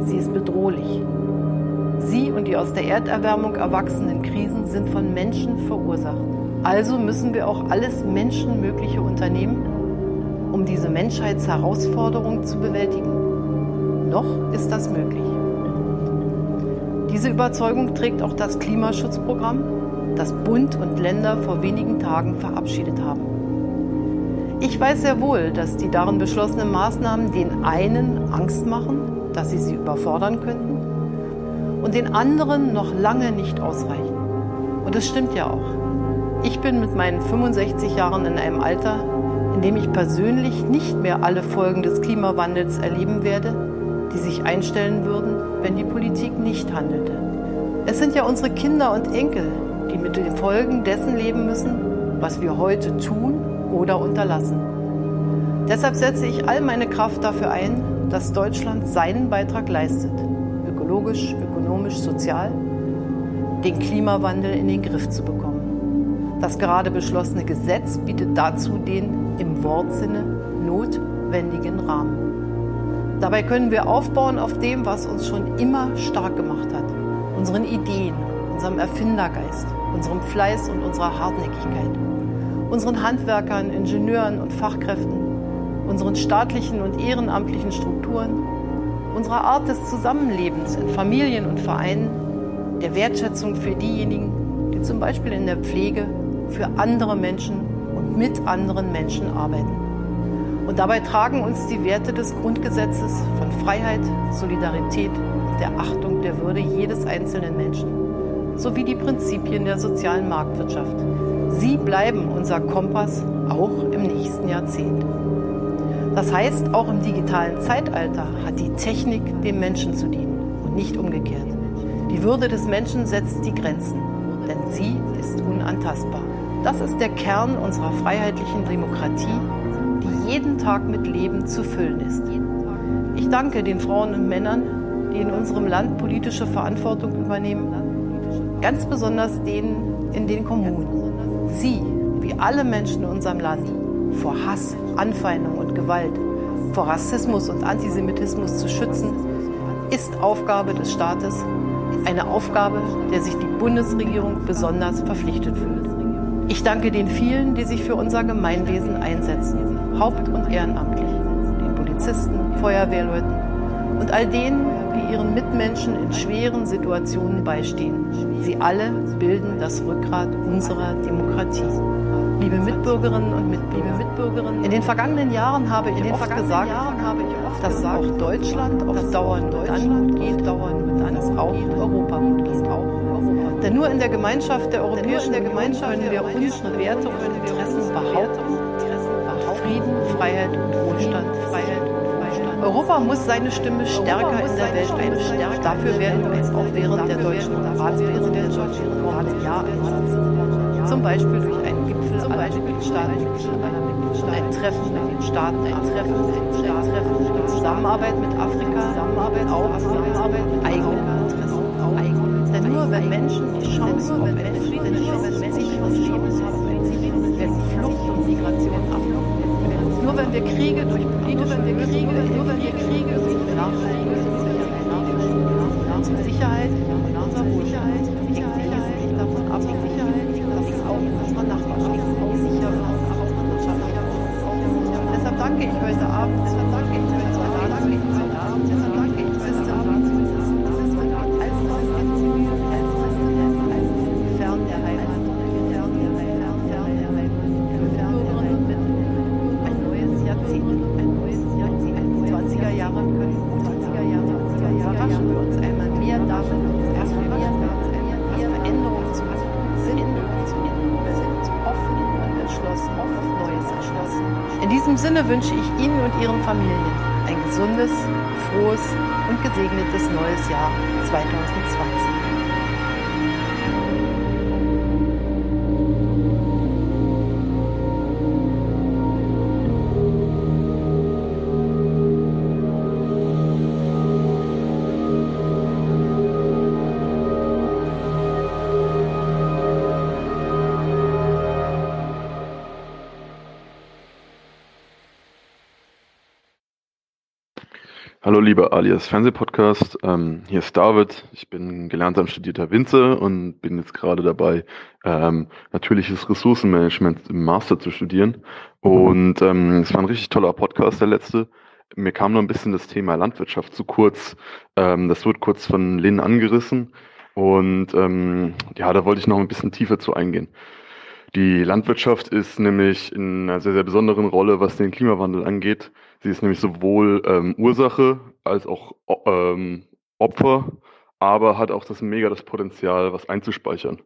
Sie ist bedrohlich. Sie und die aus der Erderwärmung erwachsenen Krisen sind von Menschen verursacht. Also müssen wir auch alles Menschenmögliche unternehmen, um diese Menschheitsherausforderung zu bewältigen. Noch ist das möglich. Diese Überzeugung trägt auch das Klimaschutzprogramm, das Bund und Länder vor wenigen Tagen verabschiedet haben. Ich weiß sehr wohl, dass die darin beschlossenen Maßnahmen den einen Angst machen, dass sie sie überfordern könnten, und den anderen noch lange nicht ausreichen. Und es stimmt ja auch. Ich bin mit meinen 65 Jahren in einem Alter, in dem ich persönlich nicht mehr alle Folgen des Klimawandels erleben werde, die sich einstellen würden, wenn die Politik nicht handelte. Es sind ja unsere Kinder und Enkel, die mit den Folgen dessen leben müssen, was wir heute tun oder unterlassen. Deshalb setze ich all meine Kraft dafür ein, dass Deutschland seinen Beitrag leistet, ökologisch, ökonomisch, sozial, den Klimawandel in den Griff zu bekommen. Das gerade beschlossene Gesetz bietet dazu den im Wortsinne notwendigen Rahmen. Dabei können wir aufbauen auf dem, was uns schon immer stark gemacht hat. Unseren Ideen, unserem Erfindergeist, unserem Fleiß und unserer Hartnäckigkeit. Unseren Handwerkern, Ingenieuren und Fachkräften, unseren staatlichen und ehrenamtlichen Strukturen, unserer Art des Zusammenlebens in Familien und Vereinen, der Wertschätzung für diejenigen, die zum Beispiel in der Pflege für andere Menschen und mit anderen Menschen arbeiten. Und dabei tragen uns die Werte des Grundgesetzes von Freiheit, Solidarität und der Achtung der Würde jedes einzelnen Menschen sowie die Prinzipien der sozialen Marktwirtschaft. Sie bleiben unser Kompass auch im nächsten Jahrzehnt. Das heißt, auch im digitalen Zeitalter hat die Technik dem Menschen zu dienen und nicht umgekehrt. Die Würde des Menschen setzt die Grenzen, denn sie ist unantastbar. Das ist der Kern unserer freiheitlichen Demokratie die jeden Tag mit Leben zu füllen ist. Ich danke den Frauen und Männern, die in unserem Land politische Verantwortung übernehmen, ganz besonders denen in den Kommunen. Sie, wie alle Menschen in unserem Land, vor Hass, Anfeindung und Gewalt, vor Rassismus und Antisemitismus zu schützen, ist Aufgabe des Staates, eine Aufgabe, der sich die Bundesregierung besonders verpflichtet fühlt. Ich danke den vielen, die sich für unser Gemeinwesen einsetzen, haupt- und ehrenamtlich, den Polizisten, Feuerwehrleuten und all denen, die ihren Mitmenschen in schweren Situationen beistehen. Sie alle bilden das Rückgrat unserer Demokratie. Liebe Mitbürgerinnen und Mitbürger, in den vergangenen Jahren habe ich oft gesagt, ich dass gesagt, auch Deutschland auf Dauer nur dann gut geht, dann, dass auch Europa gut geht. Denn nur in der Gemeinschaft der Europäischen der Gemeinschaft können wir unsere Werte und Interessen behaupten, Frieden, Freiheit und Wohlstand. Freiheit und Wohlstand. Europa muss seine Stimme stärker in der Welt einstärken. Dafür werden wir uns auch während der deutschen Ratspräsidentschaft im kommenden Jahr einsetzen. Zum Beispiel durch einen Gipfel aller Mitgliedstaaten, ein Treffen mit den Staaten, ein Treffen mit den Staaten, Zusammenarbeit mit Afrika, Zusammenarbeit auch Zusammenarbeit mit eigenen Interessen. Denn nur wenn Menschen die Chance auf einen friedlichen, sicheren Leben haben, werden Flucht und Migration ab. Nur wenn wir Kriege durch politische nur wenn wir Kriege, nur wenn wir Kriege durch nachhaltige unsere Sicherheit, unser Wohlstand. Hängt wesentlich davon ab, Sicherheit, dass es auch in unserer Nachbarschaft sicher Wirtschaft. Deshalb danke ich heute Abend, Ihren Familien ein gesundes, frohes und gesegnetes neues Jahr 2020. lieber Alias Fernsehpodcast, ähm, hier ist David. Ich bin gelernter und studierter Winzer und bin jetzt gerade dabei, ähm, natürliches Ressourcenmanagement im Master zu studieren. Und ähm, es war ein richtig toller Podcast, der letzte. Mir kam noch ein bisschen das Thema Landwirtschaft zu kurz. Ähm, das wird kurz von Lynn angerissen. Und ähm, ja, da wollte ich noch ein bisschen tiefer zu eingehen. Die Landwirtschaft ist nämlich in einer sehr, sehr besonderen Rolle, was den Klimawandel angeht. Sie ist nämlich sowohl ähm, Ursache als auch ähm, Opfer, aber hat auch das mega das Potenzial, was einzuspeichern.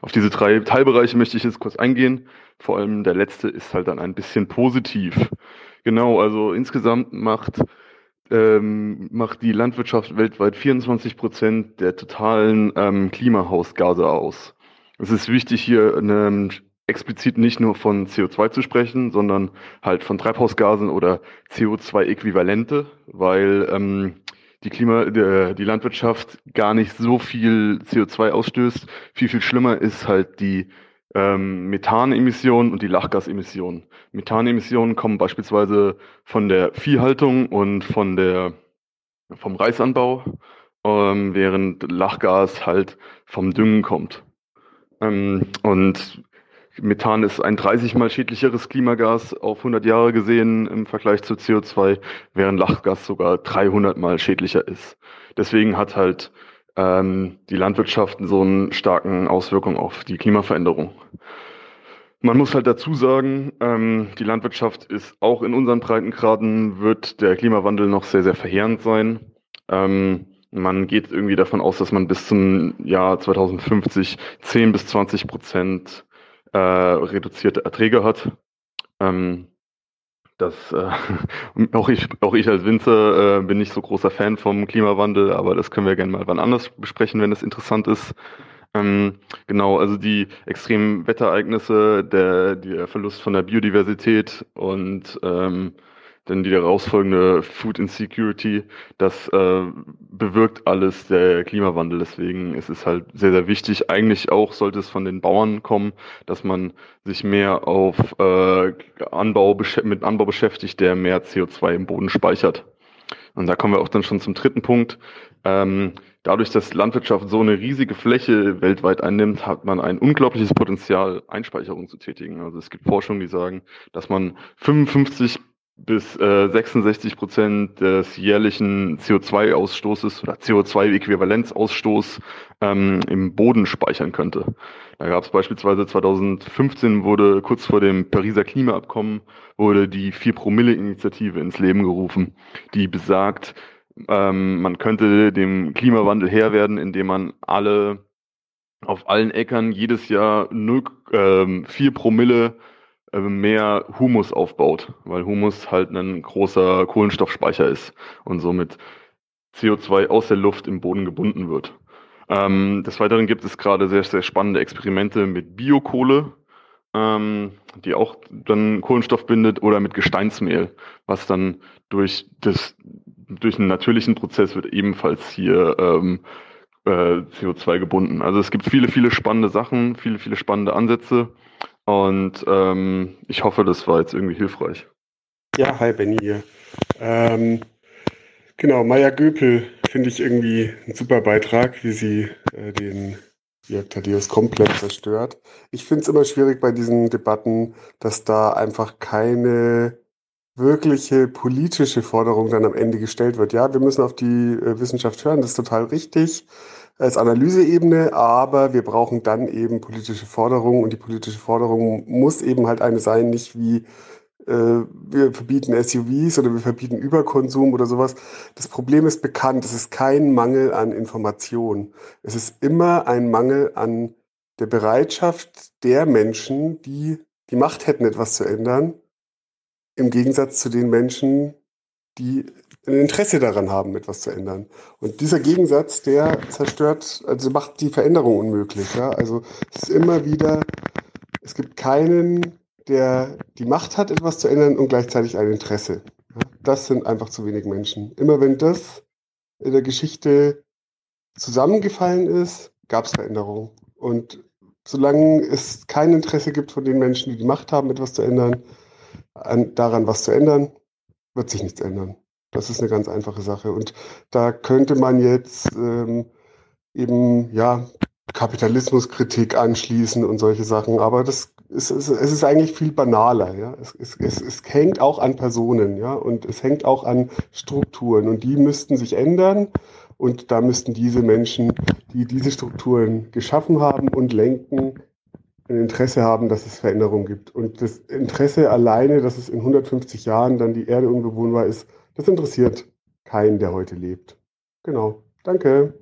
Auf diese drei Teilbereiche möchte ich jetzt kurz eingehen. Vor allem der letzte ist halt dann ein bisschen positiv. Genau, also insgesamt macht ähm, macht die Landwirtschaft weltweit 24 Prozent der totalen ähm, Klimahausgase aus. Es ist wichtig, hier eine explizit nicht nur von CO2 zu sprechen, sondern halt von Treibhausgasen oder CO2-Äquivalente, weil ähm, die Klima, die, die Landwirtschaft gar nicht so viel CO2 ausstößt. Viel, viel schlimmer ist halt die ähm, Methanemissionen und die Lachgasemissionen. Methanemissionen kommen beispielsweise von der Viehhaltung und von der, vom Reisanbau, ähm, während Lachgas halt vom Düngen kommt. Ähm, und Methan ist ein 30 mal schädlicheres Klimagas auf 100 Jahre gesehen im Vergleich zu CO2, während Lachgas sogar 300 mal schädlicher ist. Deswegen hat halt ähm, die Landwirtschaft so einen starken Auswirkung auf die Klimaveränderung. Man muss halt dazu sagen, ähm, die Landwirtschaft ist auch in unseren Breitengraden, wird der Klimawandel noch sehr, sehr verheerend sein. Ähm, man geht irgendwie davon aus, dass man bis zum Jahr 2050 10 bis 20 Prozent äh, reduzierte Erträge hat. Ähm, das, äh, auch, ich, auch ich als Winzer äh, bin nicht so großer Fan vom Klimawandel, aber das können wir gerne mal wann anders besprechen, wenn es interessant ist. Ähm, genau, also die extremen Wetterereignisse, der, der Verlust von der Biodiversität und ähm, denn die daraus folgende Food Insecurity, das äh, bewirkt alles der Klimawandel. Deswegen ist es halt sehr, sehr wichtig. Eigentlich auch sollte es von den Bauern kommen, dass man sich mehr auf äh, Anbau mit Anbau beschäftigt, der mehr CO2 im Boden speichert. Und da kommen wir auch dann schon zum dritten Punkt. Ähm, dadurch, dass Landwirtschaft so eine riesige Fläche weltweit einnimmt, hat man ein unglaubliches Potenzial, Einspeicherung zu tätigen. Also es gibt Forschungen, die sagen, dass man 55 bis äh, 66 Prozent des jährlichen CO2-Ausstoßes oder CO2-Äquivalenzausstoß ähm, im Boden speichern könnte. Da gab es beispielsweise 2015 wurde kurz vor dem Pariser Klimaabkommen wurde die 4-Promille-Initiative ins Leben gerufen, die besagt, ähm, man könnte dem Klimawandel Herr werden, indem man alle auf allen Äckern jedes Jahr 0, ähm, 4 Promille mehr Humus aufbaut, weil Humus halt ein großer Kohlenstoffspeicher ist und somit CO2 aus der Luft im Boden gebunden wird. Ähm, des Weiteren gibt es gerade sehr, sehr spannende Experimente mit Biokohle, ähm, die auch dann Kohlenstoff bindet oder mit Gesteinsmehl, was dann durch, das, durch einen natürlichen Prozess wird ebenfalls hier ähm, äh, CO2 gebunden. Also es gibt viele, viele spannende Sachen, viele, viele spannende Ansätze. Und ähm, ich hoffe, das war jetzt irgendwie hilfreich. Ja, hi Benny hier. Ähm, genau, Maya Göpel finde ich irgendwie ein super Beitrag, wie sie äh, den Jörg Thaddeus komplett zerstört. Ich finde es immer schwierig bei diesen Debatten, dass da einfach keine wirkliche politische Forderung dann am Ende gestellt wird. Ja, wir müssen auf die äh, Wissenschaft hören, das ist total richtig als Analyseebene, aber wir brauchen dann eben politische Forderungen und die politische Forderung muss eben halt eine sein, nicht wie äh, wir verbieten SUVs oder wir verbieten Überkonsum oder sowas. Das Problem ist bekannt, es ist kein Mangel an Information. Es ist immer ein Mangel an der Bereitschaft der Menschen, die die Macht hätten, etwas zu ändern, im Gegensatz zu den Menschen, die ein Interesse daran haben, etwas zu ändern. Und dieser Gegensatz, der zerstört, also macht die Veränderung unmöglich. Ja? Also es ist immer wieder, es gibt keinen, der die Macht hat, etwas zu ändern und gleichzeitig ein Interesse. Ja? Das sind einfach zu wenig Menschen. Immer wenn das in der Geschichte zusammengefallen ist, gab es Veränderungen. Und solange es kein Interesse gibt von den Menschen, die die Macht haben, etwas zu ändern, an, daran was zu ändern, wird sich nichts ändern. Das ist eine ganz einfache Sache. Und da könnte man jetzt ähm, eben ja Kapitalismuskritik anschließen und solche Sachen. Aber das ist, es, ist eigentlich viel banaler. Ja? Es, es, es, es hängt auch an Personen, ja, und es hängt auch an Strukturen. Und die müssten sich ändern. Und da müssten diese Menschen, die diese Strukturen geschaffen haben und lenken, ein Interesse haben, dass es Veränderungen gibt. Und das Interesse alleine, dass es in 150 Jahren dann die Erde unbewohnbar ist, das interessiert keinen, der heute lebt. Genau. Danke.